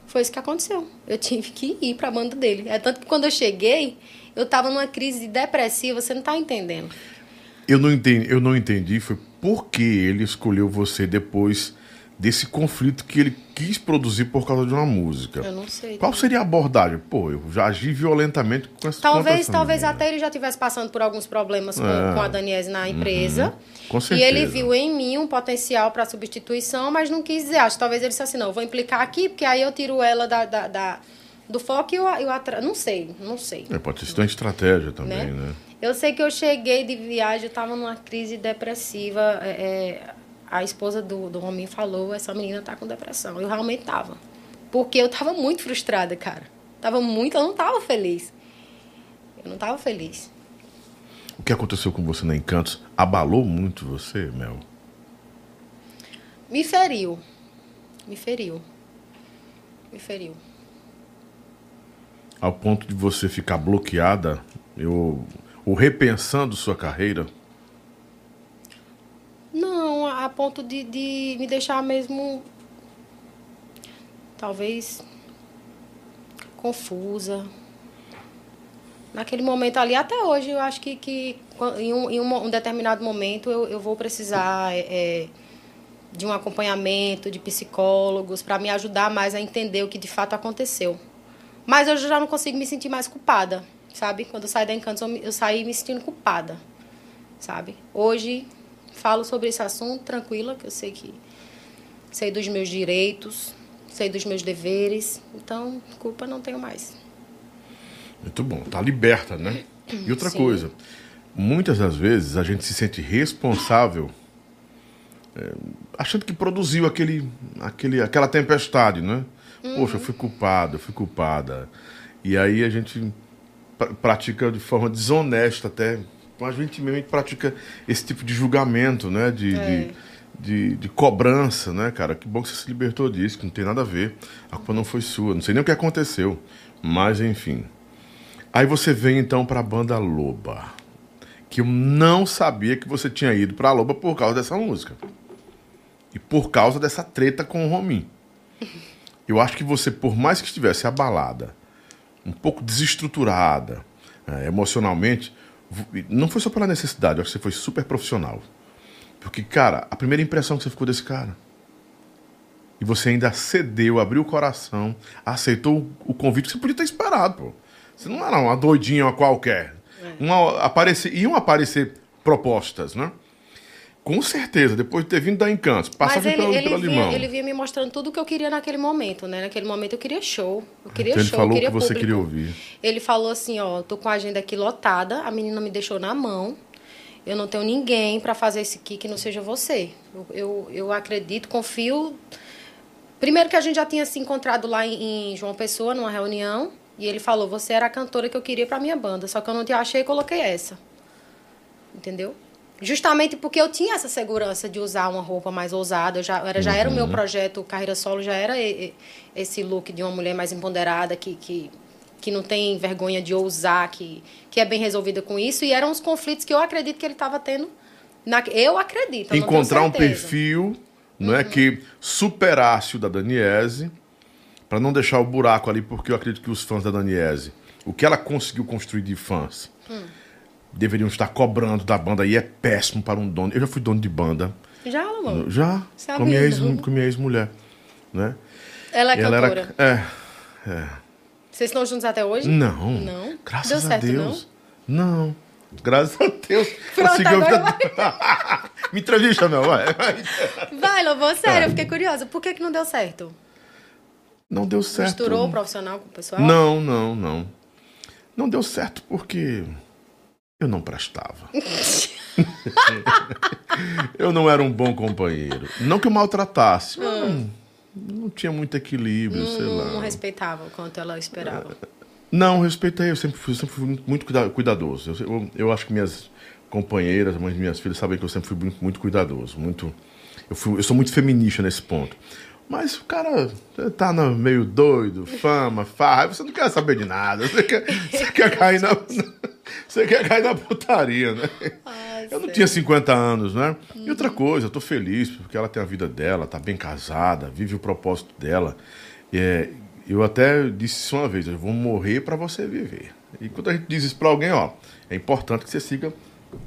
Foi isso que aconteceu. Eu tive que ir pra banda dele. É tanto que quando eu cheguei, eu tava numa crise depressiva, você não tá entendendo. Eu não entendi, eu não entendi foi por que ele escolheu você depois desse conflito que ele quis produzir por causa de uma música. Eu não sei. Qual seria a abordagem? Pô, eu já agi violentamente com essa Talvez, talvez menina. até ele já estivesse passando por alguns problemas com, É. com a Daniese na empresa. Com e ele certeza. viu em mim um potencial para substituição, mas não quis dizer. Acho que talvez ele disse assim, não, eu vou implicar aqui, porque aí eu tiro ela da, da, da- do foco e eu, eu atra... Não sei, não sei. É, pode ser uma estratégia também, né? né? Eu sei que eu cheguei de viagem, eu estava numa crise depressiva. é, é, a esposa do, do Rominho falou, essa menina tá com depressão. Eu realmente tava. Porque eu tava muito frustrada, cara. Tava muito, eu não tava feliz. Eu não tava feliz. O que aconteceu com você na Encantos abalou muito você, Mel? Me feriu. Me feriu. Me feriu. ao ponto de você ficar bloqueada, eu, ou repensando sua carreira? Não, a ponto de, de me deixar mesmo. Talvez. confusa. Naquele momento ali, até hoje, eu acho que, que em, um, em um, determinado momento eu, eu vou precisar é, é de um acompanhamento, de psicólogos, para me ajudar mais a entender o que de fato aconteceu. Mas eu já não consigo me sentir mais culpada, sabe? Quando eu saí da Encantos, eu saí me sentindo culpada, sabe? Hoje, falo sobre esse assunto tranquila, que eu sei que sei dos meus direitos, sei dos meus deveres, então culpa não tenho mais. Muito bom, tá liberta, né? E outra Sim. coisa, muitas das vezes a gente se sente responsável é, achando que produziu aquele, aquele, aquela tempestade, né? Uhum. Poxa, eu fui culpado, eu fui culpada. E aí a gente pr pratica de forma desonesta até, a gente mesmo pratica esse tipo de julgamento, né? De, é. de, de, de, cobrança, né, cara? Que bom que você se libertou disso, que não tem nada a ver. A culpa não foi sua, não sei nem o que aconteceu. Mas, enfim. Aí você vem então para a banda Loba. Que eu não sabia que você tinha ido para a Loba por causa dessa música. E por causa dessa treta com o Romin. [laughs] Eu acho que você, por mais que estivesse abalada, um pouco desestruturada é, emocionalmente, não foi só pela necessidade, eu acho que você foi super profissional. Porque, cara, a primeira impressão que você ficou desse cara. E você ainda cedeu, abriu o coração, aceitou o convite que você podia ter esperado, pô. Você não era uma doidinha qualquer. É. Uma, aparecer, iam aparecer propostas, né? Com certeza, depois de ter vindo da Encantos, passar Mas ele, pela, ele pela vinha, Limão. Ele vinha me mostrando tudo o que eu queria naquele momento, né? Naquele momento eu queria show. Eu queria então show, ele falou eu queria que você público. queria ouvir. Ele falou assim, ó, tô com a agenda aqui lotada, a menina me deixou na mão. Eu não tenho ninguém para fazer esse aqui que não seja você. Eu, eu, eu, acredito, confio. Primeiro que a gente já tinha se encontrado lá em, em João Pessoa, numa reunião, e ele falou: Você era a cantora que eu queria para minha banda, só que eu não te achei e coloquei essa. Entendeu? Justamente porque eu tinha essa segurança de usar uma roupa mais ousada. Eu já, era, já era o meu projeto Carreira Solo, já era esse look de uma mulher mais empoderada, que, que, que não tem vergonha de ousar, que, que é bem resolvida com isso. E eram os conflitos que eu acredito que ele estava tendo. Na, eu acredito. Eu Encontrar um perfil não é, uhum. que superasse o da Daniese, para não deixar o buraco ali, porque eu acredito que os fãs da Daniese, o que ela conseguiu construir de fãs. Hum deveriam estar cobrando da banda e é péssimo para um dono. Eu já fui dono de banda. Já, amor? Já, Sabia, com, minha ex, com minha ex-mulher. Né? Ela é ela cantora? Era, é, é. Vocês estão juntos até hoje? Não. Não? Graças Deu a certo, Deus. Não? não. Graças a Deus. [laughs] Pronto, agora [laughs] Me entrevista, meu. Vai, vai Lobo, sério, é. eu fiquei curiosa. Por que, que não deu certo? Não deu certo. Misturou o profissional com o pessoal? Não, não, não. Não deu certo porque eu não prestava. [laughs] eu não era um bom companheiro. Não que eu maltratasse, mas não, não tinha muito equilíbrio, não, sei lá. Não respeitava o quanto ela esperava. Não, respeitei. Eu sempre fui, sempre fui muito cuidadoso. Eu, eu, eu acho que minhas companheiras, mães minhas filhas sabem que eu sempre fui muito, muito cuidadoso. Muito, eu, fui, eu sou muito feminista nesse ponto. Mas o cara tá no meio doido, fama, farra, você não quer saber de nada. Você quer, você quer cair na. Você quer cair na putaria, né? Ai, eu não tinha 50 anos, né? Uhum. E outra uhum. coisa, eu tô feliz porque ela tem a vida dela, tá bem casada, vive o propósito dela. É, eu até disse isso uma vez, eu vou morrer para você viver. E quando a gente diz isso pra alguém, ó, é importante que você siga.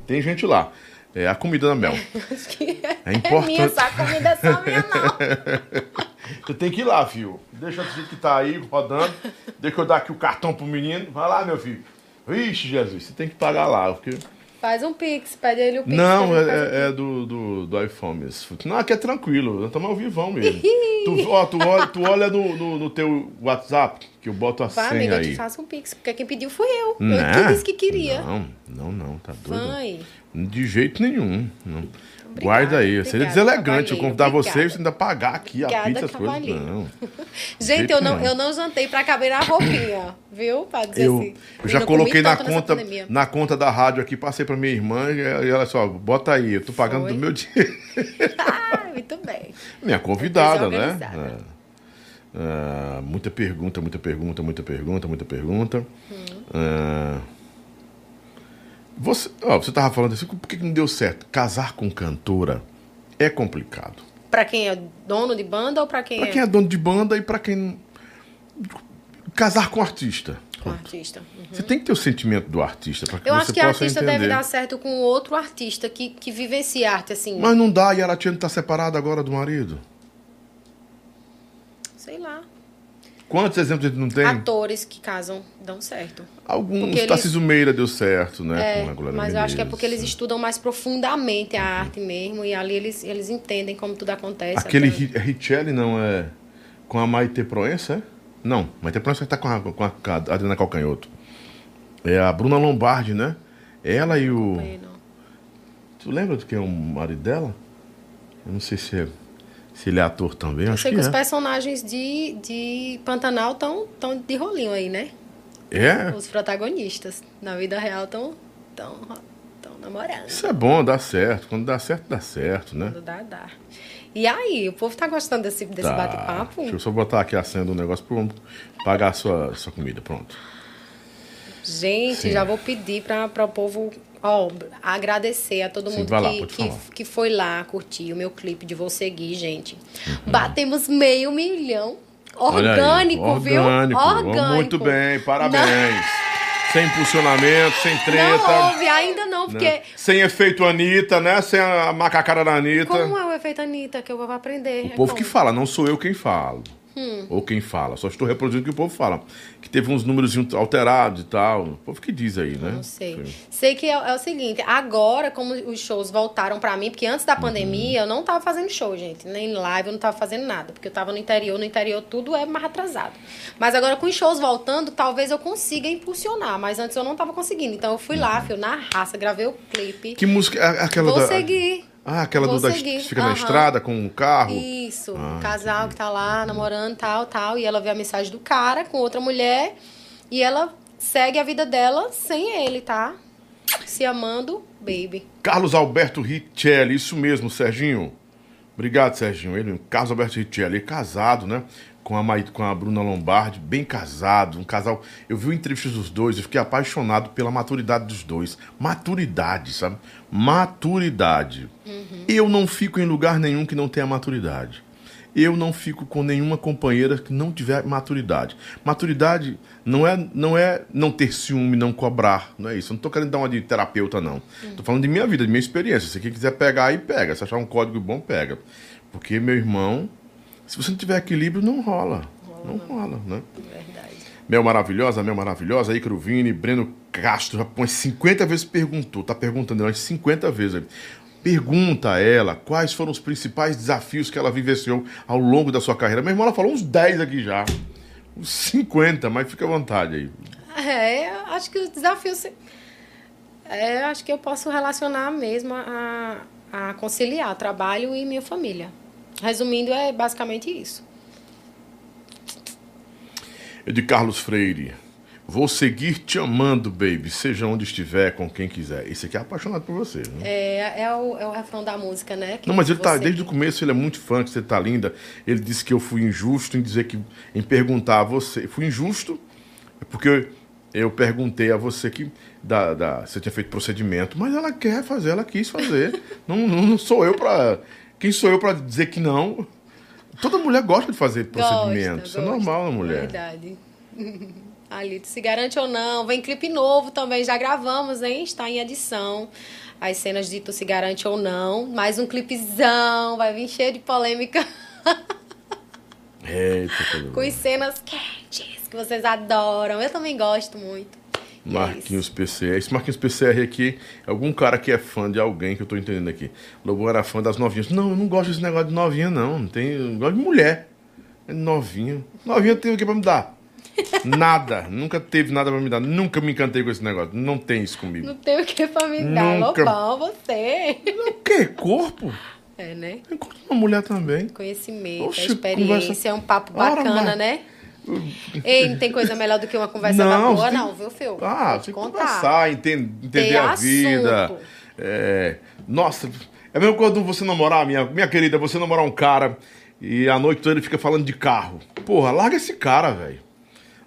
Tem gente lá. É a comida da Mel. [laughs] é importante. É minha, essa comida é só minha, não. [laughs] Você tem que ir lá, filho. Deixa o que tá aí rodando. Deixa eu dar aqui o cartão pro menino. Vai lá, meu filho. Vixe, Jesus, você tem que pagar lá. Porque... Faz um pix, pede ele o pix. Não, é, é, é do, do, do iPhone. Não, aqui é tranquilo, nós estamos ao vivão mesmo. [laughs] tu, ó, tu olha, tu olha no, no, no, teu WhatsApp, que eu boto a Vai, senha amiga, aí. eu te faço um pix, porque quem pediu foi eu. Não, eu que disse que queria. Não, não, não, tá doido. Vai. De jeito nenhum. Não. Obrigada, Guarda aí. Obrigada, Seria deselegante eu convidar obrigada. você e ainda pagar aqui obrigada, a pizza, as coisas. Não. [laughs] Gente, eu não, eu não jantei pra caber na roupinha, viu? Pra dizer eu, assim. Eu já coloquei na conta, na conta da rádio aqui, passei pra minha irmã e ela só, bota aí, eu tô pagando Foi? do meu [laughs] dinheiro. ah, muito bem. Minha convidada, né? Ah, muita pergunta, muita pergunta, muita pergunta, muita pergunta. Ah, você, ó, você tava falando assim, por que que não deu certo? Casar com cantora é complicado. Pra quem é dono de banda ou pra quem, Pra é, quem é dono de banda e pra quem. Casar com artista. com artista? Uhum. Você tem que ter o sentimento do artista para que Eu você acho que artista entender. deve dar certo com outro artista que, que vivencia arte, assim. Mas não dá e a Tiana tá separada agora do marido. Sei lá. Quantos exemplos a gente não tem? Atores que casam dão certo. Alguns. Eles- Tarcísio Meira deu certo, né? É, mas eu acho que é Menezes. porque eles estudam mais profundamente a arte mesmo e ali eles, eles entendem como tudo acontece. Aquele Até- Ri- Richelli não é. Com a Maite Proença, é? Não, Maite Proença tá com a, com a, com a Adriana Calcanhoto. É a Bruna Lombardi, né? Ela e o. Não. Tu lembra de quem é o marido dela? Eu não sei se, é, se ele é ator também. Eu Acho sei que que os é. personagens de, de Pantanal estão tão de rolinho aí, né? É? Os protagonistas na vida real estão tão, tão namorando. Isso é bom, dá certo. Quando dá certo, dá certo, né? Quando dá, dá. E aí, o povo tá gostando desse, desse Tá. bate-papo? Deixa eu só botar aqui a senha do negócio pra pagar a sua, sua comida. Pronto. Gente, Sim. já vou pedir para o povo ó, agradecer a todo Sim, mundo lá, que, que, que foi lá curtir o meu clipe de Vou Seguir, gente. Uhum. Batemos meio milhão. Aí, Orgânico, viu? Orgânico. Orgânico. Muito bem, parabéns. Sem impulsionamento, sem Não, treta. não houve ainda não, né? porque... Sem efeito Anitta, né? Sem a macacada da Anitta. Como é o efeito Anitta que eu vou aprender? O povo que Como? fala, não sou eu quem falo. Hum. Ou quem fala. Só estou reproduzindo o que o povo fala. Que teve uns números alterados e tal. O povo que diz aí, né? Não sei. Sim. Sei que é, é o seguinte, agora, como os shows voltaram pra mim, porque antes da Uhum. pandemia eu não tava fazendo show, gente. Nem live, eu não tava fazendo nada. Porque eu tava no interior, no interior tudo é mais atrasado. Mas agora com os shows voltando, talvez eu consiga impulsionar. Mas antes eu não tava conseguindo. Então eu fui lá, fui na raça, gravei o clipe. Uhum. Que música? é Aquela Vou da... seguir. Ah, aquela do da, que fica na estrada com o carro. Isso, Ah, um casal que tá lá namorando, tal, tal, e ela vê a mensagem do cara com outra mulher e ela segue a vida dela sem ele, tá? Se amando, baby. Carlos Alberto Richelli, isso mesmo, Serginho. Obrigado, Serginho. Ele, Carlos Alberto Richelli, casado, né? Com a, com a Bruna Lombardi, bem casado, um casal. Eu vi entrevistas dos dois, eu fiquei apaixonado pela maturidade dos dois. Maturidade, sabe? Maturidade. Eu não fico em lugar nenhum que não tenha maturidade. Eu não fico com nenhuma companheira que não tiver maturidade. Maturidade não é não é não ter ciúme, não cobrar, não é isso. Eu não tô querendo dar uma de terapeuta não. Tô falando de minha vida, de minha experiência. Se quem quiser pegar aí pega, se achar um código bom pega. Porque meu irmão, se você não tiver equilíbrio não rola. Não rola, né? Verdade. Mel maravilhosa, Mel maravilhosa, Ícaro Vini, Breno Castro, já põe 50 vezes perguntou, tá perguntando umas 50 vezes. aí. Pergunta a ela quais foram os principais desafios que ela vivenciou ao longo da sua carreira. Meu irmão, ela falou uns 10 aqui já. Uns 50, mas fica à vontade aí. É, eu acho que os desafios. É, eu acho que eu posso relacionar mesmo a, a conciliar trabalho e minha família. Resumindo, é basicamente isso. É de Carlos Freire. Vou seguir te amando, baby, seja onde estiver, com quem quiser. Esse aqui é apaixonado por você. Né? É, é, o, é o refrão da música, né? que Não, mas ele tá, desde o começo ele é muito fã, que você tá linda. Ele disse que eu fui injusto em dizer que, em perguntar a você. Fui injusto porque eu, eu perguntei a você que da, da, você tinha feito procedimento, mas ela quer fazer, ela quis fazer. não, não, não sou eu pra. Quem sou eu pra dizer que não? Toda mulher gosta de fazer procedimento. Gosta, Isso é normal na mulher. Verdade. [laughs] Alito, se garante ou não. Vem clipe novo também, já gravamos, hein? Está em edição. As cenas de Tu se garante ou não. Mais um clipezão, vai vir cheio de polêmica. Eita, [laughs] com as cenas quentes que vocês adoram. Eu também gosto muito. É Marquinhos PCR. Esse Marquinhos PCR aqui é algum cara que é fã de alguém que eu tô entendendo aqui. Lobão era fã das novinhas. Não, eu não gosto desse negócio de novinha, não. Não tem. Eu gosto de mulher. É novinha. Novinha tem o que pra me dar? [laughs] Nada. Nunca teve nada pra me dar. Nunca me encantei com esse negócio. Não tem isso comigo. Não tem o que pra me dar. Nunca. Lobão, você. O quê? Corpo? É, né? De uma mulher também. Conhecimento, Oxe, experiência, conversa- é um papo Ora, bacana, mas- né? Ei, não tem coisa melhor do que uma conversa Não, boa, tem- não, viu, Fio? Ah, Vou tem que conversar, enten- entender a vida. É, nossa, é mesmo quando você namorar, minha, minha querida, você namorar um cara E a noite toda ele fica falando de carro. Porra, larga esse cara, velho.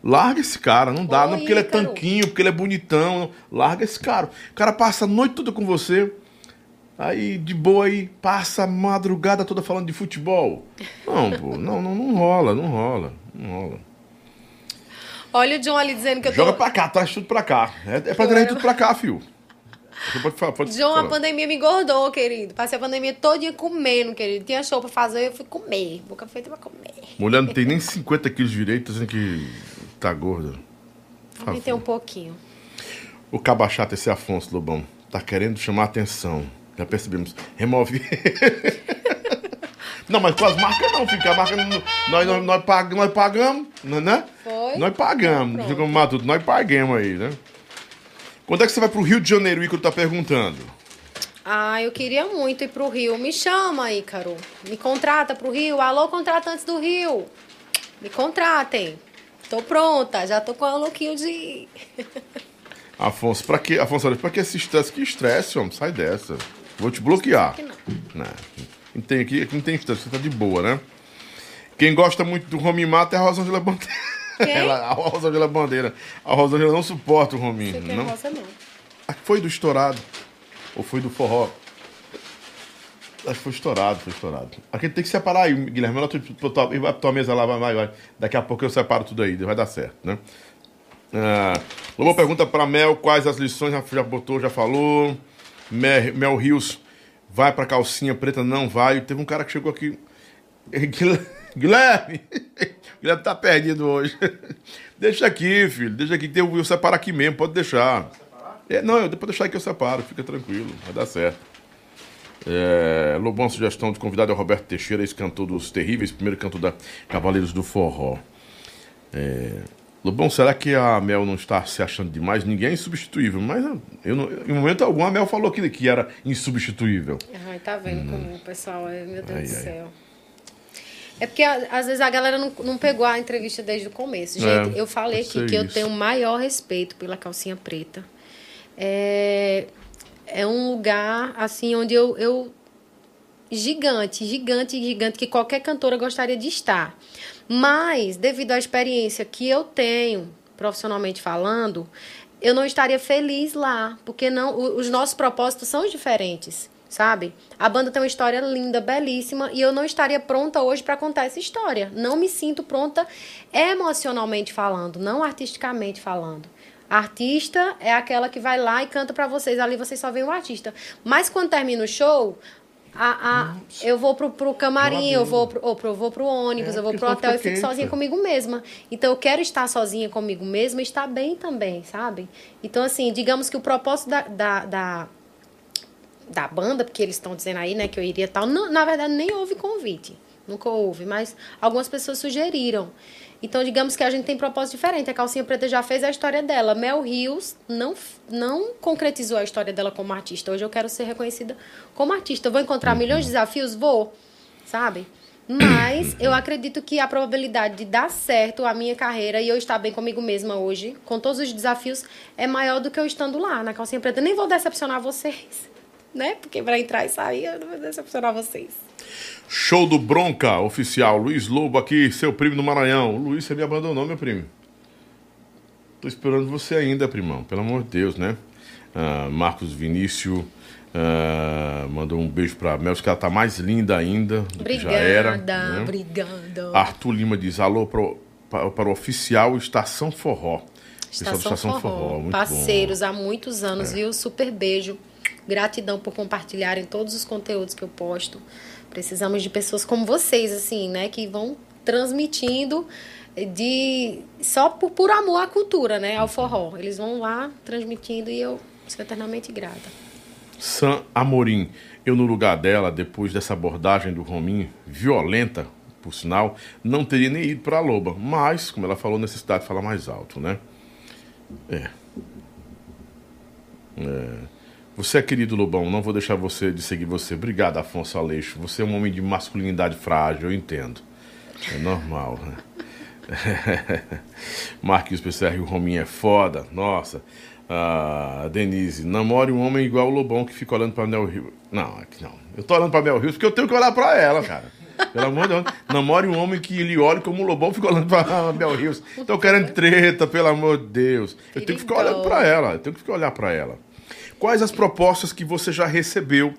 Larga esse cara, não dá, Ô, não porque ele é Ícaro. tanquinho, porque ele é bonitão. Larga esse cara. O cara passa a noite toda com você. Aí, de boa aí, passa a madrugada toda falando de futebol. Não, pô, não, não, não rola, não rola, não rola. Olha o John ali dizendo que eu tô. Joga pra cá, traz tudo pra cá. É, é pra trazer tudo pra cá, fio. Pode falar, pode John, a falar. pandemia me engordou, querido. Passei a pandemia todinha comendo, querido. Tinha show pra fazer, eu fui comer. Boca feita pra comer. Mulher não tem nem 50 quilos direito, tá dizendo que tá gorda. Também tem um pouquinho. O cabachata, esse Afonso Lobão, tá querendo chamar atenção. Já percebemos. Remove. [laughs] não, mas com as marcas não, fica a marca. Nós, nós, nós, pag, nós pagamos, né, né? Foi? Nós pagamos. Digo, Matuto, nós pagamos aí, né? Quando é que você vai pro Rio de Janeiro, o Ícaro tá perguntando? Ah, eu queria muito ir pro Rio. Me chama, Ícaro. Me contrata pro Rio. Alô, contratantes do Rio. Me contratem. Tô pronta, já tô com a louquinho de. [laughs] Afonso, pra que, Afonso, pra que esse estresse? Que estresse, homem? Sai dessa. Vou te bloquear. Que não. Não. Não tem aqui, aqui não tem você tá de boa, né? Quem gosta muito do Rominho Mata é a Rosângela Bandeira. Ela, a Rosângela Bandeira. A Rosângela não suporta o Rominho. Não? roça, não. Ah, Foi do estourado. Ou foi do forró? Acho que foi estourado, foi estourado. Aqui tem que separar aí, Guilherme. Melhor tu, tu, tu, vai pra tua mesa lá, vai, vai, vai. Daqui a pouco eu separo tudo aí, vai dar certo, né? Ah, Lobo pergunta pra Mel quais as lições, já, já botou, já falou. Mel, Mel Rios vai pra calcinha preta, não vai. Teve um cara que chegou aqui. [laughs] Guilherme! [laughs] Guilherme tá perdido hoje. [laughs] Deixa aqui, filho. Deixa aqui eu, eu separo aqui mesmo, pode deixar. É, não, eu depois deixar aqui eu separo, fica tranquilo, vai dar certo. É, Lobão, sugestão de convidado é o Roberto Teixeira, esse cantor dos Terríveis, primeiro cantor da Cavaleiros do Forró. É, Lobão, será que a Mel não está se achando demais? Ninguém é insubstituível, mas eu não, em momento algum a Mel falou que, que era insubstituível. Ai, tá vendo como o pessoal é, meu Deus Ai, do ai. céu. É porque às vezes a galera não, não pegou a entrevista desde o começo. É, Gente, eu falei aqui que eu isso. tenho o maior respeito pela calcinha preta. É, é um lugar, assim, onde eu, eu. Gigante, gigante, gigante, que qualquer cantora gostaria de estar. Mas, devido à experiência que eu tenho, profissionalmente falando, eu não estaria feliz lá, porque não, os nossos propósitos são diferentes, sabe? A banda tem uma história linda, belíssima, e eu não estaria pronta hoje para contar essa história. Não me sinto pronta emocionalmente falando, não artisticamente falando. Artista é aquela que vai lá e canta pra vocês. Ali vocês só veem o artista. Mas quando termina o show, a, a, eu vou pro, pro camarim, eu vou pro, ou pro, eu vou pro ônibus, É, eu vou pro hotel e fico quente, sozinha comigo mesma. Então eu quero estar sozinha comigo mesma e estar bem também, sabe? Então, assim, digamos que o propósito da, da, da, da banda, porque eles estão dizendo aí, né, que eu iria tal. Não, na verdade, nem houve convite. Nunca houve, mas algumas pessoas sugeriram. Então, digamos que a gente tem propósito diferente. A Calcinha Preta já fez a história dela. Mel Rios não, não concretizou a história dela como artista. Hoje eu quero ser reconhecida como artista. Vou encontrar milhões de desafios? Vou, sabe? Mas [clears throat] eu acredito que a probabilidade de dar certo a minha carreira e eu estar bem comigo mesma hoje, com todos os desafios, é maior do que eu estando lá na Calcinha Preta. Nem vou decepcionar vocês, né? Porque para entrar e sair, eu não vou decepcionar vocês. Show do Bronca, oficial. Luiz Lobo aqui, seu primo do Maranhão. Luiz, você me abandonou, meu primo. Tô esperando você ainda, primão. Pelo amor de Deus, né? Ah, Marcos Vinícius ah, mandou um beijo pra Mel, que ela tá mais linda ainda do que já era. Obrigada, né? obrigada. Arthur Lima diz alô pro, para, para o oficial Estação Forró. Do Estação, Forró, muito parceiros bom. É. há muitos anos, viu? Super beijo. Gratidão por compartilharem todos os conteúdos que eu posto. Precisamos de pessoas como vocês, assim, né? Que vão transmitindo de só por, por amor à cultura, né? Ao forró. Eles vão lá transmitindo e eu sou eternamente grata. Sam Amorim, eu no lugar dela, depois dessa abordagem do Rominho, violenta, por sinal, não teria nem ido para a Loba. Mas, como ela falou, necessidade de falar mais alto, né? É. É. Você é querido Lobão, não vou deixar você de seguir você. Obrigado, Afonso Aleixo. Você é um homem de masculinidade frágil, eu entendo. É normal, né? [laughs] Marquinhos PCR, o Rominho é foda. Nossa. Ah, Denise, namore um homem igual o Lobão que fica olhando pra Mel Rio. Não, aqui não. Eu tô olhando pra Mel Rios porque eu tenho que olhar pra ela, cara. Pelo amor de Deus. Namore um homem que lhe olhe como o Lobão ficou olhando pra Bel Rios. Tô querendo treta, pelo amor de Deus. Eu tenho que ficar olhando pra ela. Eu tenho que ficar olhar pra ela. Quais as propostas que você já recebeu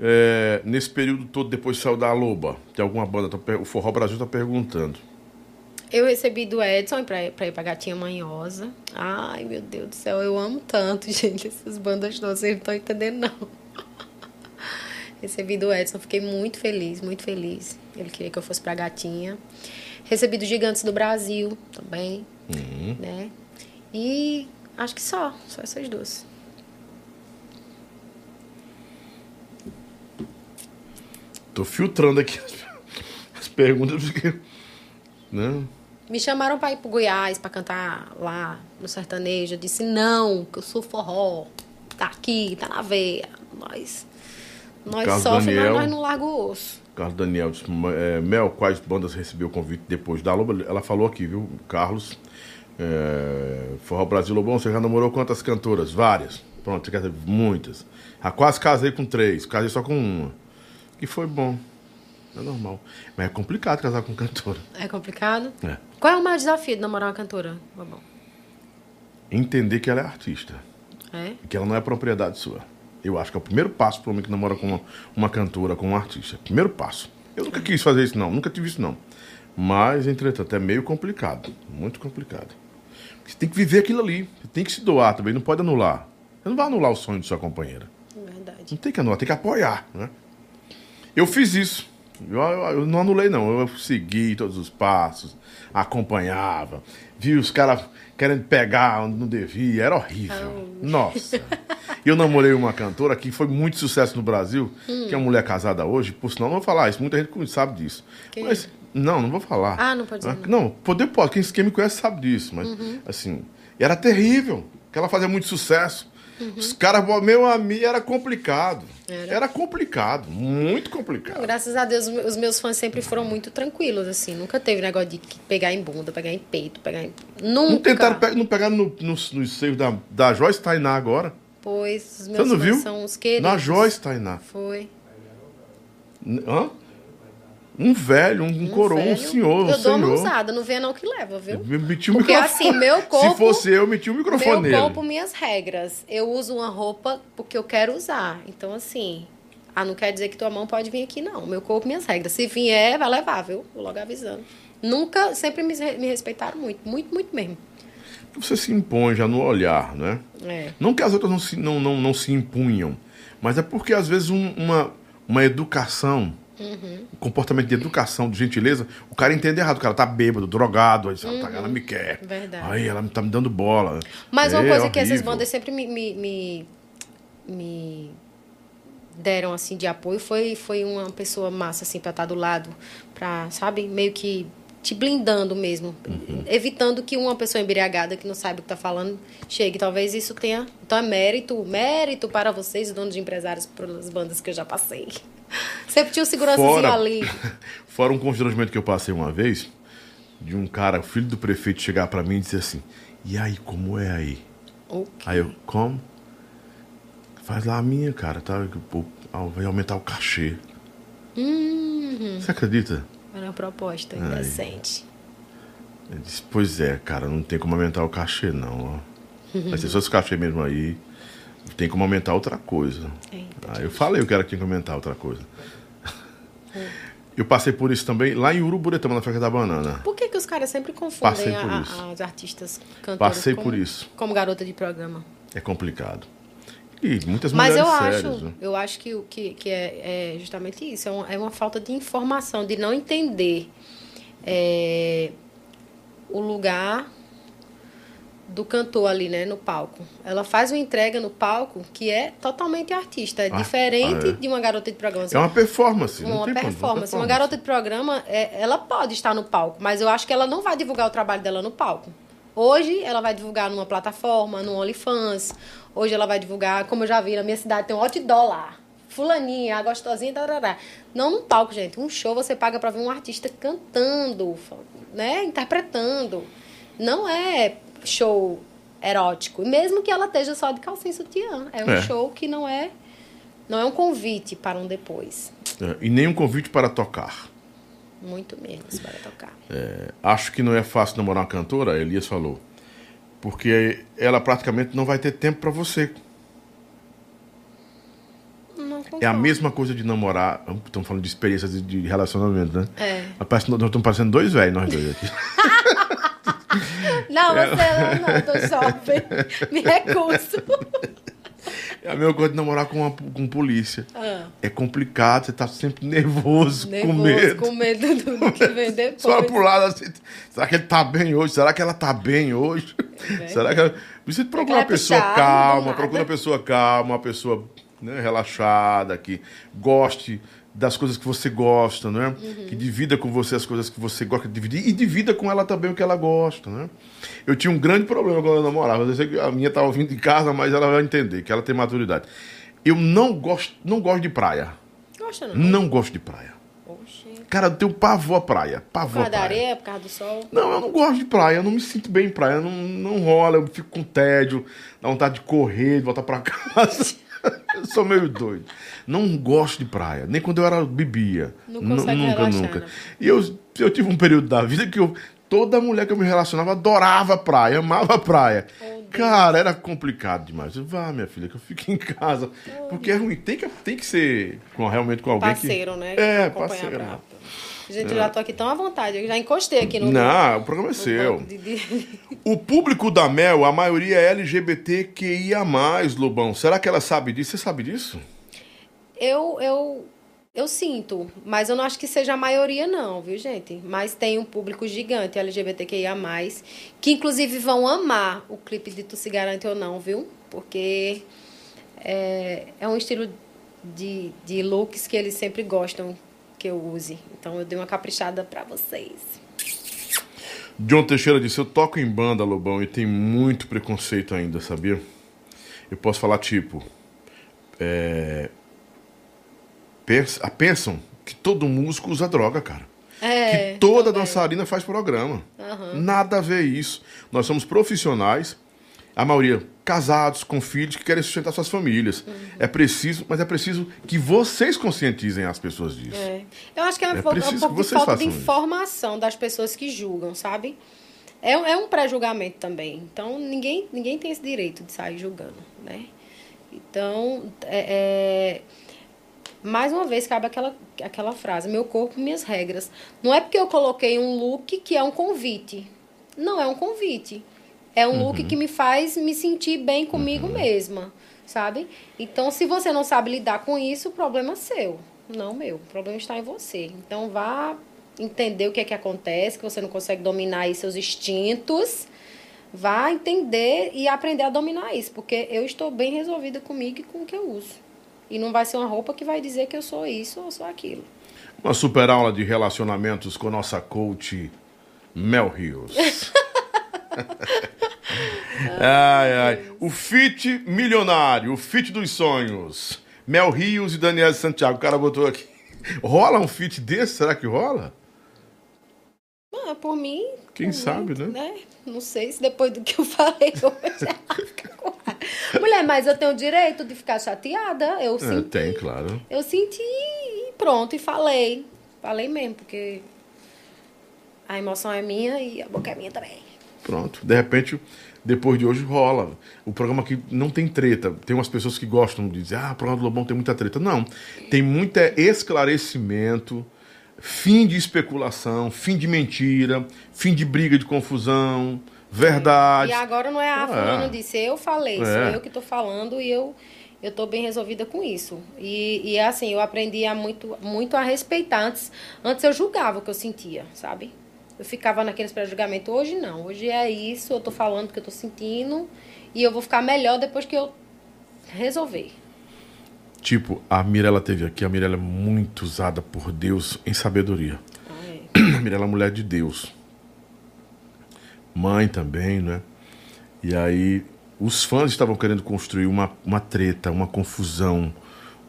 é, nesse período todo depois que saiu da Loba? Tem alguma banda? Tá O Forró Brasil tá perguntando. Eu recebi do Edson pra, pra ir pra Gatinha Manhosa. Ai, meu Deus do céu, eu amo tanto, [laughs] gente, essas bandas todas, vocês não estão entendendo, não. [laughs] Recebi do Edson, fiquei muito feliz, muito feliz. Ele queria que eu fosse pra Gatinha. Recebi do Gigantes do Brasil também, Uhum. né? E acho que só, só essas duas. Tô filtrando aqui as, [laughs] as perguntas porque. Né? Me chamaram pra ir pro Goiás pra cantar lá no sertanejo. Eu disse, não, que eu sou forró. Tá aqui, tá na veia. Nós, nós Carlos sofremos, mas Daniel. nós não larga o osso. Carlos Daniel disse, é, Mel, quais bandas recebeu o convite depois da Loba? Ela falou aqui, viu, Carlos? É, Forró Brasil Lobão, você já namorou quantas cantoras? Várias. Pronto, você quer dizer, muitas. Já quase casei com três, casei só com uma. E foi bom. É normal. Mas é complicado casar com cantora. É complicado? É. Qual é o maior desafio de namorar uma cantora, Bobão? Entender que ela é artista. É? E que ela não é propriedade sua. Eu acho que é o primeiro passo para um homem que namora com uma, uma cantora, com um artista. Primeiro passo. Eu nunca quis fazer isso, não. Nunca tive isso, não. Mas, entretanto, é meio complicado. Muito complicado. Você tem que viver aquilo ali. Você tem que se doar também. Não pode anular. Você não vai anular o sonho de sua companheira. Verdade. Não tem que anular, tem que apoiar, né? Eu fiz isso. Eu, eu- eu não anulei, não. Eu segui todos os passos, acompanhava, vi os caras querendo pegar onde não devia. Era horrível. Nossa. Eu namorei uma cantora que foi muito sucesso no Brasil, que é uma mulher casada hoje. Por sinal, não vou falar isso. Muita gente sabe disso. Quem Mas, não, não vou falar. Ah, não pode dizer Ah, Não, poder pode. Quem, quem me conhece sabe disso. Mas, Uhum. assim, era terrível. Que ela fazia muito sucesso. Os caras, meu amigo, era complicado. Uhum. Era. Era, complicado. Muito Não, complicado. graças a Deus, os meus fãs sempre foram muito tranquilos, assim. Nunca teve negócio de pegar em bunda, pegar em peito, pegar em... Nunca. Não tentaram, pe- não pegaram no, no, nos seios da, da Joyce Tainá agora. Pois, os meus não fãs viu? são os queridos. Na Joyce Tainá. Foi. Hã? Um velho, um, um coroa, um velho. senhor, um Eu dou uma senhor. usada, não vê não que leva, viu? Eu meti o Porque, microfone. assim, meu [laughs] corpo- Se fosse eu, eu meti o microfone Meu nele. corpo, minhas regras. Eu uso uma roupa porque eu quero usar. Então, assim, ah, não quer dizer que tua mão pode vir aqui, não. Meu corpo, minhas regras. Se vier, vai levar, viu? Vou logo avisando. Nunca, sempre me, me respeitaram muito, muito, muito mesmo. Você se impõe já no olhar, né? É. Não que as outras não se, não, não, não se impunham, mas é porque às vezes um- uma, uma educação, Uhum. um comportamento de educação, de gentileza, o cara entende errado. O cara tá bêbado, drogado, aí uhum. ela me quer. Verdade. Aí ela tá me dando bola. Mas uma É coisa que essas bandas sempre me, me, me, me deram, assim, de apoio foi, foi uma pessoa massa, assim, pra estar do lado, pra, sabe, meio que te blindando mesmo, Uhum. evitando que uma pessoa embriagada que não sabe o que tá falando chegue. Talvez isso tenha. Então é mérito, mérito para vocês, donos de empresários, pelas bandas que eu já passei. [laughs] Sempre tinha um segurançazinho Fora, ali. [laughs] fora um constrangimento que eu passei uma vez, de um cara, filho do prefeito, chegar pra mim e dizer assim: E aí, como é aí? Ok. Aí eu, como? Faz lá a minha, cara, tá? Ah, Vai aumentar o cachê. Uhum. Você acredita? Era uma proposta indecente. Eu disse, pois é, cara, não tem como aumentar o cachê, não. ó. Mas se fosse o cachê mesmo aí, tem como aumentar outra coisa. Eita, Aí eu falei o que era que tinha que aumentar outra coisa. Eu passei por isso também lá em Uruburetama, na Festa da Banana. Por que, que os caras sempre confundem a- as artistas cantoras Passei como, por isso. como garota de programa? É complicado. E muitas Mas eu sérias. acho, né? eu acho que, o que, que é, é justamente isso. É uma, é uma falta de informação, de não entender é, o lugar do cantor ali, né, no palco. Ela faz uma entrega no palco que é totalmente artista. É Ah, diferente ah, é. de uma garota de programa. É uma performance. uma tem como, performance. Uma garota de programa, é, ela pode estar no palco, mas eu acho que ela não vai divulgar o trabalho dela no palco. Hoje ela vai divulgar numa plataforma, no OnlyFans. Hoje ela vai divulgar, como eu já vi, na minha cidade tem um outdoor lá. Fulaninha, a gostosinha, tarará. Não no palco, gente. Um show você paga pra ver um artista cantando, né? Interpretando. Não é show erótico. Mesmo que ela esteja só de calcinha e sutiã. É um É. show que não é, não é um convite para um depois. É, e nem um convite para tocar. Muito menos para tocar. É, acho que não é fácil namorar uma cantora, Elias falou. Porque ela praticamente não vai ter tempo para você. É a mesma coisa de namorar. Estamos falando de experiências de- relacionamento, né? É. Nós estamos parecendo dois velhos, nós dois aqui. [laughs] Não, É. você não, tô jovem. [laughs] Me recuso. É a mesma coisa de namorar com, uma, com polícia. Ah, É complicado, você tá sempre nervoso, nervoso, com medo. com medo do, do que vem [laughs] depois. Só pro lado assim. Será que ele tá bem hoje? Será que ela tá bem hoje? Será que ela. Você procura ela uma pessoa puxar, calma, procura uma pessoa calma, uma pessoa né, relaxada, que goste das coisas que você gosta, né? Uhum. Que divida com você as coisas que você gosta de dividir e divida com ela também o que ela gosta, né? Eu tinha um grande problema quando eu namorava. Eu sei que a minha tava vindo em casa, mas ela vai entender, que ela tem maturidade. Eu não gosto, não gosto de praia. Gosta não? Não gosto de praia. Oxi. Cara, eu tenho pavor à praia. Por Pavor causa à da praia. areia, por causa do sol. Não, eu não gosto de praia, eu não me sinto bem em praia, não, não rola, eu fico com tédio, dá vontade de correr, de voltar pra [laughs] casa. [laughs] eu sou meio doido. Não gosto de praia, nem quando eu era bebia. Não nunca, relaxar, nunca. né? E eu, eu tive um período da vida que eu, toda mulher que eu me relacionava adorava praia, amava praia. Oh. Cara, era complicado demais. Eu, Vá, minha filha, que eu fico em casa. Porque é ruim. Tem que, tem que ser com, realmente com alguém Parceiro, que... né? É, parceiro. Gente, eu já tô aqui tão à vontade. Eu já encostei aqui no. Não, o programa é seu. de- de- O público da Mel, a maioria é LGBTQIA+, Lobão. Será que ela sabe disso? Você sabe disso? Eu, eu, eu sinto, mas eu não acho que seja a maioria, não, viu, gente? Mas tem um público gigante LGBTQIA, que inclusive vão amar o clipe de Tu Se Garante ou Não, viu? Porque é, é um estilo de, de looks que eles sempre gostam que eu use. Então eu dei uma caprichada pra vocês. John Teixeira disse, eu toco em banda, Lobão, e tem muito preconceito ainda, sabia? Eu posso falar, tipo... É... pens- ah, Pensam que todo músico usa droga, cara. É, que toda também. dançarina faz programa. Aham. Nada a ver isso. Nós somos profissionais, a maioria casados, com filhos, que querem sustentar suas famílias. Uhum. É preciso, mas é preciso que vocês conscientizem as pessoas disso. É. Eu acho que é, É um pouco, é um pouco de falta de façam isso. informação das pessoas que julgam, sabe? É, é um pré-julgamento também. Então, ninguém, ninguém tem esse direito de sair julgando, né? Então, é, é- mais uma vez, cabe aquela, aquela frase, meu corpo, minhas regras. Não é porque eu coloquei um look que é um convite. Não é um convite. É um look que me faz me sentir bem comigo mesma, sabe? Então, se você não sabe lidar com isso, o problema é seu, não meu. O problema está em você. Então, vá entender o que é que acontece, que você não consegue dominar aí seus instintos. Vá entender e aprender a dominar isso, porque eu estou bem resolvida comigo e com o que eu uso. E não vai ser uma roupa que vai dizer que eu sou isso ou sou aquilo. Uma super aula de relacionamentos com nossa coach Mel Rios. [laughs] [laughs] ai, ai. O fit milionário, o fit dos sonhos. Mel Rios e Daniel Santiago. O cara botou aqui. Rola um fit desse? Será que rola? Ah, por mim. Quem por sabe, mim, né? Não sei se depois do que eu [laughs] falei hoje ela fica com. Mulher, mas eu tenho o direito de ficar chateada. Eu É, senti. tem, claro. Eu senti e pronto, e falei. Falei mesmo, porque a emoção é minha e a boca é minha também. Pronto. De repente, depois de hoje, rola. O programa aqui não tem treta. Tem umas pessoas que gostam de dizer, ah, o programa do Lobão tem muita treta. Não. Tem muito esclarecimento, fim de especulação, fim de mentira, fim de briga de confusão, verdade. E agora não é a Ah, fulano é. disse, eu falei, sou É. eu que tô falando e eu eu tô bem resolvida com isso. E, e assim, eu aprendi a muito, muito a respeitar. Antes, antes eu julgava o que eu sentia, sabe? Eu ficava naqueles pré-julgamentos. Hoje não. Hoje é isso, eu tô falando o que eu tô sentindo e eu vou ficar melhor depois que eu resolver. Tipo, a Mirella teve aqui. A Mirella é muito usada por Deus em sabedoria. Ah, é. [clears throat] A Mirella é mulher de Deus. Mãe também, né? E aí, os fãs estavam querendo construir uma, uma treta, uma confusão,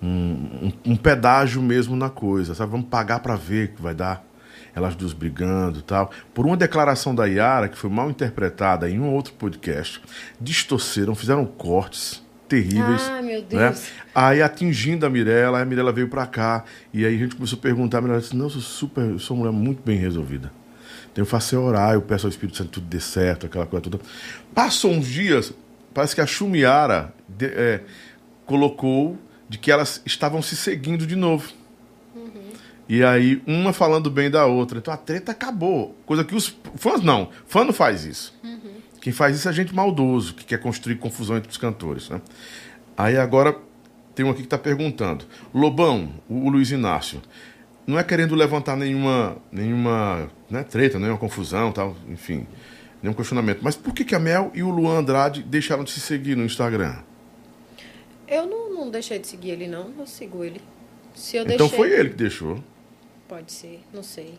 um, um, um pedágio mesmo na coisa, sabe? Vamos pagar pra ver o que vai dar. Elas duas brigando e tal. Por uma declaração da Yara, que foi mal interpretada em um outro podcast, distorceram, fizeram cortes, terríveis. Ai, meu né? Deus. Aí atingindo a Mirella, a Mirella veio pra cá. E aí a gente começou a perguntar, a Mirella disse, não, eu sou super, eu sou uma mulher muito bem resolvida. Então eu faço orar, eu peço ao Espírito Santo que tudo dê certo, aquela coisa toda. Passou uns dias, parece que a Xumiara de- é, colocou de que elas estavam se seguindo de novo. E aí, uma falando bem da outra. Então a treta acabou. Coisa que os fãs não. Fã não faz isso. Quem faz isso é gente maldoso, que quer construir confusão entre os cantores. Né? Aí agora tem um aqui que está perguntando. Lobão, o, o Luiz Inácio, não é querendo levantar nenhuma, nenhuma né, treta, nenhuma confusão, tal, enfim, nenhum questionamento. Mas por que, que a Mel e o Luan Andrade deixaram de se seguir no Instagram? Eu não, não deixei de seguir ele, não. Eu sigo ele. Se eu Então deixei... foi ele que deixou. Pode ser, não sei.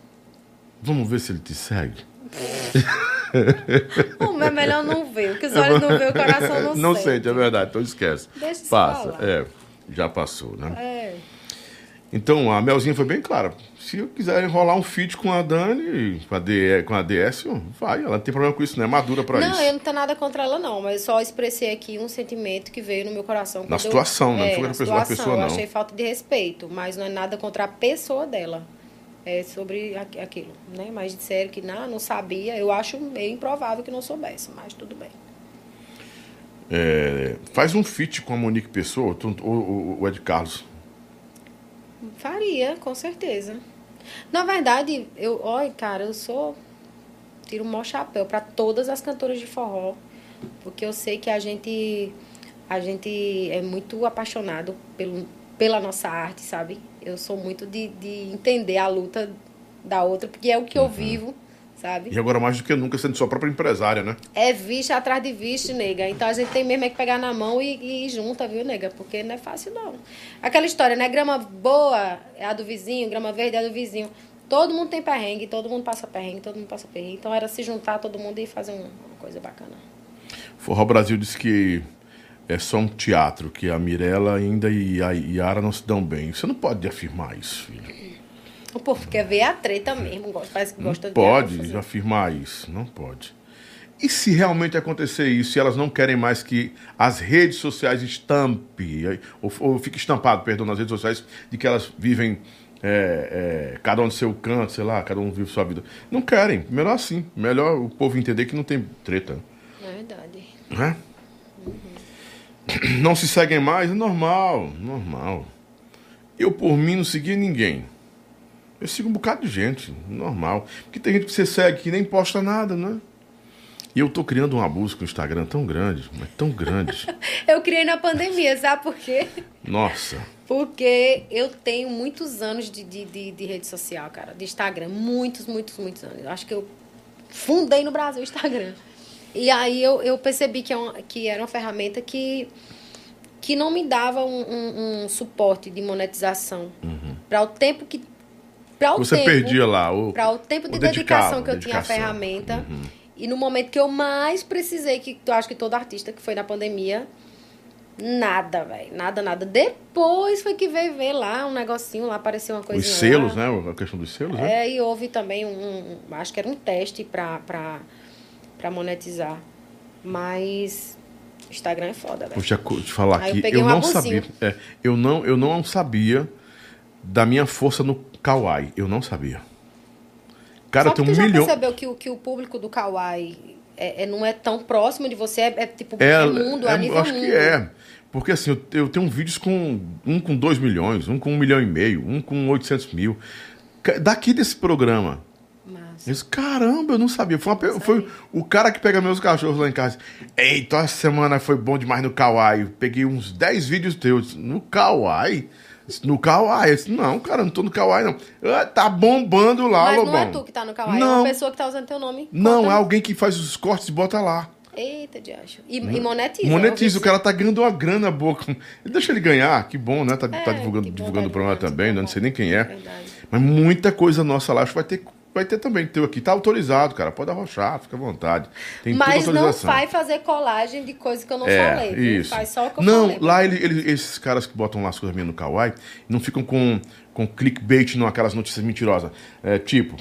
Vamos ver se ele te segue. [laughs] Bom, é melhor não ver. O que os olhos não veem, o coração não, não sente. sente, é verdade, então esquece. Deixa Passa, lá. é, já passou, né? É. Então a Melzinha foi bem clara. Se eu quiser enrolar um feat com a Dani, com a, com a DS, vai, ela não tem problema com isso, não é madura pra Não, isso. eu não tenho nada contra ela, não. Mas só expressei aqui um sentimento que veio no meu coração. quando eu- situação, né? Não É, foi na a pessoa- a situação. pessoa, Eu não. achei falta de respeito, mas não é nada contra a pessoa dela. É sobre aqu- aquilo, né? Mas disseram que não, não sabia. Eu acho meio improvável que não soubesse, mas tudo bem. É, faz um feat com a Monique Pessoa ou, ou Ed Carlos. Faria, com certeza. Na verdade, eu, olha, cara, eu sou tiro o maior chapéu para todas as cantoras de forró, porque eu sei que a gente a gente é muito apaixonado pelo, pela nossa arte, sabe? Eu sou muito de, de entender a luta da outra, porque é o que eu vivo, sabe? E agora mais do que nunca sendo sua própria empresária, né? É vixe atrás de vixe, nega. Então a gente tem mesmo é que pegar na mão e, e ir junta, viu, nega? Porque não é fácil, não. Aquela história, né? Grama boa é a do vizinho, grama verde é a do vizinho. Todo mundo tem perrengue, todo mundo passa perrengue, todo mundo passa perrengue. Então era se juntar todo mundo e fazer um- uma coisa bacana. Forró Brasil disse que é só um teatro, que a Mirella ainda e a Yara não se dão bem. Você não pode afirmar isso, filho. O povo quer ver a treta mesmo, parece que Não gosta de ver a pode confusão. afirmar isso, não pode. E se realmente acontecer isso, e elas não querem mais que as redes sociais estampe, ou, ou fique estampado, perdão, nas redes sociais, de que elas vivem é, é, cada um do seu canto, sei lá, cada um vive sua vida. Não querem, melhor assim. Melhor o povo entender que não tem treta. É verdade. Né? [clears throat] Não se seguem mais, é normal, normal. Eu, por mim, não segui ninguém. Eu sigo um bocado de gente, normal. Porque tem gente que você segue que nem posta nada, né? E eu tô criando um abuso com o Instagram tão grande, mas tão grande. [laughs] Eu criei na pandemia, sabe por quê? Nossa. Porque eu tenho muitos anos de, de, de, de rede social, cara, de Instagram. Muitos, muitos, muitos anos. Eu acho que eu fundei no Brasil o Instagram. E aí eu, eu percebi que, é uma, que era uma ferramenta que, que não me dava um, um- um suporte de monetização. Para o tempo que. Para o Uhum. Você tempo, perdia lá o. Para o tempo de o dedicação que eu tinha à ferramenta. Uhum. E no momento que eu mais precisei, que eu acho que todo artista que foi na pandemia, nada, velho. Nada, nada. Depois foi que veio ver lá um negocinho lá, apareceu uma Os coisinha selos, lá. né? A questão dos selos, né? É, e houve também um, um- acho que era um teste pra, pra monetizar. Mas Instagram é foda, velho. Te falar Aí eu aqui, eu um não abusinho. sabia. é, eu, não, eu não sabia da minha força no Kawaii. Eu não sabia. Cara, Só tem um já milhão. percebeu que, o- que o público do Kawaii é, é- não é tão próximo de você, é, é tipo É, é mundo, é, a nível eu acho mundo. que é. Porque assim, eu, eu tenho vídeos com um com 2 milhões, um com 1 um milhão e meio, um com 800 mil. Daqui desse programa. Disse, caramba, eu não sabia. Foi, uma foi o cara que pega meus cachorros lá em casa. Eita, essa semana foi bom demais no Kawaii. Eu Peguei uns 10 vídeos teus. No Kawaii? No Kawaii? Eu disse, não, cara, não tô no Kawaii, não. Ah, tá bombando lá, mas Lobão. não é tu que tá no Kawaii, é Não. uma pessoa que tá usando teu nome. Não, Conta- é alguém que faz os cortes e bota lá. Eita, de acho. E, e monetiza. Monetiza, o cara tá ganhando uma grana boa. Deixa ele ganhar, que bom, né? Tá, tá É, divulgando, bom, divulgando tá o programa divulgando, também, tá né? não sei nem quem é. Verdade. Mas muita coisa nossa lá, acho que vai ter, vai ter também. Teu aqui tá autorizado, cara. Pode arrochar, fica à vontade. Tem Mas não vai fazer colagem de coisa que eu não É, falei. isso. Faz só o que eu não, falei. lá ele, ele- esses caras que botam lá as coisas minhas no Kawaii não ficam com, com clickbait, não, aquelas notícias mentirosas. É, tipo,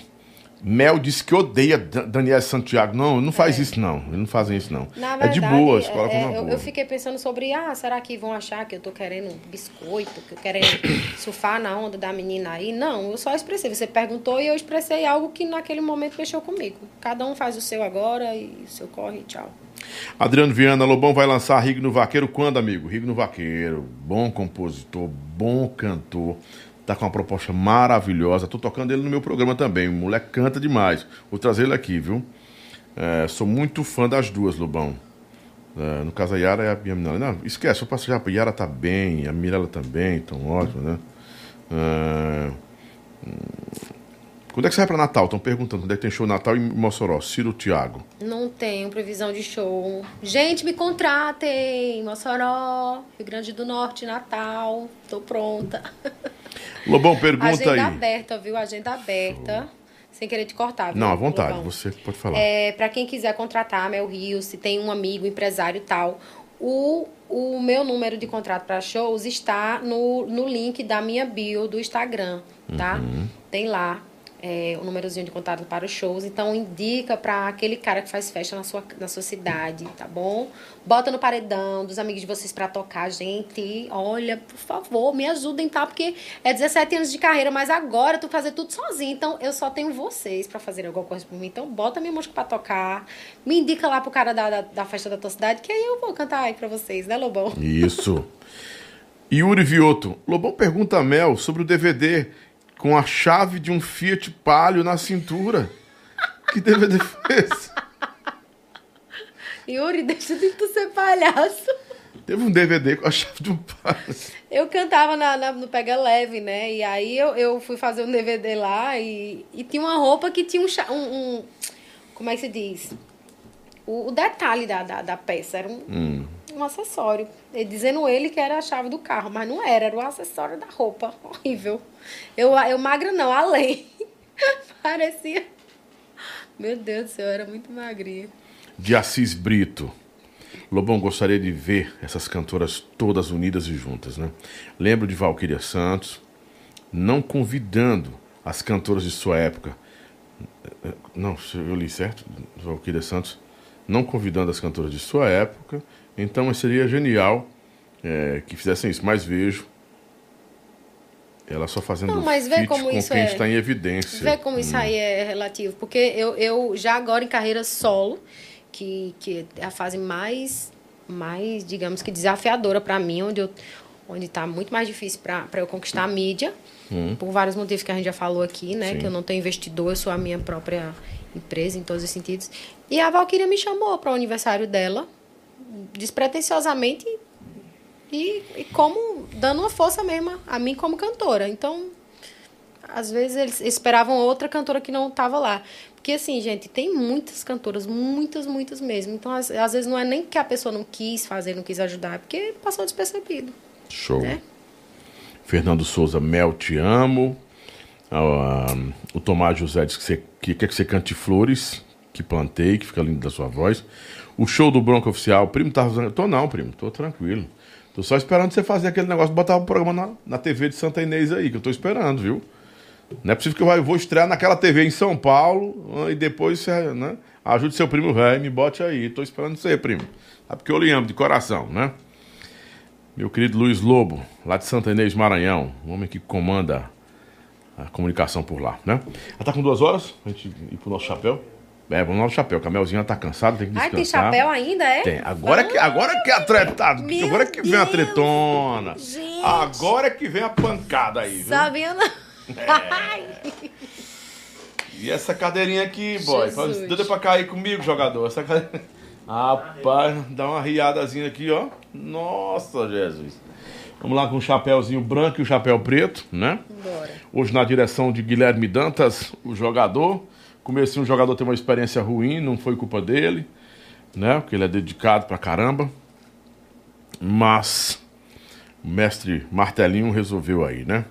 Mel disse que odeia Dan- Daniel Santiago. Não, não faz isso não. Eles não fazem isso não. Na é de verdade, boa, se coloca é, numa eu, boa. eu fiquei pensando sobre, ah, será que vão achar que eu tô querendo biscoito, que eu querendo [coughs] surfar na onda da menina aí? Não, eu só expressei. Você perguntou e eu expressei algo que naquele momento mexeu comigo. Cada um faz o seu agora e o seu corre, tchau. Adriano Viana, Lobão vai lançar Rig no Vaqueiro quando, amigo? Rig no Vaqueiro, bom compositor, bom cantor, tá com uma proposta maravilhosa. Tô tocando ele no meu programa também. O moleque canta demais. Vou trazer ele aqui, viu? É, sou muito fã das duas, Lobão. É, no caso, a Yara é a minha menina. Não, esquece, eu passo já. A Yara tá bem, a Mirella também, tão ótimo, né? É, quando é que você vai pra Natal? Estão perguntando quando é que tem show Natal em Mossoró. Ciro Thiago. Não tenho previsão de show. Gente, me contratem! Mossoró, Rio Grande do Norte, Natal. Tô pronta. [laughs] Lobão, pergunta Agenda aí. aberta, viu? Agenda aberta. Sem querer te cortar, viu? Não, à vontade, Lobão? você pode falar. É, para quem quiser contratar Mel Rio, se tem um amigo, empresário e tal, o, o meu número de contrato para shows está no, no link da minha bio do Instagram, tá? Uhum. Tem lá é, o númerozinho de contato para os shows. Então, indica para aquele cara que faz festa na sua, na sua cidade, tá bom? Bota no paredão dos amigos de vocês para tocar, gente. Olha, por favor, me ajudem, tá? Porque é 17 anos de carreira, mas agora eu tô fazendo tudo sozinho. Então, eu só tenho vocês para fazer alguma coisa por mim. Então, bota minha música para tocar. Me indica lá pro cara da, da, da festa da tua cidade, que aí eu vou cantar aí pra vocês, né, Lobão? Isso. Yuri Vioto. Lobão pergunta a Mel sobre o DVD com a chave de um Fiat Palio na cintura. Que DVD foi esse? Yuri, deixa de tu ser palhaço. Teve um DVD com a chave de um Palio. Eu cantava na, na- no Pega Leve, né? E aí eu, eu fui fazer um DVD lá e, e tinha uma roupa que tinha um, um, um- Como é que se diz? O, o detalhe da, da, da peça era um, um acessório. E dizendo ele que era a chave do carro, mas não era, era o acessório da roupa. [laughs] Horrível. Eu, eu magra não, além. [laughs] Parecia. Meu Deus do céu, era muito magrinha. De Assis Brito. Lobão, gostaria de ver essas cantoras todas unidas e juntas, né? Lembro de Valquíria Santos, não convidando as cantoras de sua época. Não, eu li certo? Valquíria Santos, não convidando as cantoras de sua época. Então seria genial eh, que fizessem isso, mas vejo ela só fazendo Não, mas vê como com isso quem é- está em evidência. Vê como isso aí é relativo. Porque eu, eu já agora em carreira solo, que, que é a fase mais, mais digamos que desafiadora para mim, onde eu onde está muito mais difícil para eu conquistar a mídia, por vários motivos que a gente já falou aqui, né? Sim. Que eu não tenho investidor, eu sou a minha própria empresa em todos os sentidos. E a Valkyria me chamou para o aniversário dela, despretensiosamente, e, e como dando uma força mesmo a mim como cantora. Então, às vezes eles esperavam outra cantora que não estava lá. Porque assim, gente, tem muitas cantoras, muitas, muitas mesmo. Então, às, às vezes não é nem que a pessoa não quis fazer, não quis ajudar, é porque passou despercebido. Show. né? Fernando Souza, Mel, te amo. Ah, o Tomás José diz que, você, que quer que você cante flores, que plantei, que fica lindo da sua voz. O show do Bronco Oficial, primo tá. Tô não, primo, tô tranquilo. Tô só esperando você fazer aquele negócio botar o programa na, na TV de Santa Inês aí, que eu tô esperando, viu? Não é possível que eu vou estrear naquela TV em São Paulo ah, e depois você, né? Ajude seu primo velho, me bote aí. Tô esperando você, primo. Sabe porque eu lhe amo de coração, né? Meu querido Luiz Lobo, lá de Santa Inês Maranhão, o homem que comanda a comunicação por lá, né? Ela tá com duas horas pra gente ir pro nosso chapéu. É, vamos lá no chapéu, que a Melzinha tá cansada, tem que Ai, descansar. tem chapéu ainda, é? Tem. Agora que, agora que a treta, Meu agora que vem a Deus, tretona. gente. Agora que vem a pancada aí, viu? Sabia não? Ai. E essa cadeirinha aqui, boy, Jesus. doida pra cair comigo, jogador. Essa cadeira... Rapaz, dá uma riadazinha aqui, ó. Nossa, Jesus. Vamos lá com o chapéuzinho branco e o chapéu preto, né? Bora. Hoje na direção de Guilherme Dantas, o jogador. Comecinho o jogador tem uma experiência ruim, não foi culpa dele, né? Porque ele é dedicado pra caramba. Mas o mestre Martelinho resolveu aí, né?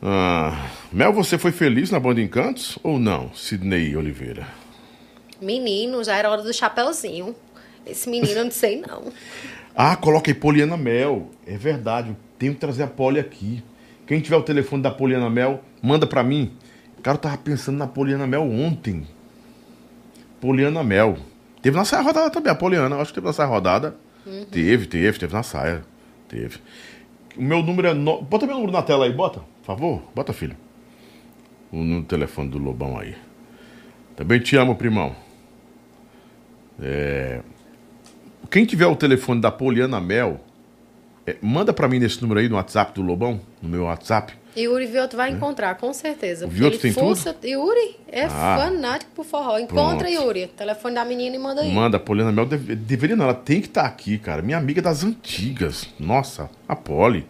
Ah, Mel, você foi feliz na Banda Encantos ou não, Sidney Oliveira? Menino, já era hora do chapéuzinho. Esse menino eu não sei não. [laughs] Ah, coloca aí Poliana Mel. É verdade, eu tenho que trazer a Poli aqui. Quem tiver o telefone da Poliana Mel, manda pra mim. Cara, eu tava pensando na Poliana Mel ontem. Poliana Mel. Teve na saia rodada também, a Poliana. Acho que teve na saia rodada. Teve, teve, teve na saia. Teve. O meu número é. No... Bota meu número na tela aí, bota, por favor. Bota, filho. O número do telefone do Lobão aí. Também te amo, primão. É... Quem tiver o telefone da Poliana Mel, é, manda pra mim nesse número aí no WhatsApp do Lobão, no meu WhatsApp. Yuri Vioto vai encontrar, com certeza. O Vioto tem fuça- Yuri é Ah. fanático por forró. Encontra Pronto. Yuri. Telefone da menina e manda aí. Manda, a Poliana Mel deve- deveria não, ela tem que estar aqui, cara. Minha amiga das antigas. Nossa, a Poli.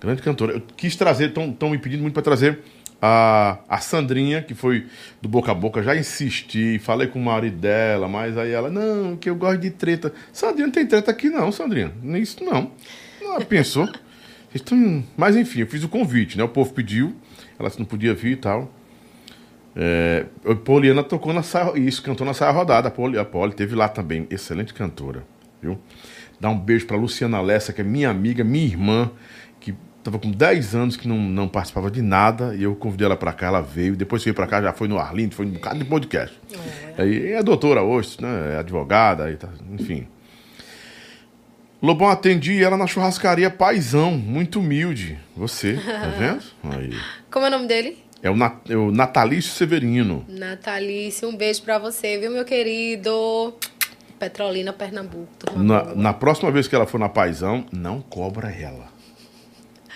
Grande cantora. Eu quis trazer, estão me pedindo muito para trazer a, a Sandrinha, que foi do Boca a Boca. Já insisti, falei com o marido dela, mas aí ela, não, que eu gosto de treta. Sandrinha não tem treta aqui, não, Sandrinha. Nem isso, não. Ela pensou. Vocês [laughs] tão- Mas enfim, eu fiz o convite, né? O povo pediu, ela não podia vir e tal. É, a Poliana tocou na saia, isso, cantou na saia rodada. A Poli, a Poli teve lá também, excelente cantora, viu? Dá um beijo pra Luciana Lessa, que é minha amiga, minha irmã, tava com 10 anos que não, não participava de nada, e eu convidei ela pra cá, ela veio. Depois que veio pra cá, já foi no Arlindo, foi um bocado de podcast. Aí é doutora hoje, né? É advogada, aí tá, enfim. Lobão atendi ela na churrascaria Paizão, muito humilde. Você, tá [laughs] vendo? Aí. Como é o nome dele? É o, Nat, é o Natalício Severino. Natalício, um beijo pra você, viu, meu querido? Petrolina, Pernambuco. Na, na próxima vez que ela for na Paizão, não cobra ela.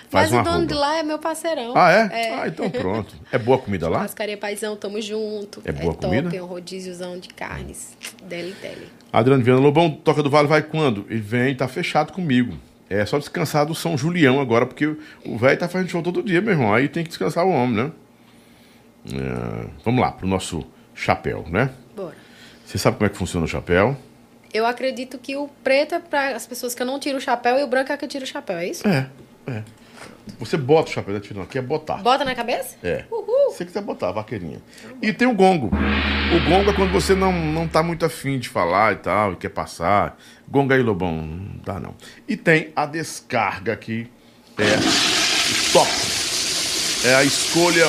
Faz Mas o dono arroba. de lá é meu parceirão. Ah, é? Ah, então pronto. É boa comida lá? Churrascaria Paizão, tamo junto. É boa top, comida? É um rodíziozão de carnes. Deli, deli. Adriano Viana Lobão, Toca do Vale vai quando? Ele vem, tá fechado comigo. É só descansar do São Julião agora, porque o- velho tá fazendo show todo dia, meu irmão. Aí tem que descansar o homem, né? É, vamos lá, pro nosso chapéu, né? Bora. Você sabe como é que funciona o chapéu? Eu acredito que o preto é para as pessoas que não tiram o chapéu e o branco é que tira o chapéu, é isso? É, é. Você bota o chapéu, né, Tirão? Aqui é botar. Bota na cabeça? É. Uhul. Se você quiser botar, vaqueirinha. E tem o gongo. O gongo é quando você não, não tá muito afim de falar e tal, e quer passar. Gongo aí, Lobão, não dá não. E tem a descarga que é top. É a escolha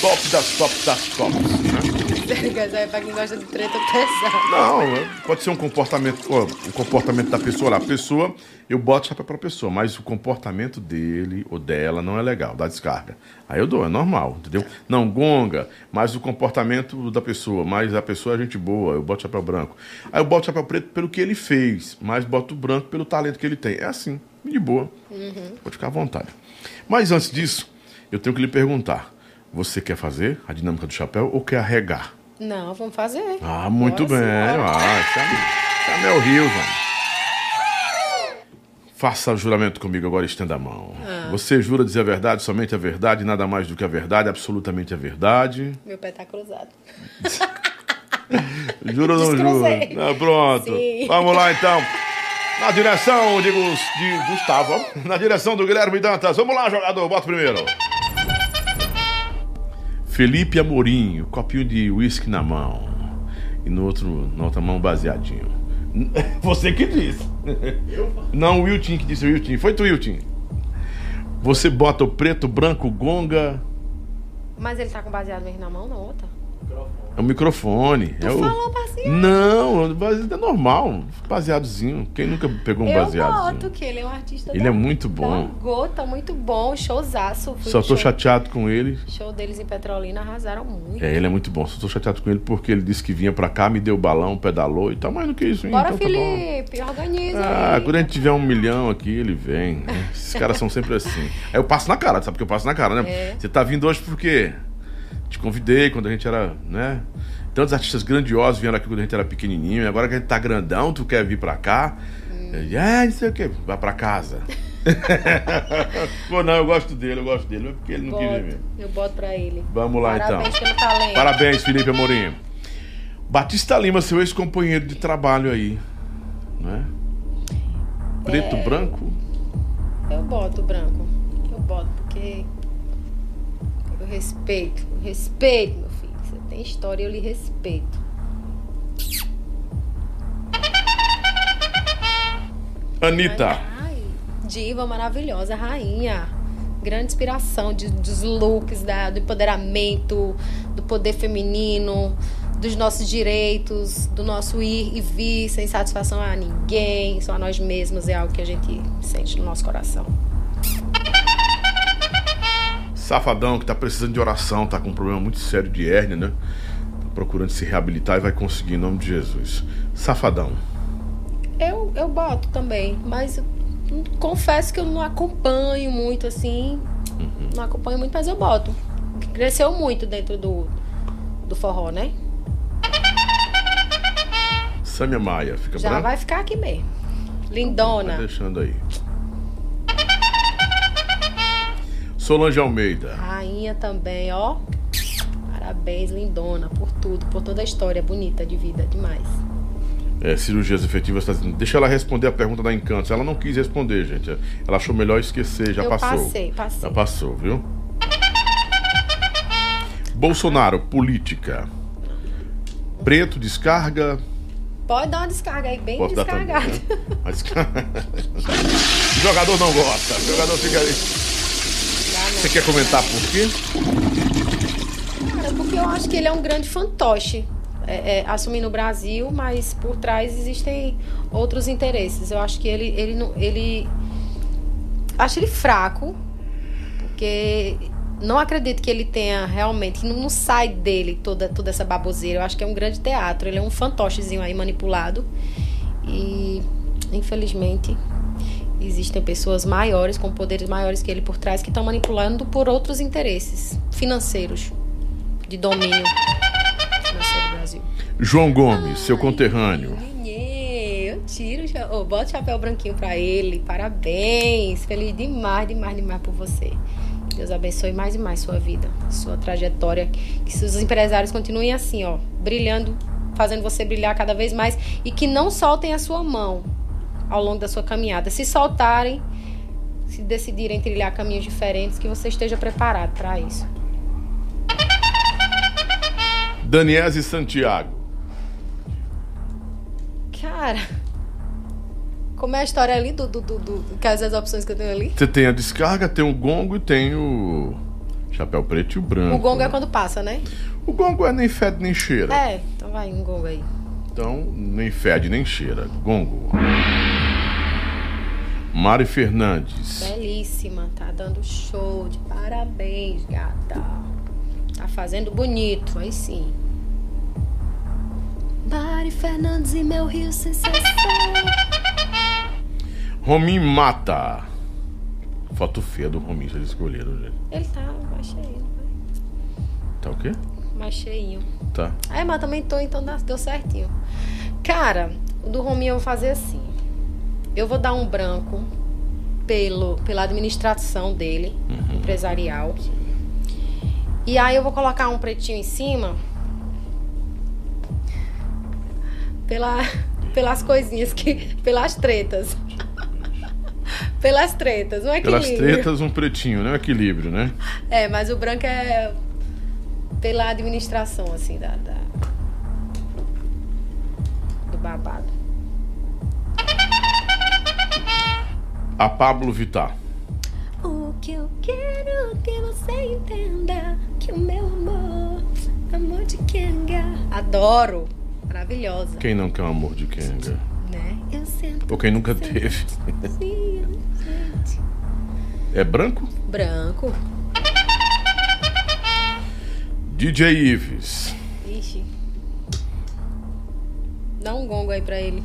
top das top das tops, né? É pra quem gosta de treta pesada. Não, pode ser um comportamento, ó, o comportamento da pessoa lá. A pessoa, eu boto chapéu pra pessoa, mas o comportamento dele ou dela não é legal, da descarga. Aí eu dou, é normal, entendeu? Não, gonga, mas o comportamento da pessoa, mas a pessoa é gente boa, eu boto chapéu branco. Aí eu boto chapéu preto pelo que ele fez, mas boto branco pelo talento que ele tem. É assim, de boa. Pode ficar à vontade. Mas antes disso, eu tenho que lhe perguntar. Você quer fazer a dinâmica do chapéu ou quer arregar? Não, vamos fazer. Ah, muito Bora bem. Ah, isso é, é Rios, mano. Faça o juramento comigo agora, estenda a mão. Ah. Você jura dizer a verdade, somente a verdade, nada mais do que a verdade, absolutamente a verdade. Meu pé tá cruzado. [laughs] Jura ou não jura? Ah, pronto. Sim. Vamos lá então. Na direção de, de Gustavo, na direção do Guilherme Dantas. Vamos lá, jogador, bota primeiro. Felipe Amorim, o copinho de uísque na mão. E no outro, na outra mão, baseadinho. [laughs] Você que disse. Não, o Wilton que disse, o Wilton. Foi tu, Wilton. Você bota o preto, branco, gonga. Mas ele tá com baseado mesmo na mão, na outra? É o microfone. Tu é o... falou baseado. Não, o baseado é normal. Baseadozinho. Quem nunca pegou um eu baseadozinho? boto que ele é um artista Ele da, é muito bom. Gota, muito bom. Showzaço. Só tô show, chateado com ele. show deles em Petrolina, arrasaram muito. É, ele é muito bom. Só tô chateado com ele porque ele disse que vinha pra cá, me deu balão, pedalou e tal. Mas não que isso, hein? Bora, então tá. Felipe, organiza Ah, aí. quando a gente tiver um milhão aqui, ele vem. né? Esses caras são sempre assim. Aí eu passo na cara, sabe que eu passo na cara, né? É. Você tá vindo hoje por quê? Te convidei quando a gente era, né? Tantos artistas grandiosos vieram aqui quando a gente era pequenininho. E agora que a gente tá grandão, tu quer vir pra cá? Hum. É, não sei o quê. Vai pra casa. [laughs] Pô, não, eu gosto dele, eu gosto dele. Mas porque ele não quis Boto, mesmo. eu boto pra ele. Vamos lá, Parabéns então. talento. Parabéns, Felipe Amorim. Batista Lima, seu ex-companheiro de trabalho aí. Né? Preto, É. branco? Eu boto branco. Eu boto porque eu respeito. Eu respeito, meu filho. Você tem história, eu lhe respeito. Anitta. Ai, diva maravilhosa, rainha. grande inspiração de, dos looks, da, do empoderamento, do poder feminino, dos nossos direitos, do nosso ir e vir sem satisfação a ninguém, só a nós mesmos, é algo que a gente sente no nosso coração. Safadão que tá precisando de oração, tá com um problema muito sério de hérnia, né? Tá procurando se reabilitar e vai conseguir em nome de Jesus. Safadão. Eu, eu boto também, mas confesso que eu não acompanho muito assim. Uhum. Não acompanho muito, mas eu boto. Cresceu muito dentro do, do forró, né? Samia Maia, fica Já vai ficar aqui mesmo. Lindona. Vai deixando aí. Solange Almeida. Rainha também, ó. Parabéns, lindona, por tudo, por toda a história bonita de vida, demais. É, cirurgias efetivas, tá dizendo. Deixa ela responder a pergunta da Encanto. Ela não quis responder, gente. Ela achou melhor esquecer, já Eu passou. passei, passei. Já passou, viu? Bolsonaro, política. Preto, descarga. Pode dar uma descarga aí, bem Posso dar também, descargada. né? Descarga- [laughs] Jogador não gosta. Jogador fica ali. Você quer comentar por quê? Cara, porque eu acho que ele é um grande fantoche. É, é, assumir no Brasil, mas por trás existem outros interesses. Eu acho que ele, ele, ele acho ele fraco, porque não acredito que ele tenha realmente, que não, não sai dele toda, toda essa baboseira. Eu acho que é um grande teatro, ele é um fantochezinho aí manipulado. E, infelizmente, existem pessoas maiores, com poderes maiores que ele por trás, que estão manipulando por outros interesses financeiros, de domínio financeiro do Brasil. João Gomes, seu conterrâneo. Eu tiro, o cha- ô, bota o chapéu branquinho pra ele. Parabéns. Feliz demais, demais, demais por você. Deus abençoe mais e mais sua vida, sua trajetória. Que seus empresários continuem assim, ó, brilhando, fazendo você brilhar cada vez mais e que não soltem a sua mão ao longo da sua caminhada. Se soltarem, se decidirem trilhar caminhos diferentes, que você esteja preparado para isso. Daniese Santiago. Cara, como é a história ali do, do, do, do quais as opções que eu tenho ali? Você tem a descarga, tem o gongo e tem o chapéu preto e o branco. O gongo né? é quando passa, né? O gongo é nem fede nem cheira. É, então vai um gongo aí. Então, nem fede nem cheira. Gongo. Mari Fernandes. Belíssima, tá dando show de parabéns, gata. Tá fazendo bonito, aí sim. Mari Fernandes e meu Rio Sensação. Romim Mata. Foto feia do Romim, vocês escolheram, gente. Ele tá mais cheinho, Tá o quê? mais cheinho. Tá. É, mas também tô, então deu certinho. Cara, o do Rominho eu vou fazer assim. Eu vou dar um branco pelo, pela administração dele, empresarial. E aí eu vou colocar um pretinho em cima pela, pelas coisinhas que. pelas tretas. [laughs] pelas tretas, um Pelas equilíbrio. tretas, um pretinho, né? Equilíbrio, né? É, mas o branco é pela administração, assim, da, da- do babado. A Pablo Vittar. O que eu quero que você entenda que o meu amor, amor de Kenga. Adoro. Maravilhosa, Quem não quer um amor de Kenga? né? Eu sinto. Ou quem nunca teve? É branco? Branco. DJ Ives. Ixi. Dá um gongo aí pra ele.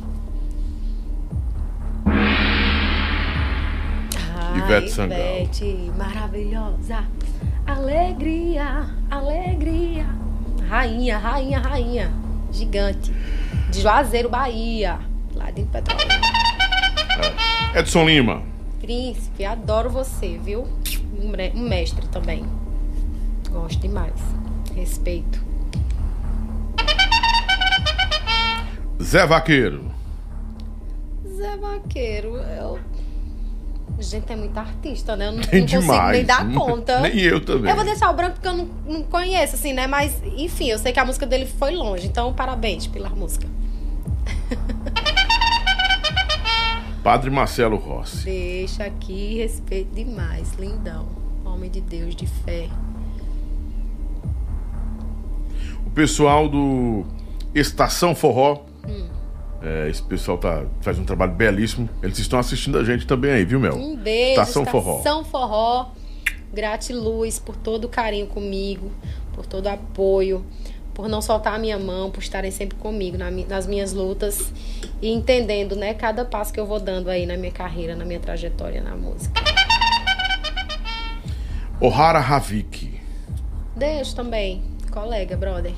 Ivete Sangalo. Ivete, maravilhosa. Alegria, alegria. Rainha, rainha, rainha. Gigante. De Juazeiro, Bahia. Lá de Petróleo. Edson Lima. Príncipe, adoro você, viu? Um mestre também. Gosto demais. Respeito. Zé Vaqueiro. Zé Vaqueiro, eu. Gente, é muita artista, né? Eu não, Tem não consigo demais. nem dar conta. [laughs] Nem eu também. Eu vou deixar o branco porque eu não, não conheço, assim, né? Mas, enfim, eu sei que a música dele foi longe. Então, parabéns pela música. [laughs] Padre Marcelo Rossi. Deixa aqui, respeito demais. Lindão. Homem de Deus, de fé. O pessoal do Estação Forró. É, esse pessoal tá, faz um trabalho belíssimo. Eles estão assistindo a gente também aí, viu, Mel? Um beijo, Estação Forró. Estação Forró. Gratiluz por todo o carinho comigo, por todo o apoio, por não soltar a minha mão, por estarem sempre comigo na mi- nas minhas lutas e entendendo, né, cada passo que eu vou dando aí na minha carreira, na minha trajetória na música. Ohara Havik. Deixo também, colega, brother.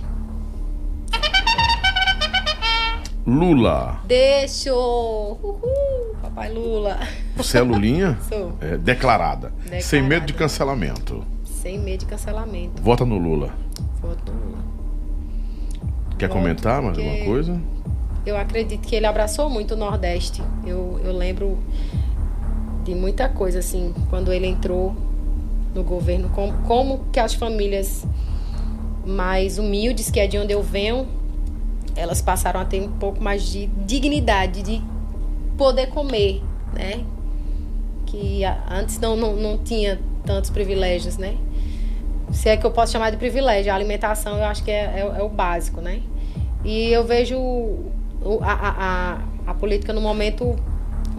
Lula. Deixo! Uhul, papai Lula. Você é Lulinha? [laughs] Sou. É, declarada. Declarada. Sem medo de cancelamento. Sem medo de cancelamento. Vota no Lula. Voto no Lula. Quer Voto comentar mais alguma coisa? Eu acredito que ele abraçou muito o Nordeste. Eu, eu lembro de muita coisa, assim, quando ele entrou no governo, como, como que as famílias mais humildes, que é de onde eu venho, elas passaram a ter um pouco mais de dignidade, de poder comer, né? Que antes não, não, não tinha tantos privilégios, né? Se é que eu posso chamar de privilégio, a alimentação eu acho que é, é- é o básico, né? E eu vejo a, a, a, política no momento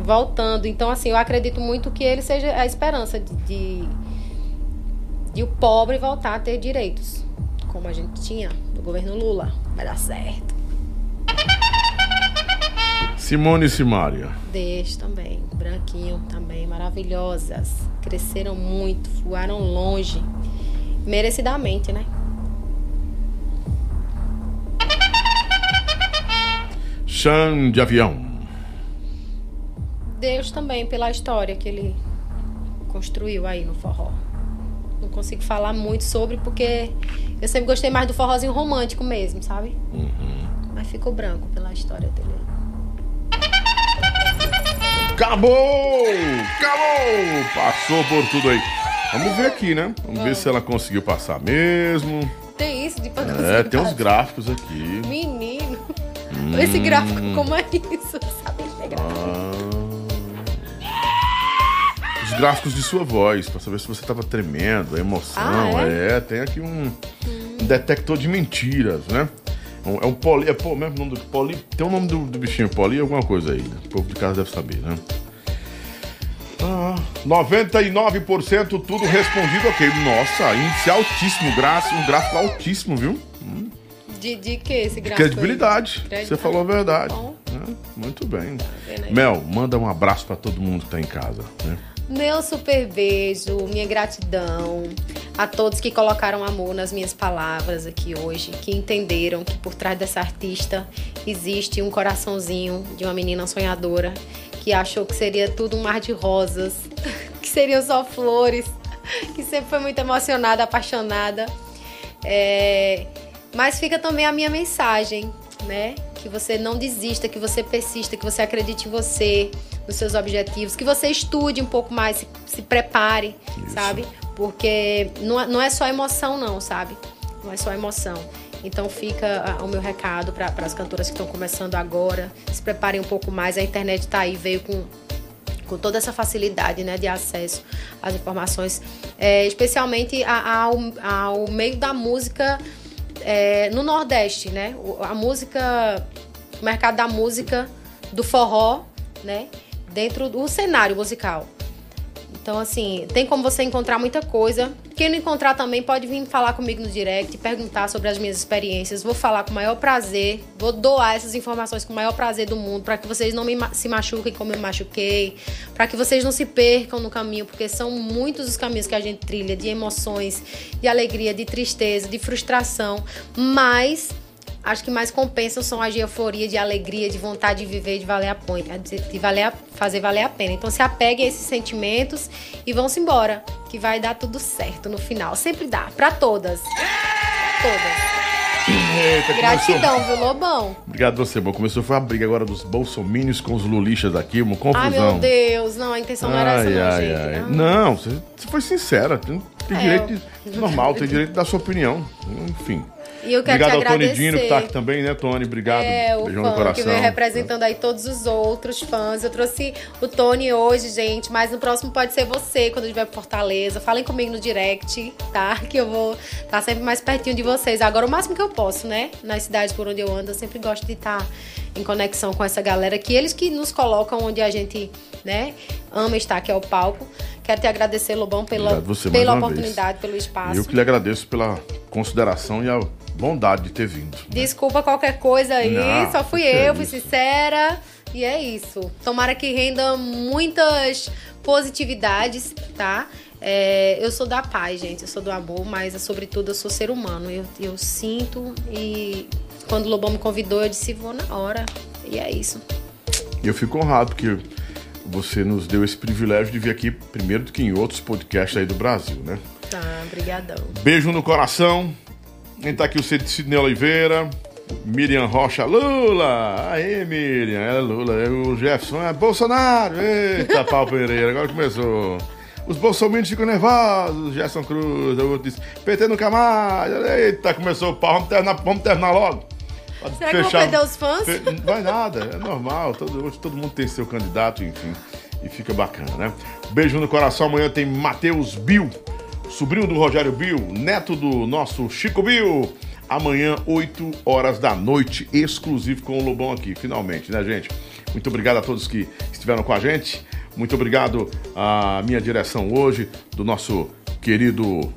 voltando. Então, assim, eu acredito muito que ele seja a esperança de, de, de o pobre voltar a ter direitos, como a gente tinha no governo Lula. Vai dar certo. Simone e Simária. Deixo também. Branquinho também, maravilhosas. Cresceram muito, voaram longe. Merecidamente, né? Chan de avião. Deus também pela história que ele construiu aí no forró. Não consigo falar muito sobre porque eu sempre gostei mais do forrozinho romântico mesmo, sabe? Mas ficou branco pela história dele. Acabou! Acabou! Passou por tudo aí. Vamos ver aqui, né? Vamos ver se ela conseguiu passar mesmo. Tem isso de É, tem uns gráficos aqui. Menino, esse gráfico, como é isso? Sabe gráfico? Ah, os gráficos de sua voz, pra saber se você tava tremendo, a emoção. Ah, é? tem aqui um, um detector de mentiras, né? Um- É um poli. É pô, mesmo nome do poli. Tem o nome do, do bichinho poli, alguma coisa aí. né? O povo de casa deve saber, né? Ah, 99% tudo respondido ok. Nossa, índice altíssimo, gráfico, um gráfico altíssimo, viu? De, de que esse gráfico? aí? Credibilidade. Você falou a verdade. Bom. né? Muito bem. aí? Mel, manda um abraço pra todo mundo que tá em casa. Né? Meu super beijo, minha gratidão a todos que colocaram amor nas minhas palavras aqui hoje, que entenderam que por trás dessa artista existe um coraçãozinho de uma menina sonhadora que achou que seria tudo um mar de rosas, [laughs] que seriam só flores, que sempre foi muito emocionada, apaixonada. É, Mas fica também a minha mensagem, né? Que você não desista, que você persista, que você acredite em você, nos seus objetivos, que você estude um pouco mais, se, se prepare, sabe? Porque não, é- não é só emoção, não, sabe? Não é só emoção. Então fica ah, o meu recado para as cantoras que estão começando agora. Se preparem um pouco mais. A internet tá aí, veio com com toda essa facilidade né, de acesso às informações, é, especialmente a- ao, ao meio da música é, no Nordeste, né? A música, o mercado da música, do forró, né? Dentro do cenário musical. Então, assim, tem como você encontrar muita coisa. Quem não encontrar também pode vir falar comigo no direct, perguntar sobre as minhas experiências. Vou falar com o maior prazer, vou doar essas informações com o maior prazer do mundo, para que vocês não me se machuquem como eu machuquei, para que vocês não se percam no caminho, porque são muitos os caminhos que a gente trilha de emoções, de alegria, de tristeza, de frustração, mas acho que mais compensam são as de euforia, de alegria, de vontade de viver, de valer a pena, de valer a- fazer valer a pena. Então se apeguem a esses sentimentos e vão-se embora, que vai dar tudo certo no final. Sempre dá, pra todas. Todas. Eita, Gratidão, viu, Lobão? Obrigado você, bom. Começou foi a briga agora dos bolsomínios com os lulixas aqui, uma confusão. Ai, meu Deus. Não, a intenção não era essa, ai, não, ai, gente. ai. Não, você, você foi sincera. Tem, tem É, direito eu- de, normal, tem direito da sua opinião. Enfim. E eu quero Obrigado te ao Tony. Dino, que tá aqui também, né, Tony? Obrigado. É, o Beijão no fã que coração. veio representando aí todos os outros fãs. Eu trouxe o Tony hoje, gente, mas no próximo pode ser você, quando eu estiver por Fortaleza. Falem comigo no direct, tá? [laughs] Que eu vou estar sempre mais pertinho de vocês. Agora, o máximo que eu posso, né? Nas cidades por onde eu ando, eu sempre gosto de estar em conexão com essa galera, que eles que nos colocam onde a gente, né, ama estar, que é o palco. Quero te agradecer, Lobão, pela, você pela oportunidade, pelo espaço. Eu que lhe agradeço pela consideração e a bondade de ter vindo. né? Desculpa qualquer coisa aí, Não, só fui que é eu, fui sincera. E é isso. Tomara que renda muitas positividades, tá? É, eu sou da paz, gente, eu sou do amor, mas sobretudo eu sou ser humano. Eu, eu sinto e quando o Lobão me convidou, eu disse, vou na hora. E é isso. E eu fico honrado porque você nos deu esse privilégio de vir aqui primeiro do que em outros podcasts aí do Brasil, né? Tá, brigadão. Beijo no coração. Quem tá aqui o Sidney Oliveira, Miriam Rocha, Lula! Aí, Miriam, é Lula. O Jefferson é Bolsonaro. Eita, [laughs] pau Pereira, agora começou. Os bolsominions ficam nervosos, Gerson Cruz, o outro disse, PT nunca mais. Eita, começou o pau, vamos terminar, vamos terminar logo. Pode Será que eu vou perder os fãs? Fe- Não vai nada, é normal. Todo, hoje todo mundo tem seu candidato, enfim. E fica bacana, né? Beijo no coração. Amanhã tem Matheus Bill, sobrinho do Rogério Bill, neto do nosso Chico Bill. Amanhã, 8 horas da noite, exclusivo com o Lobão aqui, finalmente, né, gente? Muito obrigado a todos que estiveram com a gente. Muito obrigado à minha direção hoje, do nosso querido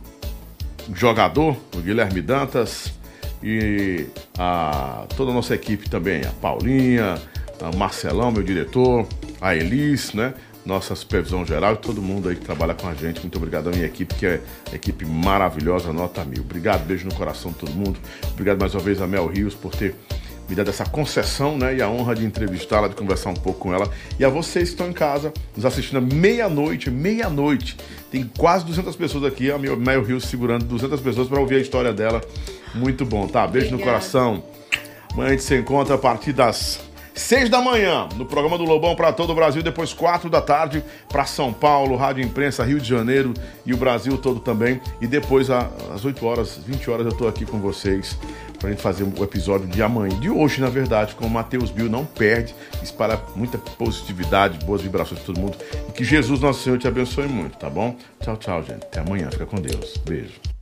jogador, o Guilherme Dantas, e a toda a nossa equipe também, a Paulinha, a Marcelão, meu diretor, a Elis, né? Nossa supervisão geral e todo mundo aí que trabalha com a gente. Muito obrigado à minha equipe, que é equipe maravilhosa, nota mil. Obrigado, beijo no coração de todo mundo. Obrigado mais uma vez a Mel Rios por ter me dado essa concessão, né? E a honra de entrevistá-la, de conversar um pouco com ela. E a vocês que estão em casa, nos assistindo à meia-noite, meia-noite. Tem quase 200 pessoas aqui, a Mel Rios segurando 200 pessoas para ouvir a história dela. Muito bom, tá? Beijo no Obrigada. coração. Amanhã a gente se encontra a partir das 6 da manhã no programa do Lobão para todo o Brasil, depois 4 da tarde para São Paulo, Rádio Imprensa, Rio de Janeiro e o Brasil todo também. E depois a- às 8 horas, 20 horas eu tô aqui com vocês pra gente fazer o episódio de amanhã, de hoje, na verdade, com o Matheus Bill. Não perde, espalha muita positividade, boas vibrações para todo mundo. E que Jesus, nosso Senhor, te abençoe muito, tá bom? Tchau, tchau, gente. Até amanhã. Fica com Deus. Beijo.